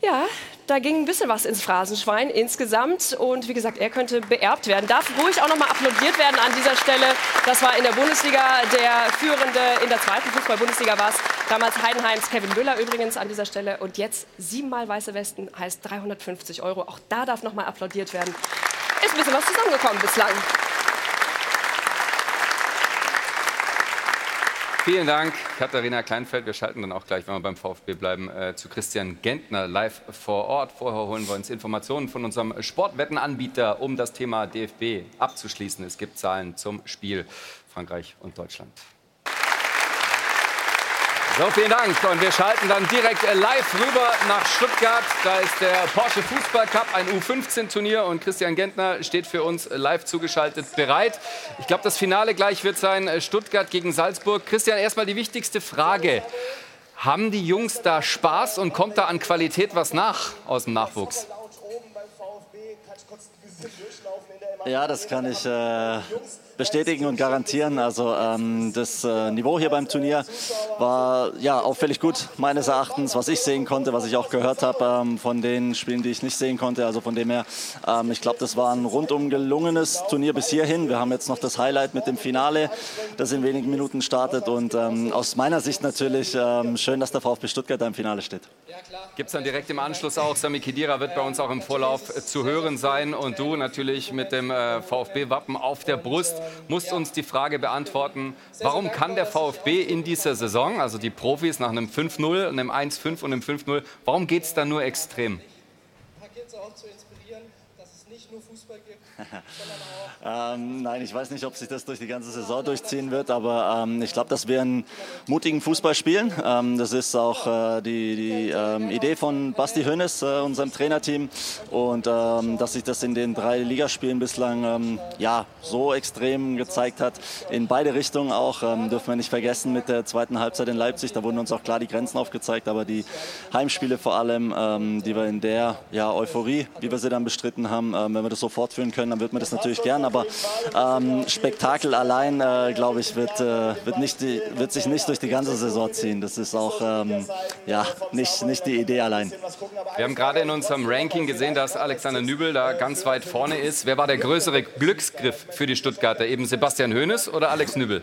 Ja, da ging ein bisschen was ins Phrasenschwein insgesamt. Und wie gesagt, er könnte beerbt werden. Darf ruhig auch nochmal applaudiert werden an dieser Stelle. Das war in der Bundesliga der Führende, in der zweiten Fußball-Bundesliga war es. Damals Heidenheims Kevin Müller übrigens an dieser Stelle. Und jetzt siebenmal weiße Westen heißt 350 Euro. Auch da darf nochmal applaudiert werden. Ist ein bisschen was zusammengekommen bislang. Vielen Dank, Katharina Kleinfeld. Wir schalten dann auch gleich, wenn wir beim VfB bleiben, äh, zu Christian Gentner live vor Ort. Vorher holen wir uns Informationen von unserem Sportwettenanbieter, um das Thema DFB abzuschließen. Es gibt Zahlen zum Spiel Frankreich und Deutschland. So, vielen Dank. Und wir schalten dann direkt äh, live rüber nach Stuttgart. Da ist der Porsche Fußball Cup, ein U15-Turnier. Und Christian Gentner steht für uns live zugeschaltet bereit. Ich glaube, das Finale gleich wird sein äh, Stuttgart gegen Salzburg. Christian, erstmal die wichtigste Frage. Haben die Jungs da Spaß und kommt da an Qualität was nach aus dem Nachwuchs? Ja, das kann ich äh, bestätigen und garantieren. Also ähm, das äh, Niveau hier beim Turnier war ja auffällig gut meines Erachtens, was ich sehen konnte, was ich auch gehört habe ähm, von den Spielen, die ich nicht sehen konnte. Also von dem her, ähm, ich glaube, das war ein rundum gelungenes Turnier bis hierhin. Wir haben jetzt noch das Highlight mit dem Finale, das in wenigen Minuten startet und ähm, aus meiner Sicht natürlich ähm, schön, dass der VfB Stuttgart da im Finale steht. Gibt es dann direkt im Anschluss auch, Sami Khedira wird bei uns auch im Vorlauf äh, zu hören sein und du natürlich mit dem äh, VfB-Wappen auf der Brust musst uns die Frage beantworten, warum kann der VfB in dieser Saison, also die Profis nach einem 5-0, einem 1-5 und einem 5-0, warum geht es da nur extrem? ähm, nein, ich weiß nicht, ob sich das durch die ganze Saison durchziehen wird, aber ähm, ich glaube, dass wir einen mutigen Fußball spielen. Ähm, das ist auch äh, die, die ähm, Idee von Basti Hönes, äh, unserem Trainerteam. Und ähm, dass sich das in den drei Ligaspielen bislang ähm, ja, so extrem gezeigt hat, in beide Richtungen auch, dürfen wir nicht vergessen mit der zweiten Halbzeit in Leipzig. Da wurden uns auch klar die Grenzen aufgezeigt, aber die Heimspiele vor allem, die wir in der ja, Euphorie, wie wir sie dann bestritten haben, wenn wir das so fortführen können, dann wird man das natürlich gern. Aber ähm, Spektakel allein, äh, glaube ich, wird, äh, wird, nicht wird sich nicht durch die ganze Saison ziehen. Das ist auch ähm, ja, nicht, nicht die Idee allein. Wir haben gerade in unserem Ranking gesehen, dass Alexander Nübel da ganz weit vorne ist. Wer war der größere Glücksgriff für die Stuttgarter? Eben Sebastian Hoeneß oder Alex Nübel?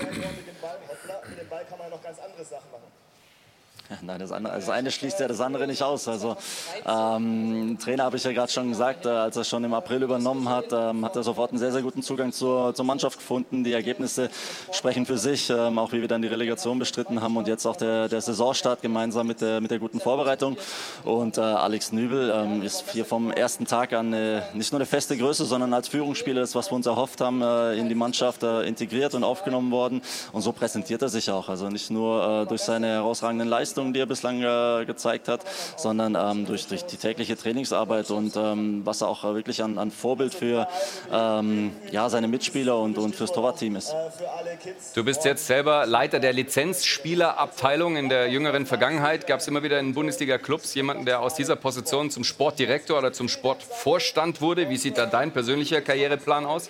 Nein, das, andere, das eine schließt ja das andere nicht aus. Also ähm, Trainer habe ich ja gerade schon gesagt, äh, als er schon im April übernommen hat, ähm, hat er sofort einen sehr, sehr guten Zugang zur, zur Mannschaft gefunden. Die Ergebnisse sprechen für sich, ähm, auch wie wir dann die Relegation bestritten haben und jetzt auch der, der Saisonstart gemeinsam mit der, mit der guten Vorbereitung. Und äh, Alex Nübel ähm, ist hier vom ersten Tag an äh, nicht nur eine feste Größe, sondern als Führungsspieler, das was wir uns erhofft haben, äh, in die Mannschaft äh, integriert und aufgenommen worden. Und so präsentiert er sich auch. Also nicht nur äh, durch seine herausragenden Leistungen, Leistungen, die er bislang äh, gezeigt hat, sondern ähm, durch, durch die tägliche Trainingsarbeit und ähm, was er auch äh, wirklich an, an Vorbild für ähm, ja, seine Mitspieler und, und fürs Torwartteam ist. Du bist jetzt selber Leiter der Lizenzspielerabteilung. In der jüngeren Vergangenheit gab es immer wieder in Bundesliga-Clubs jemanden, der aus dieser Position zum Sportdirektor oder zum Sportvorstand wurde. Wie sieht da dein persönlicher Karriereplan aus?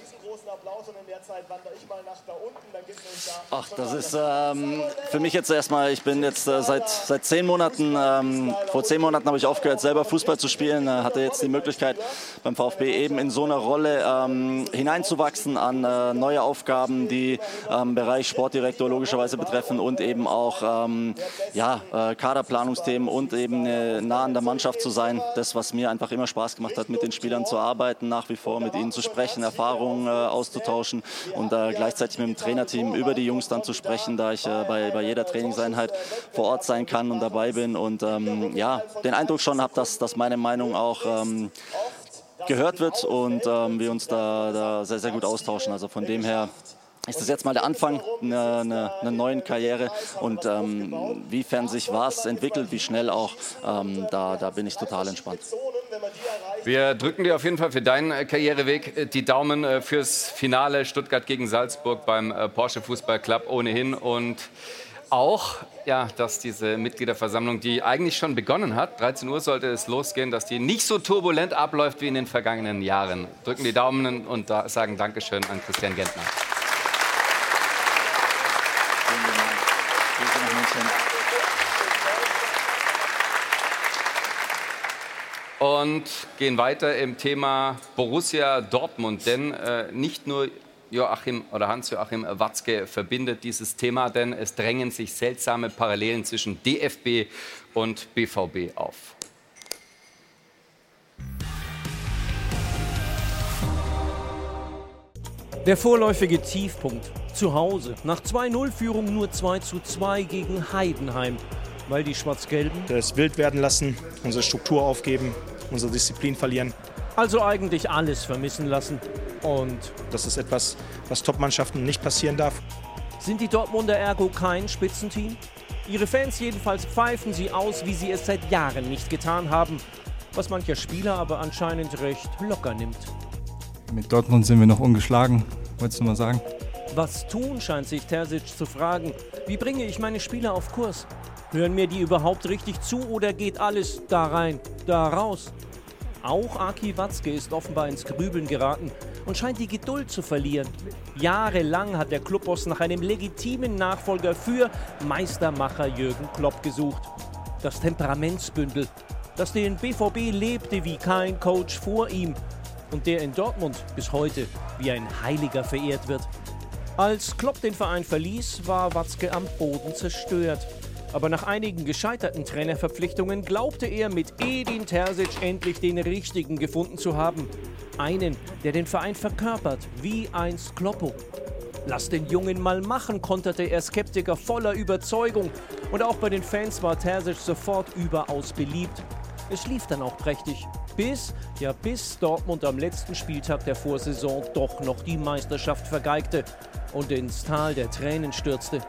Ach, das ist ähm, für mich jetzt erstmal, ich bin jetzt äh, seit, seit zehn Monaten, ähm, vor zehn Monaten habe ich aufgehört, selber Fußball zu spielen, äh, hatte jetzt die Möglichkeit beim VfB eben in so einer Rolle ähm, hineinzuwachsen an äh, neue Aufgaben, die ähm, Bereich Sportdirektor logischerweise betreffen und eben auch ähm, ja, äh, Kaderplanungsthemen und eben äh, nah an der Mannschaft zu sein. Das, was mir einfach immer Spaß gemacht hat, mit den Spielern zu arbeiten, nach wie vor mit ihnen zu sprechen, Erfahrungen äh, auszutauschen und gleichzeitig mit dem Trainerteam über die Jungs dann zu sprechen, da ich äh, bei, bei jeder Trainingseinheit vor Ort sein kann und dabei bin und ähm, ja, den Eindruck schon habe, dass, dass meine Meinung auch ähm, gehört wird und ähm, wir uns da, da sehr, sehr gut austauschen. Also von dem her ist das jetzt mal der Anfang einer, einer, einer neuen Karriere und ähm, wiefern sich was entwickelt, wie schnell auch, ähm, da, da bin ich total entspannt. Wir drücken dir auf jeden Fall für deinen äh, Karriereweg äh, die Daumen äh, fürs Finale Stuttgart gegen Salzburg beim Porsche Fußball Club ohnehin und auch, ja, dass diese Mitgliederversammlung, die eigentlich schon begonnen hat, 13 Uhr sollte es losgehen, dass die nicht so turbulent abläuft wie in den vergangenen Jahren. Drücken die Daumen und sagen Dankeschön an Christian Gentner. Und gehen weiter im Thema Borussia Dortmund, denn äh, nicht nur Joachim oder Hans-Joachim Watzke verbindet dieses Thema, denn es drängen sich seltsame Parallelen zwischen DFB und BVB auf. Der vorläufige Tiefpunkt zu Hause. Nach 2-0-Führung nur 2 2 gegen Heidenheim, weil die Schwarz-Gelben das wild werden lassen, unsere Struktur aufgeben, unsere Disziplin verlieren. Also eigentlich alles vermissen lassen. Und das ist etwas, was Top-Mannschaften nicht passieren darf. Sind die Dortmunder Ergo kein Spitzenteam? Ihre Fans jedenfalls pfeifen sie aus, wie sie es seit Jahren nicht getan haben. Was mancher Spieler aber anscheinend recht locker nimmt. Mit Dortmund sind wir noch ungeschlagen, wolltest du mal sagen? Was tun, scheint sich Terzic zu fragen. Wie bringe ich meine Spieler auf Kurs? Hören mir die überhaupt richtig zu oder geht alles da rein, da raus? Auch Aki Watzke ist offenbar ins Grübeln geraten und scheint die Geduld zu verlieren. Jahrelang hat der Clubboss nach einem legitimen Nachfolger für Meistermacher Jürgen Klopp gesucht. Das Temperamentsbündel, das den BVB lebte wie kein Coach vor ihm und der in Dortmund bis heute wie ein Heiliger verehrt wird. Als Klopp den Verein verließ, war Watzke am Boden zerstört. Aber nach einigen gescheiterten Trainerverpflichtungen glaubte er mit Edin Terzic endlich den richtigen gefunden zu haben. Einen, der den Verein verkörpert, wie einst Kloppo. Lass den Jungen mal machen, konterte er Skeptiker voller Überzeugung. Und auch bei den Fans war Terzic sofort überaus beliebt. Es lief dann auch prächtig. Bis, ja bis Dortmund am letzten Spieltag der Vorsaison doch noch die Meisterschaft vergeigte und ins Tal der Tränen stürzte.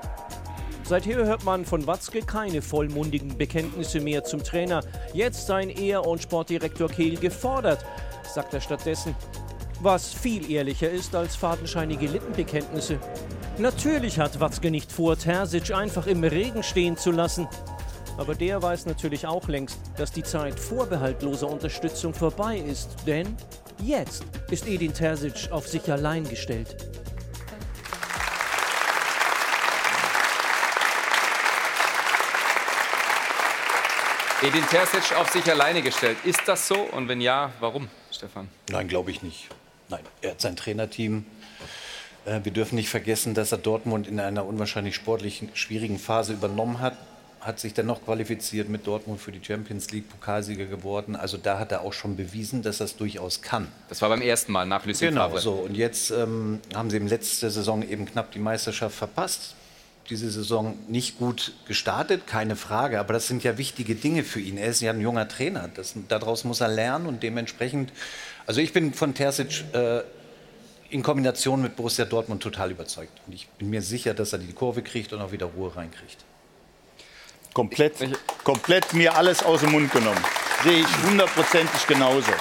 Seither hört man von Watzke keine vollmundigen Bekenntnisse mehr zum Trainer. Jetzt seien er und Sportdirektor Kehl gefordert, sagt er stattdessen. Was viel ehrlicher ist als fadenscheinige Lippenbekenntnisse. Natürlich hat Watzke nicht vor, Terzic einfach im Regen stehen zu lassen. Aber der weiß natürlich auch längst, dass die Zeit vorbehaltloser Unterstützung vorbei ist. Denn jetzt ist Edin Terzic auf sich allein gestellt. Edin Terzic auf sich alleine gestellt. Ist das so? Und wenn ja, warum, Stefan? Nein, glaube ich nicht. Nein, er hat sein Trainerteam. Äh, wir dürfen nicht vergessen, dass er Dortmund in einer unwahrscheinlich sportlichen, schwierigen Phase übernommen hat. Hat sich dann noch qualifiziert mit Dortmund für die Champions League, Pokalsieger geworden. Also da hat er auch schon bewiesen, dass er es durchaus kann. Das war beim ersten Mal nach Lucien Genau, Favre. so. Und jetzt ähm, haben sie im letzten Saison eben knapp die Meisterschaft verpasst diese Saison nicht gut gestartet, keine Frage. Aber das sind ja wichtige Dinge für ihn. Er ist ja ein junger Trainer. Das, daraus muss er lernen und dementsprechend. Also ich bin von Terzic äh, in Kombination mit Borussia Dortmund total überzeugt. Und ich bin mir sicher, dass er die Kurve kriegt und auch wieder Ruhe reinkriegt. Komplett, komplett mir alles aus dem Mund genommen. Sehe ich hundertprozentig genauso.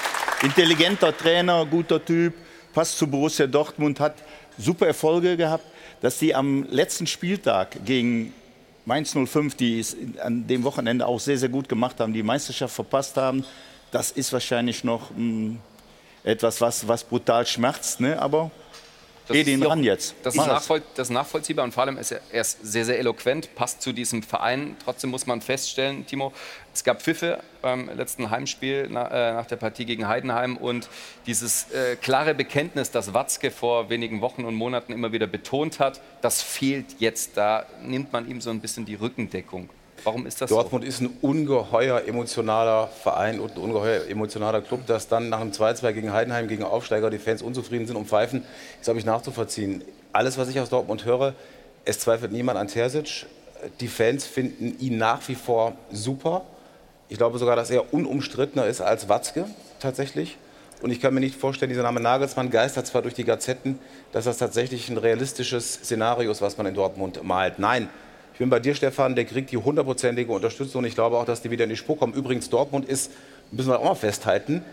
Intelligenter Trainer, guter Typ, passt zu Borussia Dortmund, hat super Erfolge gehabt dass sie am letzten Spieltag gegen Mainz 05, die es an dem Wochenende auch sehr, sehr gut gemacht haben, die Meisterschaft verpasst haben, das ist wahrscheinlich noch mh, etwas, was, was brutal schmerzt. Ne? Aber Das Geh den ist- ran jetzt. Das ist, nachvoll, das ist nachvollziehbar und vor allem ist er, er ist sehr, sehr eloquent, passt zu diesem Verein. Trotzdem muss man feststellen, Timo, es gab Pfiffe beim letzten Heimspiel na, äh, nach der Partie gegen Heidenheim und dieses äh, klare Bekenntnis, das Watzke vor wenigen Wochen und Monaten immer wieder betont hat, das fehlt jetzt. Da nimmt man ihm so ein bisschen die Rückendeckung. Warum ist das Dortmund ist ein ungeheuer emotionaler Verein und ein ungeheuer emotionaler Club, dass dann nach einem 2-2 gegen Heidenheim, gegen Aufsteiger, die Fans unzufrieden sind und pfeifen, ist, glaube ich, nachzuvollziehen. Alles, was ich aus Dortmund höre, es zweifelt niemand an Terzic. Die Fans finden ihn nach wie vor super. Ich glaube sogar, dass er unumstrittener ist als Watzke tatsächlich. Und ich kann mir nicht vorstellen, dieser Name Nagelsmann geistert zwar durch die Gazetten, dass das tatsächlich ein realistisches Szenario ist, was man in Dortmund malt. Nein, bin bei dir, Stefan, der kriegt die hundertprozentige Unterstützung. Ich glaube auch, dass die wieder in die Spur kommen. Übrigens, Dortmund ist, müssen wir auch mal festhalten,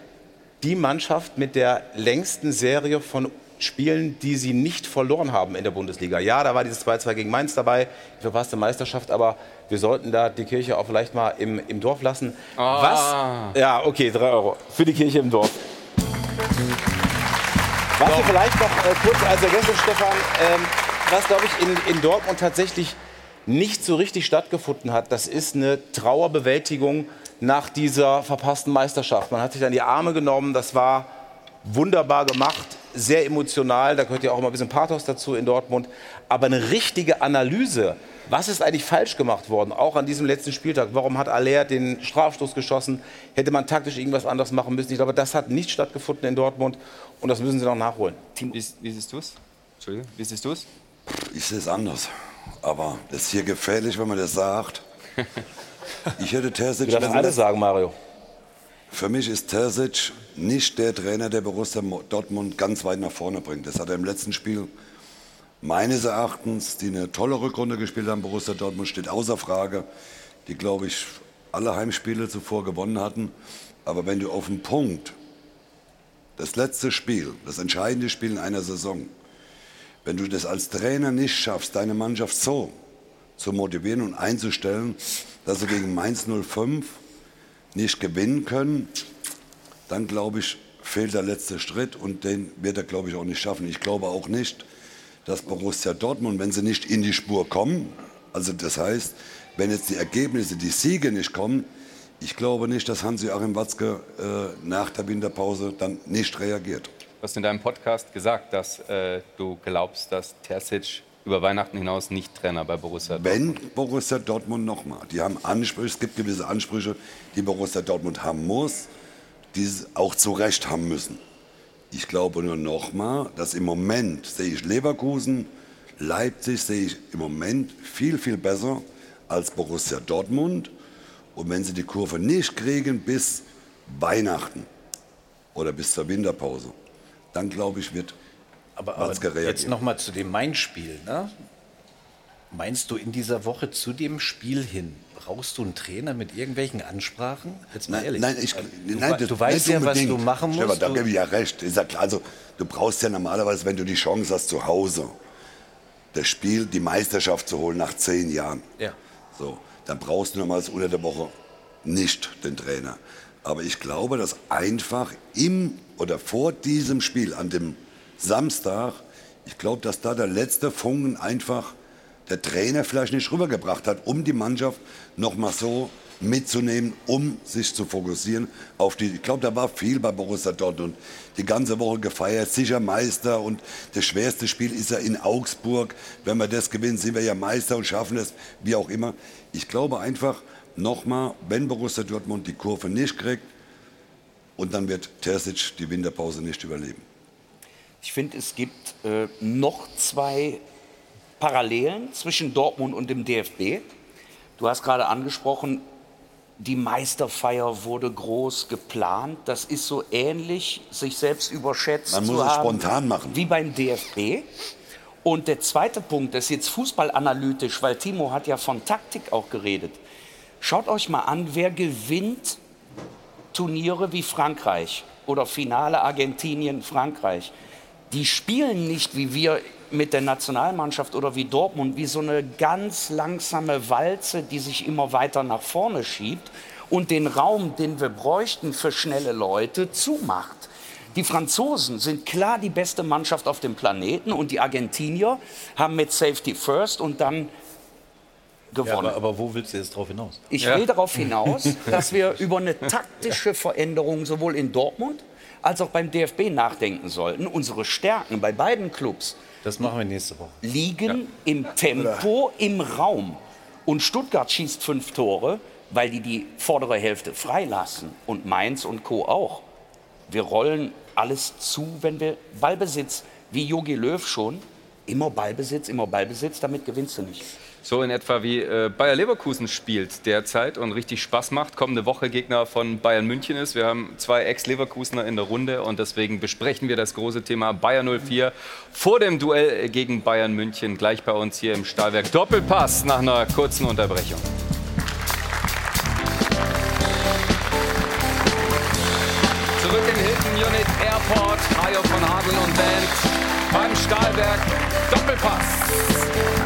die Mannschaft mit der längsten Serie von Spielen, die sie nicht verloren haben in der Bundesliga. Ja, da war dieses 2-2 gegen Mainz dabei, die verpasste Meisterschaft, aber wir sollten da die Kirche auch vielleicht mal im, im Dorf lassen. Ah. Was? Ja, okay, drei Euro für die Kirche im Dorf. Was wir vielleicht noch äh, kurz als Ergänzung, Stefan, ähm, was glaube ich in, in Dortmund tatsächlich nicht so richtig stattgefunden hat, das ist eine Trauerbewältigung nach dieser verpassten Meisterschaft. Man hat sich dann die Arme genommen, das war wunderbar gemacht, sehr emotional, da gehört ja auch immer ein bisschen Pathos dazu in Dortmund. Aber eine richtige Analyse, was ist eigentlich falsch gemacht worden, auch an diesem letzten Spieltag? Warum hat Aller den Strafstoß geschossen? Hätte man taktisch irgendwas anders machen müssen? Ich glaube, das hat nicht stattgefunden in Dortmund und das müssen sie noch nachholen. Wie, wie siehst du es? Entschuldigung, wie siehst du es? Ich sehe es anders. Aber das ist hier gefährlich, wenn man das sagt. Ich hätte Terzic... Du darfst alles sagen, Mario. Für mich ist Terzic nicht der Trainer, der Borussia Dortmund ganz weit nach vorne bringt. Das hat er im letzten Spiel meines Erachtens, die eine tolle Rückrunde gespielt haben, Borussia Dortmund steht außer Frage, die, glaube ich, alle Heimspiele zuvor gewonnen hatten. Aber wenn du auf den Punkt, das letzte Spiel, das entscheidende Spiel in einer Saison, wenn du das als Trainer nicht schaffst, deine Mannschaft so zu motivieren und einzustellen, dass sie gegen Mainz 05 nicht gewinnen können, dann glaube ich, fehlt der letzte Schritt und den wird er, glaube ich, auch nicht schaffen. Ich glaube auch nicht, dass Borussia Dortmund, wenn sie nicht in die Spur kommen, also das heißt, wenn jetzt die Ergebnisse, die Siege nicht kommen, ich glaube nicht, dass Hans-Joachim Watzke äh, nach der Winterpause dann nicht reagiert. Du hast in deinem Podcast gesagt, dass äh, du glaubst, dass Terzic über Weihnachten hinaus nicht Trainer bei Borussia Wenn Borussia Dortmund nochmal, die haben Ansprüche, es gibt gewisse Ansprüche, die Borussia Dortmund haben muss, die sie auch zu Recht haben müssen. Ich glaube nur nochmal, dass im Moment sehe ich Leverkusen, Leipzig sehe ich im Moment viel, viel besser als Borussia Dortmund. Und wenn sie die Kurve nicht kriegen bis Weihnachten oder bis zur Winterpause, dann glaube ich, wird Aber, Watzke aber reagieren. jetzt noch mal zu dem Main-Spiel. Ne? Meinst du in dieser Woche zu dem Spiel hin, brauchst du einen Trainer mit irgendwelchen Ansprachen? Jetzt mal Nein, ehrlich. nein, ich, du, nein, du das- weißt ja, was du machen musst. Stefan, da Du- gebe ich ja recht. Ist ja klar. Also, du brauchst ja normalerweise, wenn du die Chance hast, zu Hause das Spiel, die Meisterschaft zu holen nach zehn Jahren. Ja. So, dann brauchst du normalerweise unter der Woche nicht den Trainer. Aber ich glaube, dass einfach im oder vor diesem Spiel, an dem Samstag, ich glaube, dass da der letzte Funken einfach der Trainer vielleicht nicht rübergebracht hat, um die Mannschaft noch mal so mitzunehmen, um sich zu fokussieren auf die. Ich glaube, da war viel bei Borussia Dortmund. Die ganze Woche gefeiert, sicher Meister und das schwerste Spiel ist ja in Augsburg. Wenn wir das gewinnen, sind wir ja Meister und schaffen es, wie auch immer. Ich glaube einfach, nochmal, wenn Borussia Dortmund die Kurve nicht kriegt, und dann wird Terzic die Winterpause nicht überleben. Ich finde, es gibt äh, noch zwei Parallelen zwischen Dortmund und dem DFB. Du hast gerade angesprochen, die Meisterfeier wurde groß geplant. Das ist so ähnlich, sich selbst überschätzt Man zu muss es haben, spontan machen. wie beim DFB. Und der zweite Punkt, ist jetzt fußballanalytisch, weil Timo hat ja von Taktik auch geredet. Schaut euch mal an, wer gewinnt Turniere wie Frankreich oder Finale Argentinien, Frankreich. Die spielen nicht wie wir mit der Nationalmannschaft oder wie Dortmund, wie so eine ganz langsame Walze, die sich immer weiter nach vorne schiebt und den Raum, den wir bräuchten für schnelle Leute, zumacht. Die Franzosen sind klar die beste Mannschaft auf dem Planeten und die Argentinier haben mit Safety First und dann gewonnen. Ja, aber, aber, wo willst du jetzt drauf hinaus? Ich ja. will darauf hinaus, dass wir über eine taktische Veränderung sowohl in Dortmund als auch beim DFB nachdenken sollten. Unsere Stärken bei beiden Clubs das machen wir nächste Woche. liegen ja. im Tempo, im Raum. Und Stuttgart schießt fünf Tore, weil die die vordere Hälfte freilassen. Und Mainz und Co. auch. Wir rollen alles zu, wenn wir Ballbesitz, wie Jogi Löw schon, immer Ballbesitz, immer Ballbesitz, damit gewinnst du nicht. So in etwa wie äh, Bayer Leverkusen spielt derzeit und richtig Spaß macht. Kommende Woche Gegner von Bayern München ist. Wir haben zwei Ex-Leverkusener in der Runde und deswegen besprechen wir das große Thema Bayer 04 vor dem Duell gegen Bayern München gleich bei uns hier im Stahlwerk. Doppelpass nach einer kurzen Unterbrechung. Zurück im Hilton Unit Airport, Hajo von Hadel und Band beim Stahlwerk Doppelpass.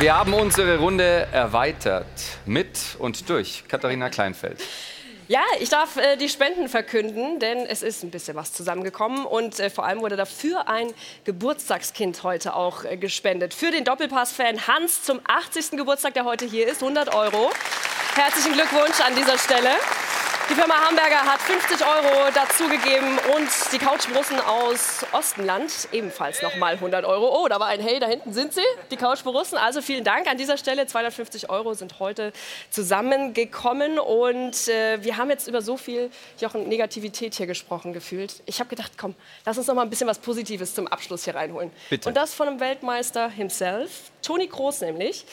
Wir haben unsere Runde erweitert mit und durch Katharina Kleinfeld. Ja, ich darf äh, die Spenden verkünden, denn es ist ein bisschen was zusammengekommen und äh, vor allem wurde dafür ein Geburtstagskind heute auch äh, gespendet. Für den Doppelpass-Fan Hans zum 80. Geburtstag, der heute hier ist, 100 Euro. Herzlichen Glückwunsch an dieser Stelle. Die Firma Hamburger hat 50 Euro dazugegeben und die Couchborussen aus Ostenland ebenfalls nochmal 100 Euro. Oh, da war ein Hey, da hinten sind sie, die Couchborussen. Also vielen Dank an dieser Stelle. 250 Euro sind heute zusammengekommen und äh, wir haben jetzt über so viel Jochen, Negativität hier gesprochen gefühlt. Ich habe gedacht, komm, lass uns noch mal ein bisschen was Positives zum Abschluss hier reinholen. Bitte. Und das von einem Weltmeister himself, Toni Kroos nämlich.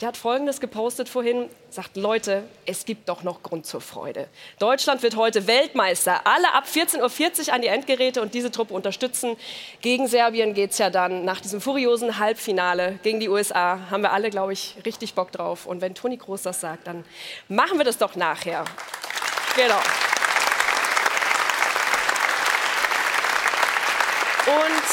Der hat Folgendes gepostet vorhin, sagt, Leute, es gibt doch noch Grund zur Freude. Deutschland wird heute Weltmeister. Alle ab 14.40 Uhr an die Endgeräte und diese Truppe unterstützen. Gegen Serbien geht es ja dann nach diesem furiosen Halbfinale gegen die USA. Haben wir alle, glaube ich, richtig Bock drauf. Und wenn Toni Kroos das sagt, dann machen wir das doch nachher. Genau. Und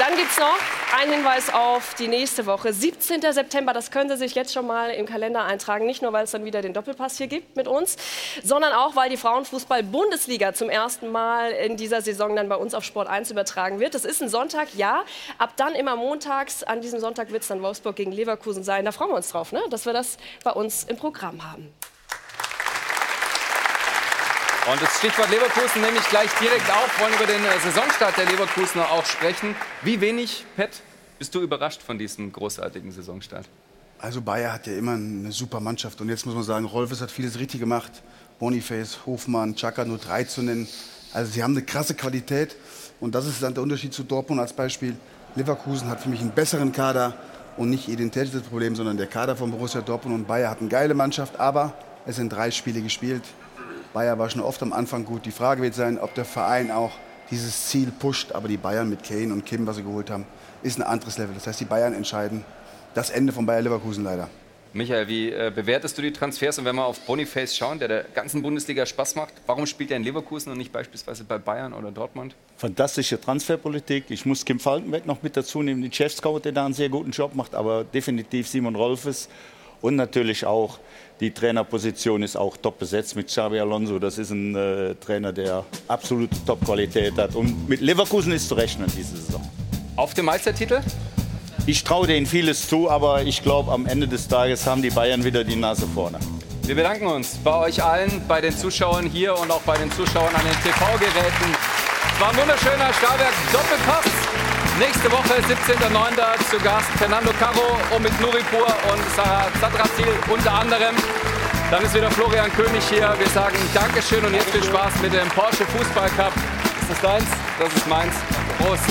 dann gibt es noch einen Hinweis auf die nächste Woche. 17. September, das können Sie sich jetzt schon mal im Kalender eintragen. Nicht nur, weil es dann wieder den Doppelpass hier gibt mit uns, sondern auch, weil die Frauenfußball-Bundesliga zum ersten Mal in dieser Saison dann bei uns auf Sport 1 übertragen wird. Das ist ein Sonntag, ja. Ab dann immer montags. An diesem Sonntag wird es dann Wolfsburg gegen Leverkusen sein. Da freuen wir uns drauf, ne? dass wir das bei uns im Programm haben. Und das Stichwort Leverkusen nehme ich gleich direkt auf. Wollen über den äh, Saisonstart der Leverkusener auch sprechen. Wie wenig, Pet, bist du überrascht von diesem großartigen Saisonstart? Also Bayer hat ja immer eine super Mannschaft. Und jetzt muss man sagen, Rolfes hat vieles richtig gemacht. Boniface, Hofmann, Chaka nur drei zu nennen. Also sie haben eine krasse Qualität. Und das ist dann der Unterschied zu Dortmund als Beispiel. Leverkusen hat für mich einen besseren Kader und nicht Identitätsproblem, sondern der Kader von Borussia Dortmund und Bayer hat eine geile Mannschaft, aber es sind drei Spiele gespielt. Bayer war schon oft am Anfang gut. Die Frage wird sein, ob der Verein auch dieses Ziel pusht. Aber die Bayern mit Kane und Kim, was sie geholt haben, ist ein anderes Level. Das heißt, die Bayern entscheiden das Ende von Bayer Leverkusen leider. Michael, wie äh, bewertest du die Transfers? Und wenn wir auf Boniface schauen, der der ganzen Bundesliga Spaß macht, warum spielt er in Leverkusen und nicht beispielsweise bei Bayern oder Dortmund? Fantastische Transferpolitik. Ich muss Kim Falkenberg noch mit dazu nehmen, den Chef-Scout, der da einen sehr guten Job macht, aber definitiv Simon Rolfes und natürlich auch die Trainerposition ist auch top besetzt mit Xabi Alonso. Das ist ein äh, Trainer, der absolute Top-Qualität hat. Und mit Leverkusen ist zu rechnen diese Saison. Auf den Meistertitel? Ich traue denen vieles zu, aber ich glaube, am Ende des Tages haben die Bayern wieder die Nase vorne. Wir bedanken uns bei euch allen, bei den Zuschauern hier und auch bei den Zuschauern an den TV-Geräten. War ein wunderschöner Stahlwerk Doppelpass. Nächste Woche, 17.09. zu Gast Fernando Caro, Omid Nuripur und Sarah Zadratil unter anderem. Dann ist wieder Florian König hier. Wir sagen Dankeschön und jetzt viel Spaß mit dem Porsche Fußball Cup. Ist das deins? Das ist meins. Prost.